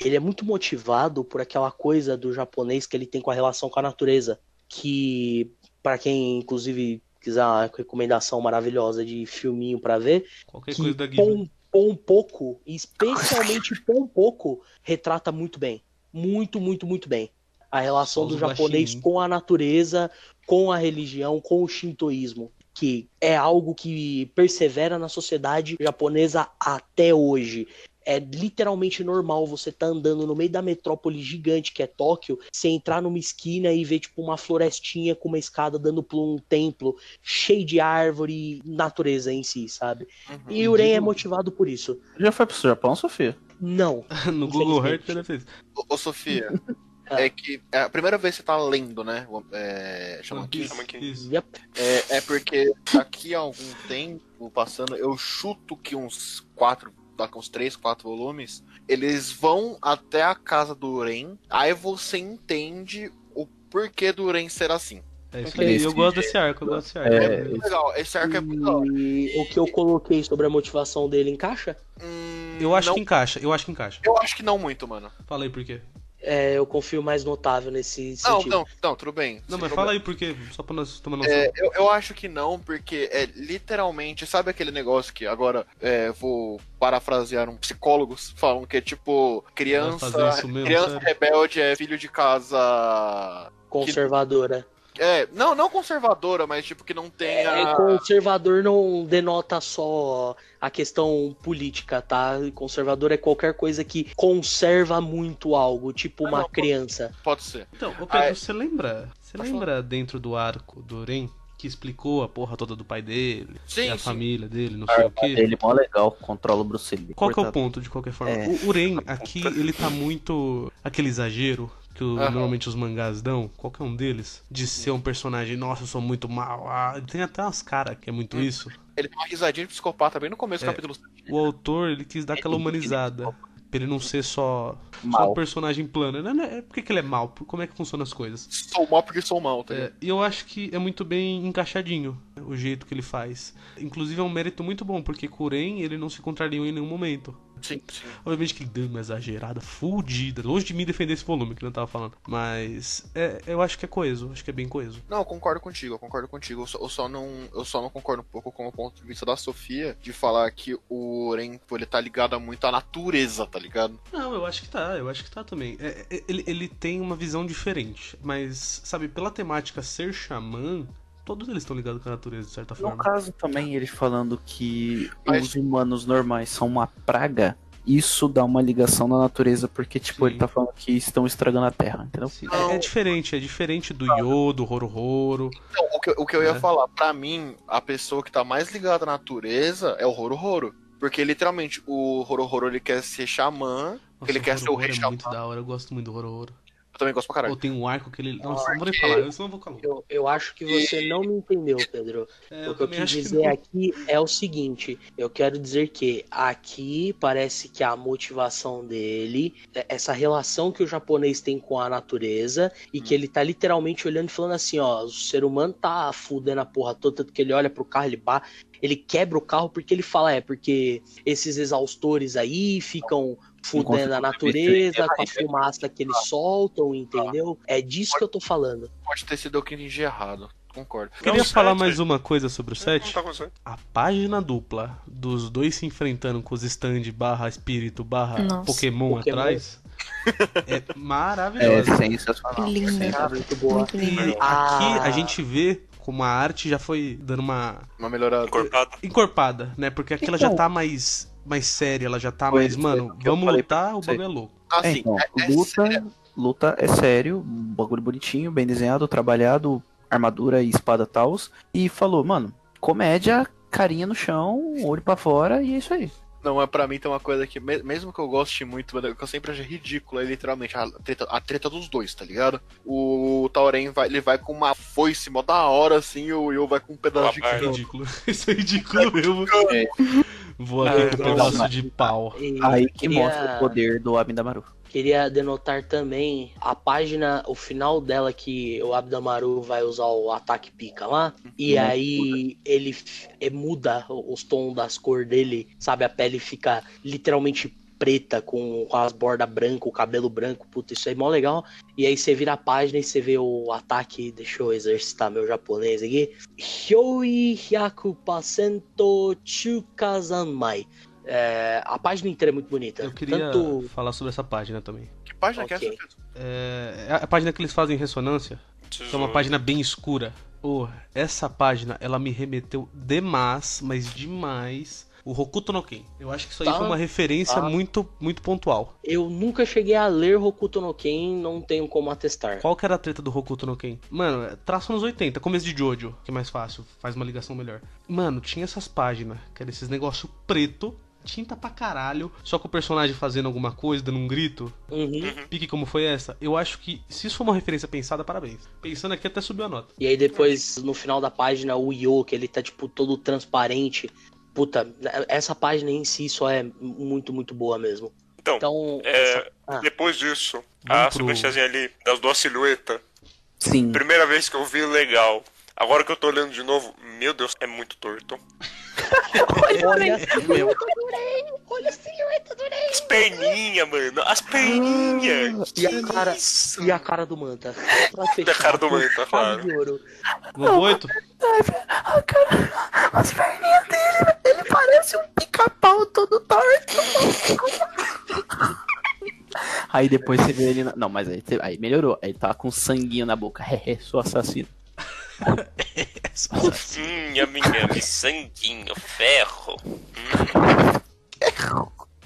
ele é muito motivado por aquela coisa do japonês que ele tem com a relação com a natureza. Que, para quem inclusive quiser uma recomendação maravilhosa de filminho pra ver, Qualquer que coisa da Ghibli. Pom, e especialmente Pom Poco, retrata muito bem. muito, muito, muito bem. A relação Só do japonês guaxinim. com a natureza, com a religião, com o shintoísmo, que é algo que persevera na sociedade japonesa até hoje. É literalmente normal você tá andando no meio da metrópole gigante que é Tóquio, você entrar numa esquina e ver tipo uma florestinha com uma escada dando pra um templo cheio de árvore, natureza em si, sabe? Uhum. E o Ren é motivado por isso. Já foi pro Japão, Sofia? Não. no Google Earth ele fez. Ô, ô, Sofia. é que é a primeira vez que você tá lendo, né? É, Shaman King. Isso. Yep. É, é porque daqui a algum tempo passando, eu chuto que uns quatro, daqui uns três, quatro volumes, eles vão até a casa do Uren, aí você entende o porquê do Uren ser assim. É isso aí. Eu gosto desse arco, eu gosto desse arco. É, É muito legal, esse arco é muito legal. E o que eu coloquei sobre a motivação dele encaixa? Hum, Eu acho não- que encaixa, eu acho que encaixa. Eu acho que não muito, mano. Fala aí por quê. É, eu confio mais no Otávio nesse Não, sentido. não, não, tudo bem. Não, mas problema. fala aí por quê, só pra nós tomar noção. É, eu, eu acho que não, porque é literalmente, sabe aquele negócio que agora é, vou parafrasear um psicólogos falam que é tipo criança, mesmo, criança sério? rebelde é filho de casa Conservadora. é, não, não conservadora, mas tipo que não tem É, a conservador não denota só a questão política, tá? Conservador é qualquer coisa que conserva muito algo, tipo Ah, uma não, pode- criança. pode ser. Então, ô Pedro, Ah, é. você lembra? Você Pode lembra dentro do arco do Ren que explicou a porra toda do pai dele, Sim, e a sim. família dele, não sei o quê? Ele é mó legal, controla o Bruce Lee. Qual que é o ponto, de qualquer forma? É. O, Ren, aqui, ele tá muito aquele exagero que o- normalmente os mangás dão, qualquer um deles, de ser um personagem, nossa, eu sou muito mal. Ah, tem até umas caras que é muito Hum. isso. Ele tem uma risadinha de psicopata bem no começo do É. capítulo. O autor, ele quis dar aquela humanizada. Pra ele não ser só, só Mal. um personagem plano. Não, não, é, por que, que ele é mal? Como é que funcionam as coisas? Sou mal porque sou mal, tá É, e eu acho que é muito bem encaixadinho né, o jeito que ele faz. Inclusive é um mérito muito bom, porque Kuren ele não se contrariou em nenhum momento. Sim, sim. Obviamente que ele deu uma exagerada, fudida. Longe de mim defender esse volume que eu não tava falando. Mas é, eu acho que é coeso, acho que é bem coeso. Não, eu concordo contigo, eu concordo contigo. Eu só, eu só não, eu só não concordo um pouco com o ponto de vista da Sofia de falar que o Ren, pô, ele tá ligado muito à natureza, tá ligado? Não, eu acho que tá, eu acho que tá também. É, é, ele, ele tem uma visão diferente, mas, sabe, pela temática ser xamã, todos eles estão ligados com a natureza, de certa No forma. caso também, ele falando que Mas- os humanos normais são uma praga, isso dá uma ligação na natureza, porque, tipo, Sim. ele tá falando que estão estragando a Terra, entendeu? Não. é, é diferente, é diferente do Yo, do Roro Então, o que, o que eu ia É. falar, pra mim, a pessoa que tá mais ligada à natureza é o Roro Porque literalmente o Roro ele quer ser xamã, ele quer ser o rei é xamã. muito da hora, eu gosto muito do Roro Eu também gosto pra caralho. Ou tem um arco que ele. Nossa, não vou nem falar, eu só não vou calar. Eu, eu acho que você não me entendeu, Pedro. É, o que eu quis que dizer não. aqui é o seguinte: eu quero dizer que aqui parece que a motivação dele, é- essa relação que o japonês tem com a natureza, e Hum. que ele tá literalmente olhando e falando assim: ó, o ser humano tá fudendo a porra toda, tanto que ele olha pro carro, ele ba ele quebra o carro porque ele fala: é, porque esses exaustores aí ficam fudendo a natureza com a fumaça que eles soltam, entendeu? É disso que eu tô falando. Pode ter sido eu que entendi errado. Concordo. Queria Não, falar sete. mais uma coisa sobre o 7. tá. A página dupla dos dois se enfrentando com os stand barra espírito barra Nossa. Pokémon, Pokémon. atrás é É maravilhosa. sensacional. Linda. Tá muito boa. Muito E linda. aqui Ah. a gente vê como a arte já foi dando uma Uma melhorada. Encorpado. encorpada, né? Porque aqui ela Então- já tá mais, mais séria, ela já tá mais, mano, vamos lutar, o bagulho é louco. É, Assim, então, é, é luta, sério. luta é sério, um bagulho bonitinho, bem desenhado, trabalhado, armadura e espada tals. E falou, mano, comédia, carinha no chão, olho pra fora e é isso aí. Não, é pra mim tem uma coisa que, me- mesmo que eu goste muito, que eu sempre achei ridícula, é literalmente a treta, a treta dos dois, tá ligado? O Tauren vai, ele vai com uma foice mó da hora, assim, e o Yo vai com um pedaço de Uma É cano. ridículo. Isso é ridículo mesmo. É. Vou aqui Ah, com um não, pedaço de pau. E Aí que queria- mostra o poder do Amidamaru. Queria denotar também a página, o final dela que o Abdamaru vai usar o ataque pica lá. E Uhum. aí ele f- eh, muda os tons das cores dele, sabe? A pele fica literalmente preta com, com as bordas brancas, o cabelo branco. Puta, isso aí é mó legal. E aí você vira a página e você vê o ataque. Deixa eu exercitar meu japonês aqui. Hyoi hyaku pasento chukazanmai. É, a página inteira é muito bonita. Eu queria Tanto. falar sobre essa página também. Que página que é essa? É, é a página que eles fazem ressonância, que é uma página bem escura. Oh, essa página, ela me remeteu demais, mas demais, o Hokuto no Ken. Eu acho que isso aí Tá. foi uma referência Tá. muito, muito pontual. Eu nunca cheguei a ler Hokuto no Ken, não tenho como atestar. Qual que era a treta do Hokuto no Ken? Mano, traço nos 80, começo de Jojo, que é mais fácil, faz uma ligação melhor. Mano, tinha essas páginas, que era esses negócio preto, tinta pra caralho, só com o personagem fazendo alguma coisa, dando um grito. Uhum. Pique como foi essa? Eu acho que, se isso for uma referência pensada, parabéns. Pensando aqui, até subiu a nota. E aí depois, no final da página, o Yo, que ele tá, tipo, todo transparente. Puta, essa página em si só é muito, muito boa mesmo. Então, Então, é, Ah. depois disso, Vamos a pro- sequenciazinha ali das duas silhuetas, Sim. primeira vez que eu vi legal. Agora que eu tô olhando de novo, meu Deus, é muito torto. olha, meu, As perninhas, mano, as perninhas. E a cara- Isso. e a cara do Manta. Pra E a cara do Manta, claro. de ouro. Pro 8? As perninhas dele, ele parece um pica-pau todo torto. Aí depois você vê ele. na- Não, mas aí, aí melhorou. Aí tá com sanguinho na boca. Hehe, sou assassino. Yami, yami, sanguinho, ferro.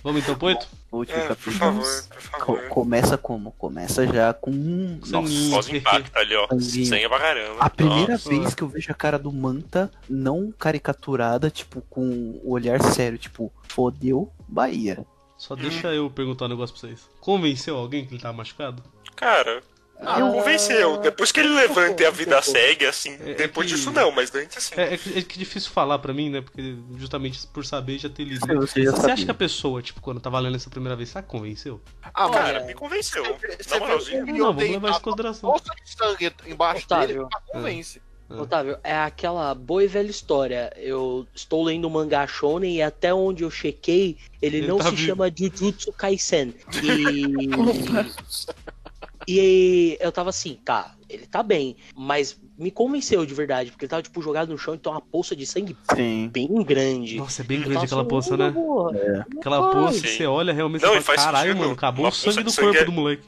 Vamos então pro 8? Último É, por capítulo. favor, por Co- favor. começa como? Começa já com. um-. Nossa. Pós impacto ali, ó. Sanguinho. Sangue pra caramba. A primeira Nossa. vez que eu vejo a cara do Manta não caricaturada, tipo, com o olhar sério, tipo, fodeu Bahia. Só deixa eu perguntar um negócio pra vocês. Convenceu alguém que ele tava machucado? Cara, Ah, convenceu. Depois que ele levanta e a vida segue, assim. É, é depois que- disso não, mas antes assim. É, é, que- é que difícil falar pra mim, né? Porque justamente por saber já ter lido. Sim, você Você acha que a pessoa, tipo, quando tava lendo essa primeira vez, sabe, convenceu? Ah, Cara, me convenceu. Na moralzinha. Não, vamos levar isso em a consideração. De sangue embaixo Otávio. dele, tá convence. Otávio, é aquela boa e velha história. Eu estou lendo o mangá Shonen e até onde eu chequei, ele, Ele não tá se vivo. chama Jujutsu Kaisen. E. Opa. E eu tava assim, tá, ele tá bem, mas me convenceu de verdade, porque ele tava, tipo, jogado no chão e tem uma poça de sangue Sim. bem grande. Nossa, é bem Eu grande aquela assim, poça, "Ô, né? porra, Aquela poça que você olha realmente Não, e fala, faz caralho, mano, acabou Uma o sangue do corpo é- do moleque.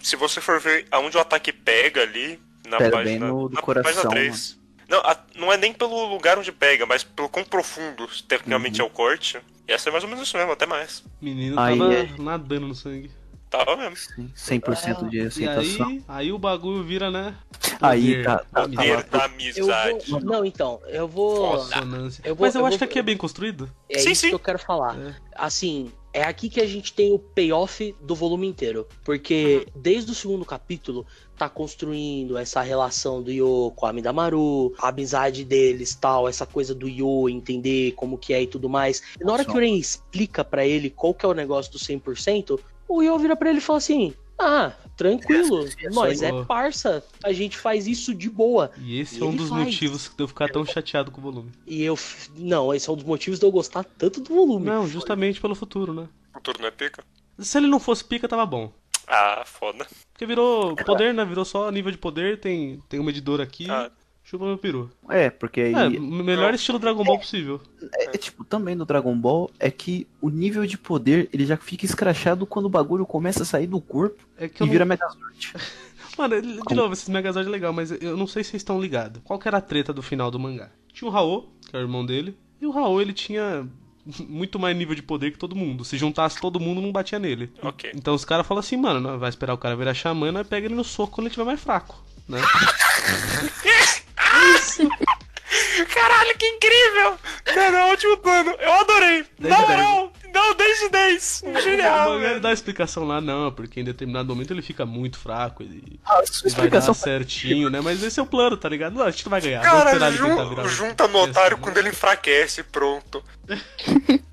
Se você for ver aonde o ataque pega ali, na Pega página. bem no- do na coração, página 3. Não, a- não é nem pelo lugar onde pega, mas pelo quão profundo, tecnicamente, Uhum. é o corte. E essa é mais ou menos isso mesmo, até mais. Menino Aí tava é- nadando no sangue. Tava mesmo. Sim, 100% de E aceitação. aí, aí o bagulho vira, né? Aí, tá, tá, Poder tá da Eu amizade. vou... Não, então, eu vou. Consonância. Eu vou- Mas eu, eu acho vou- que aqui é bem construído. É Sim, isso sim. que eu quero falar. É. Assim, é aqui que a gente tem o payoff do volume inteiro. Porque Uhum. desde o segundo capítulo, tá construindo essa relação do Yo com a Midamaru, a amizade deles tal, essa coisa do Yo entender como que é e tudo mais. E na hora que o Ren explica pra ele qual que é o negócio do 100%, o Yo vira pra ele e fala assim: Ah, tranquilo, nós é parça, a gente faz isso de boa. E esse E é um dos faz. motivos que eu ficar tão chateado com o volume. E eu. f- Não, esse é um dos motivos de eu gostar tanto do volume. Não, justamente pelo futuro, né? O futuro não é pica. Se ele não fosse pica, tava bom. Ah, foda. Porque virou poder, né? Virou só nível de poder, tem, tem um medidor aqui. Ah. Chupa meu peru. É, porque aí. É, melhor estilo Dragon Ball possível. É, tipo, também no Dragon Ball é que o nível de poder ele já fica escrachado quando o bagulho começa a sair do corpo É que e eu não... vira Megazord. Mano, de novo, esses Megazord é legal, mas eu não sei se vocês estão ligados. Qual que era a treta do final do mangá? Tinha o Raô, que é o irmão dele, e o Raô ele tinha muito mais nível de poder que todo mundo. Se juntasse todo mundo, não batia nele. Ok. Então os caras falam assim, mano, nós vai esperar o cara virar xamã, nós pega ele no soco quando ele tiver mais fraco, né? Caralho, que incrível! Cara, é ótimo plano. Eu adorei. Dez Na moral, não, 10 de 10. Genial, ele velho. dá a explicação lá, não, porque em determinado momento ele fica muito fraco e Ah, sua e vai dar certinho, né? Mas esse é o plano, tá ligado? Não, a gente não vai ganhar. Cara, ele jun- virar junta no otário Esse, quando ele enfraquece, pronto.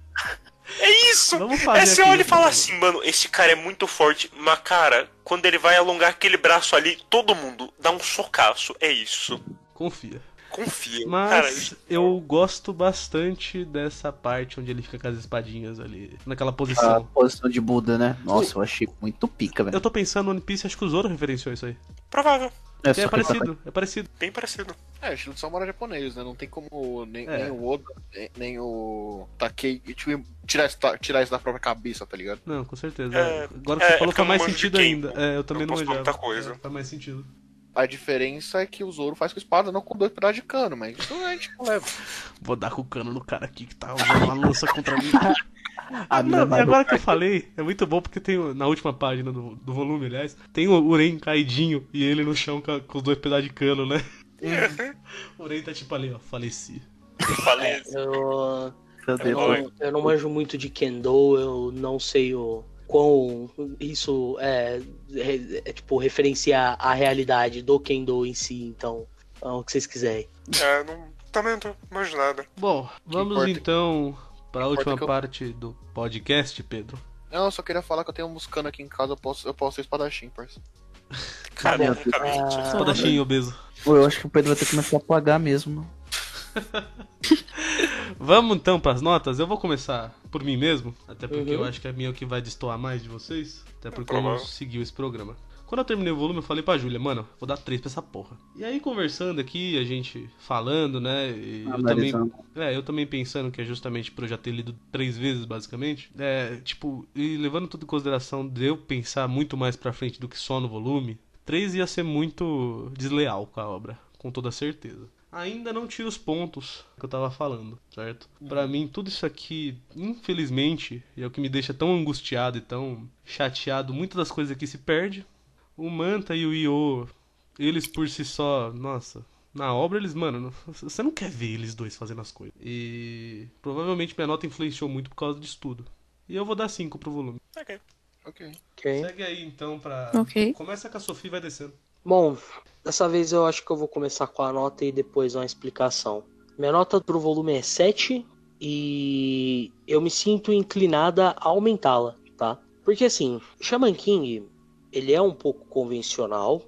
É isso! Vamos fazer É você olha e fala né? assim, mano, esse cara é muito forte, mas cara, quando ele vai alongar aquele braço ali, todo mundo dá um socaço. É isso. Confia. Confia. Mas Cara, isso- eu gosto bastante dessa parte onde ele fica com as espadinhas ali, naquela a posição. posição de Buda, né? Nossa, eu achei muito pica, Eu velho. tô pensando no One Piece, acho que o Zoro referenciou isso aí. provável. É, É, tá- parecido, é parecido. Bem parecido. É, estilo de samurai japonês, né? Não tem como nem, É. nem o Oda, nem, nem o Takei tipo, tirar, isso da- tirar isso da própria cabeça, tá ligado? Não, com certeza. É, Agora que é, você é falou eu faz mais não sentido ainda. É, eu também Eu não posso falar manjava. muita coisa. É, faz mais sentido. A diferença é que o Zoro faz com espada, não com dois pedaços de cano, mas isso a gente não leva. Vou dar com o cano no cara aqui que tá usando uma lança contra mim. Ah, Não, e agora que eu falei, é muito bom porque tem na última página do, do volume, aliás, tem o Uren caidinho e ele no chão com, com os dois pedaços de cano, né? o Uren tá tipo ali, ó, faleci. Falei. Eu, Fazer eu, não, eu não manjo muito de Kendo, eu não sei o quão isso é, é, é, tipo referenciar a realidade do Kendo em si, então é o que vocês quiserem. É, não, também não tô manjo nada. Bom, vamos importa então pra importa última eu- parte do podcast, Pedro. Não, eu só queria falar que eu tenho um muscano aqui em casa, eu posso, eu posso ser espadachim, parça. Cara, meu loucamente. Ah, Espadachim obeso. Pô, eu acho que o Pedro vai ter que começar a pagar mesmo. Vamos então pras notas? Eu vou começar por mim mesmo, até porque Uhum. eu acho que é minha que vai destoar mais de vocês, até porque eu não segui esse programa. Quando eu terminei o volume, eu falei pra Júlia, mano, vou dar três pra essa porra. E aí, conversando aqui, a gente falando, né? E eu também. É, eu também pensando que é justamente por eu já ter lido três vezes, basicamente. É, tipo, e levando tudo em consideração de eu pensar muito mais pra frente do que só no volume, três ia ser muito desleal com a obra, com toda certeza. Ainda não tiro os pontos que eu tava falando, certo? Pra mim, tudo isso aqui, infelizmente, é o que me deixa tão angustiado e tão chateado, muitas das coisas aqui se perde. O Manta e o Io, eles por si só, nossa, na obra eles, mano, não- você não quer ver eles dois fazendo as coisas. E provavelmente minha nota influenciou muito por causa disso tudo. E eu vou dar 5 pro volume. Ok. Ok. ok. Segue aí então pra. Ok. Começa com a Sofia e vai descendo. Bom, dessa vez eu acho que eu vou começar com a nota e depois uma explicação. Minha nota pro volume é 7 e eu me sinto inclinada a aumentá-la, tá? Porque assim, Shaman King, ele é um pouco convencional,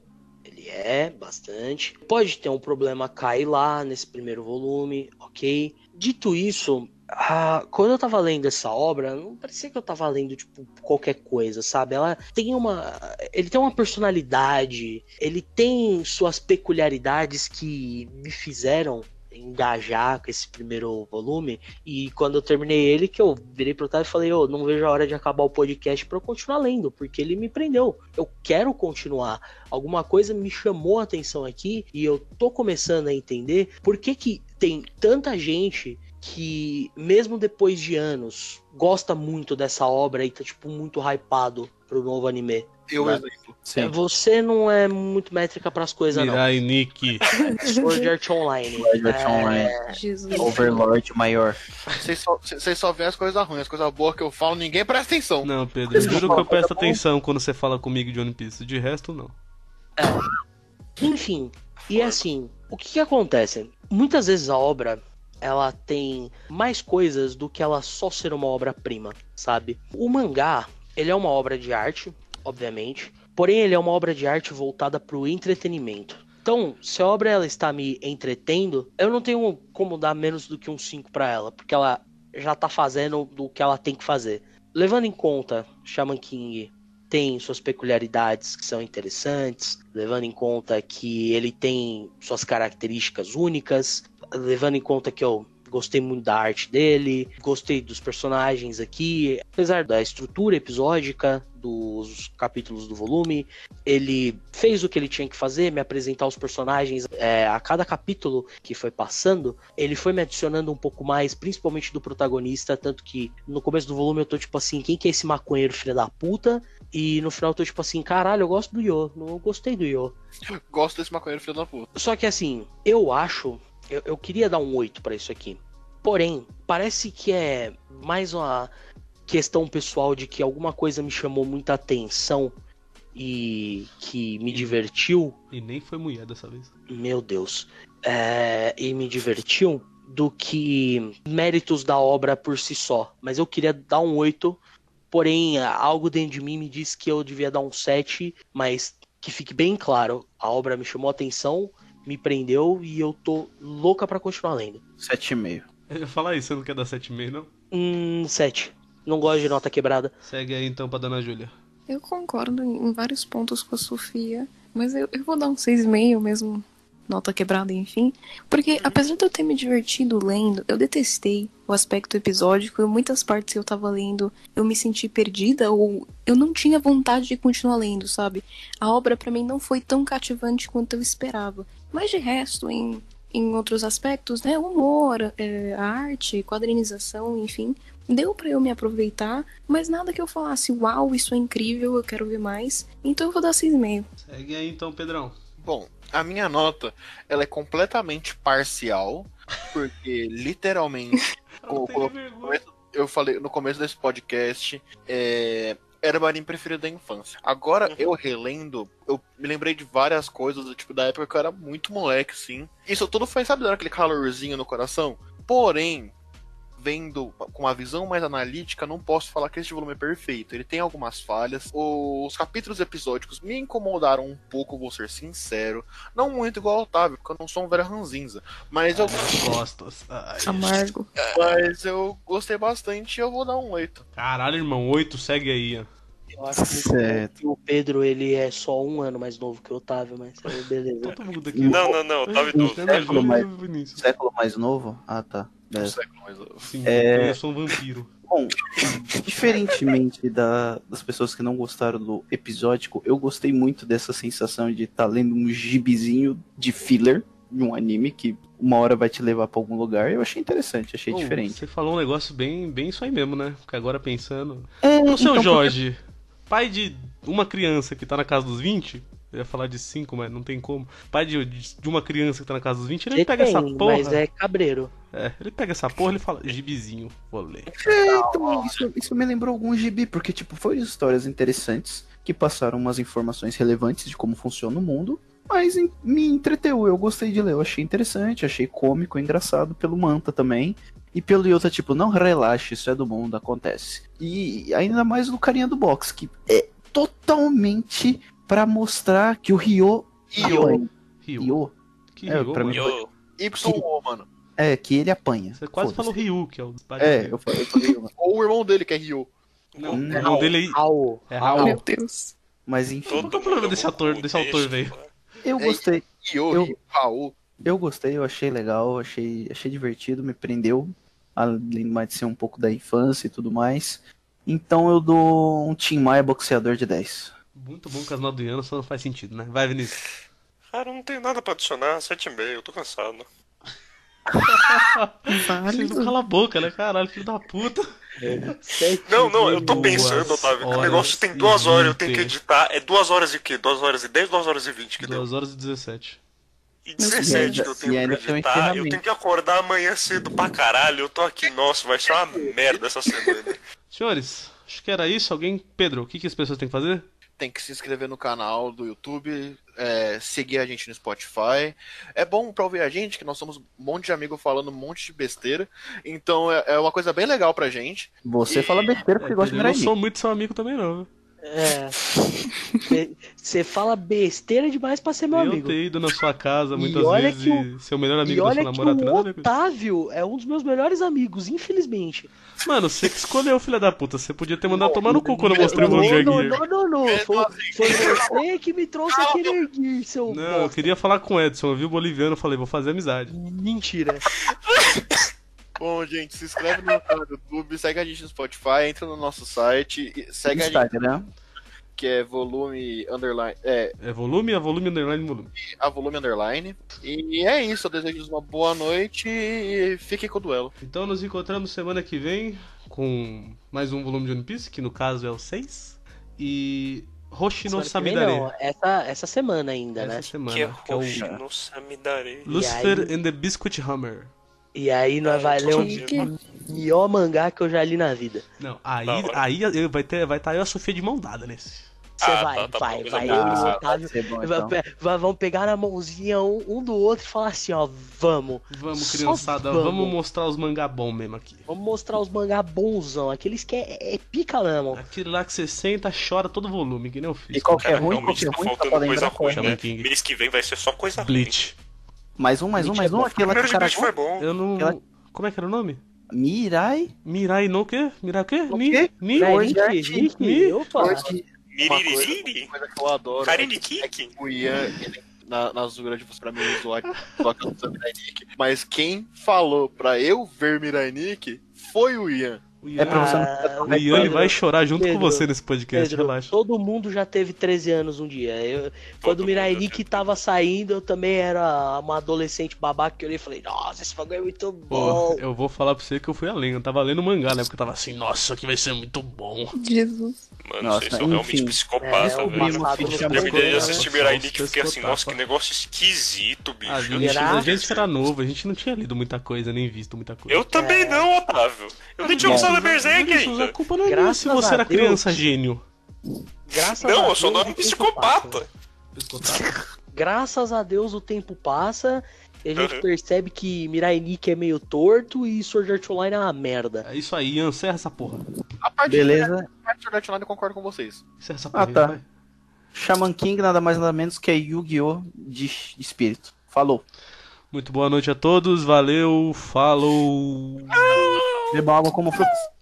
ele é bastante. Pode ter um problema cair lá nesse primeiro volume, ok? Dito isso, ah, quando eu tava lendo essa obra, não parecia que eu tava lendo, tipo, qualquer coisa, sabe? Ela tem uma. Ele tem uma personalidade, ele tem suas peculiaridades que me fizeram engajar com esse primeiro volume. E quando eu terminei ele, que eu virei pro Otávio e falei, ô, não vejo a hora de acabar o podcast pra eu continuar lendo, porque ele me prendeu. Eu quero continuar. Alguma coisa me chamou a atenção aqui e eu tô começando a entender por que, que tem tanta gente que, mesmo depois de anos, gosta muito dessa obra e tá, tipo, muito hypado pro novo anime. Eu, Vai. exemplo. Sim. Você não é muito métrica pras coisas, não. Mirai Nick. Sword Art Online. Sword Art É, Online. Jesus. Overlord maior. Vocês só, vocês só veem as coisas ruins, as coisas boas que eu falo, ninguém presta atenção. Não, Pedro, eu juro que eu presto atenção quando você fala comigo de One Piece. De resto, não. Enfim, e assim, o que, que acontece? Muitas vezes a obra ela tem mais coisas do que ela só ser uma obra-prima, sabe? O mangá, ele é uma obra de arte, obviamente, porém ele é uma obra de arte voltada para o entretenimento. Então, se a obra ela está me entretendo, eu não tenho como dar menos do que um 5 para ela, porque ela já tá fazendo do que ela tem que fazer. Levando em conta Shaman King tem suas peculiaridades que são interessantes, levando em conta que ele tem suas características únicas, levando em conta que eu gostei muito da arte dele, gostei dos personagens aqui, apesar da estrutura episódica dos capítulos do volume, ele fez o que ele tinha que fazer, me apresentar os personagens é, a cada capítulo que foi passando, ele foi me adicionando um pouco mais, principalmente do protagonista, tanto que no começo do volume eu tô tipo assim, quem que é esse maconheiro filho da puta? E no final eu tô tipo assim, caralho, eu gosto do Yo, não gostei do Yo. Gosto desse maconheiro filho da puta. Só que assim, eu acho, eu, eu queria dar um 8 pra isso aqui. Porém, parece que é mais uma questão pessoal de que alguma coisa me chamou muita atenção e que me divertiu. E nem foi mulher dessa vez. Meu Deus. É, e me divertiu do que méritos da obra por si só. Mas eu queria dar um 8. Porém, algo dentro de mim me disse que eu devia dar um 7. Mas que fique bem claro, a obra me chamou atenção, me prendeu e eu tô louca pra continuar lendo. 7,5. Eu ia falar isso, você não quer dar 7,5 não? Hum, 7. Não gosto de nota quebrada. Segue aí então pra Dona Júlia. Eu concordo em vários pontos com a Sofia, Mas eu, eu vou dar um 6,5 mesmo, nota quebrada, enfim. Porque apesar de eu ter me divertido lendo, eu detestei o aspecto episódico. E muitas partes que eu tava lendo, eu me senti perdida ou eu não tinha vontade de continuar lendo, sabe? A obra pra mim não foi tão cativante quanto eu esperava. Mas de resto, em, em outros aspectos, né? Humor, é, arte, quadrinização, enfim. Deu pra eu me aproveitar, mas nada que eu falasse, uau, isso é incrível, eu quero ver mais. Então eu vou dar 6,5. Segue aí então, Pedrão. Bom, a minha nota, ela é completamente parcial, porque literalmente, eu, eu falei no começo desse podcast, é, era o anime preferido da infância. Agora, eu relendo, eu me lembrei de várias coisas, do tipo, da época que eu era muito moleque, sim. Isso tudo foi, sabe, dando aquele calorzinho no coração? Porém, vendo com uma visão mais analítica, não posso falar que este volume é perfeito. Ele tem algumas falhas. Os capítulos episódicos me incomodaram um pouco, vou ser sincero. Não muito igual ao Otávio, porque eu não sou um velho ranzinza. Mas eu, Costas. Ai. Amargo. mas eu gostei bastante e eu vou dar um 8. Caralho, irmão. 8, segue aí, ó. Eu acho que Certo. o Pedro, ele é só um ano mais novo que o Otávio, mas é beleza. Todo mundo aqui. Não, não, não, Otávio Dutra. não, século, Vinícius. Século mais novo? Ah, tá. Um Beleza. século mais novo. Sim, É. eu sou um vampiro. Bom, diferentemente da- das pessoas que não gostaram do episódico, eu gostei muito dessa sensação de estar lendo um gibizinho de filler de um anime que uma hora vai te levar pra algum lugar. Eu achei interessante, achei Bom, diferente. Você falou um negócio bem, bem isso aí mesmo, né? Porque agora pensando. É, O seu então, Jorge, pai de uma criança que tá na casa dos 20, eu ia falar de 5, mas não tem como. Pai de, de uma criança que tá na casa dos 20, ele Ele pega tem, essa porra. mas é cabreiro. É, ele pega essa porra e ele fala, gibizinho, vou ler. É, então, isso, isso me lembrou algum gibi, porque, tipo, foram histórias interessantes que passaram umas informações relevantes de como funciona o mundo, mas me entreteu, eu gostei de ler, eu achei interessante, achei cômico, engraçado pelo Manta também. E pelo Yota, tipo, não relaxe, isso é do mundo, acontece. E ainda mais no carinha do box, que é totalmente pra mostrar que o Ryo. Ryu. Ryo? Que É, pra mano? Eu, YO, mano. É, que ele apanha. Você quase falou Ryu, que é o É, eu falei, eu falei. Ou o irmão dele, que é Ryo. Não, Hum. o irmão dele aí. Raul. É Raul. Meu Deus. mas enfim, que é o problema desse ator- desse autor, velho? eu É gostei. Ryo, Eu- Ryo. Eu gostei, eu achei legal, achei, achei divertido, me prendeu, além mais de ser um pouco da infância e tudo mais. Então eu dou um Tim Maia boxeador de 10. Muito bom que as notas do Iano só não faz sentido, né? Vai, Vinícius. Cara, não tem nada pra adicionar, 7,5, eu tô cansado. Vocês não calam a boca, né? Caralho, filho da puta. Não, não, eu tô Duas pensando, Otávio, que o negócio tem duas horas, eu tenho que editar. É duas horas e quê? Duas horas e 10, duas horas e 20 que deu. 2 horas e 17. E Meu 17 que eu tenho E ainda um editar. Eu tenho que acordar amanhã cedo pra caralho. Eu tô aqui, nossa, vai ser uma merda essa semana. Senhores, acho que era isso. Alguém. Pedro, o que, que as pessoas têm que fazer? Tem que se inscrever no canal do YouTube, é, seguir a gente no Spotify. É bom pra ouvir a gente, que nós somos um monte de amigos falando um monte de besteira. Então é, é uma coisa bem legal pra gente. Você fala besteira porque É, gosta de eu não sou muito seu amigo também, não. Viu? É. Você fala besteira demais pra ser meu eu amigo. ter ido na sua casa E muitas vezes que o- e ser o melhor E amigo da sua olha que namorada. o. Otávio é um dos meus melhores amigos, infelizmente. Mano, você que escolheu, filha da puta. Você podia ter mandado tomar no cu quando eu mostrei o não, meu Gear. não, não, não, não. Foi, foi você que me trouxe aquele Gear, seu Não, eu bosta. queria falar com o Edson. Eu vi o boliviano falei, vou fazer amizade. Mentira. Bom, gente, se inscreve no canal do YouTube, segue a gente no Spotify, entra no nosso site, e segue a gente Instagram. que é volume underline, é, É volume, é volume, underline, volume. a volume underline. E é isso, eu desejo uma boa noite e fiquem com o duelo. Então nos encontramos semana que vem com mais um volume de One Piece, que no caso é o 6. E Hoshino Samidare. não, essa, essa semana ainda, Essa né? semana. Que é que é o Samidare. Lucifer aí? and the Biscuit Hammer. E aí nós vai ler um melhor mangá que eu já li na vida. Não, aí, hora. aí eu- vai ter vai estar eu e a Sofia de mão dada nesse. Você Ah, vai, tá, tá vai, vai. tá Eu e o Ah, Otávio vai vai- então. vai- vai- vão pegar na mãozinha um, um do outro e falar assim, ó, vamos. Vamos, criançada, vamos. vamos mostrar os mangá bom mesmo aqui. Vamos mostrar os mangá bonzão, aqueles que é, é pica mesmo. Aquele lá que você senta, chora todo volume, que nem eu fiz. E qualquer Cara, ruim, qualquer tá ruim, faltando pra coisa ruim, é. Né? Mês que vem vai ser só coisa Bleach. Mais um, mais um, mais um. Aquela que cara... Foi bom. Eu não. Aquela- Como é que era o nome? Mirai? Mirai no quê? Mirai o quê? O quê? É Rick, arte. Rick, opa. Miririri? Uma coisa que eu adoro. é Karinikiki? O Ian, na, na zoeira de você pra mim zoar zoar com o Mirai Nikki. Mas quem falou pra eu ver Mirai Nikki foi o Ian. O É pra você Ah, não o Ian Pedro, vai chorar junto Pedro, com você nesse podcast, Pedro, relaxa. todo mundo já teve 13 anos um dia. Eu, quando o Mirai tava saindo, eu também era uma adolescente babaca que eu olhei e falei, nossa, esse bagulho é muito Pô, bom. eu vou falar pra você que eu fui além. Eu tava lendo mangá, né? Porque eu tava assim, nossa, isso aqui vai ser muito bom. Jesus. Mano, Nossa, vocês são realmente enfim. psicopata, É, velho. foi Terminei de assistir né? Mirai e fiquei assim, nossa, que negócio esquisito, bicho. A gente, a gente era novo, a gente não tinha lido muita coisa, nem visto muita coisa. Eu também É. não, Otávio. Eu nem tinha começado a ler Berserk A culpa não é minha Graças se você a era Deus. criança gênio. Graças a Não, eu Deus, sou nome psicopata. passa. Graças a Deus o tempo passa e a gente Uhum. percebe que Mirai Nikki é meio torto e Sword Art Online é uma merda. É isso aí, Ian, encerra essa porra. A parte Beleza. A parte do Sword Art Online eu concordo com vocês. Encerra essa porra. Ah, tá. vai. Shaman King nada mais nada menos que é Yu-Gi-Oh! de espírito. Falou. Muito boa noite a todos, valeu, falou. Beba água como frutas.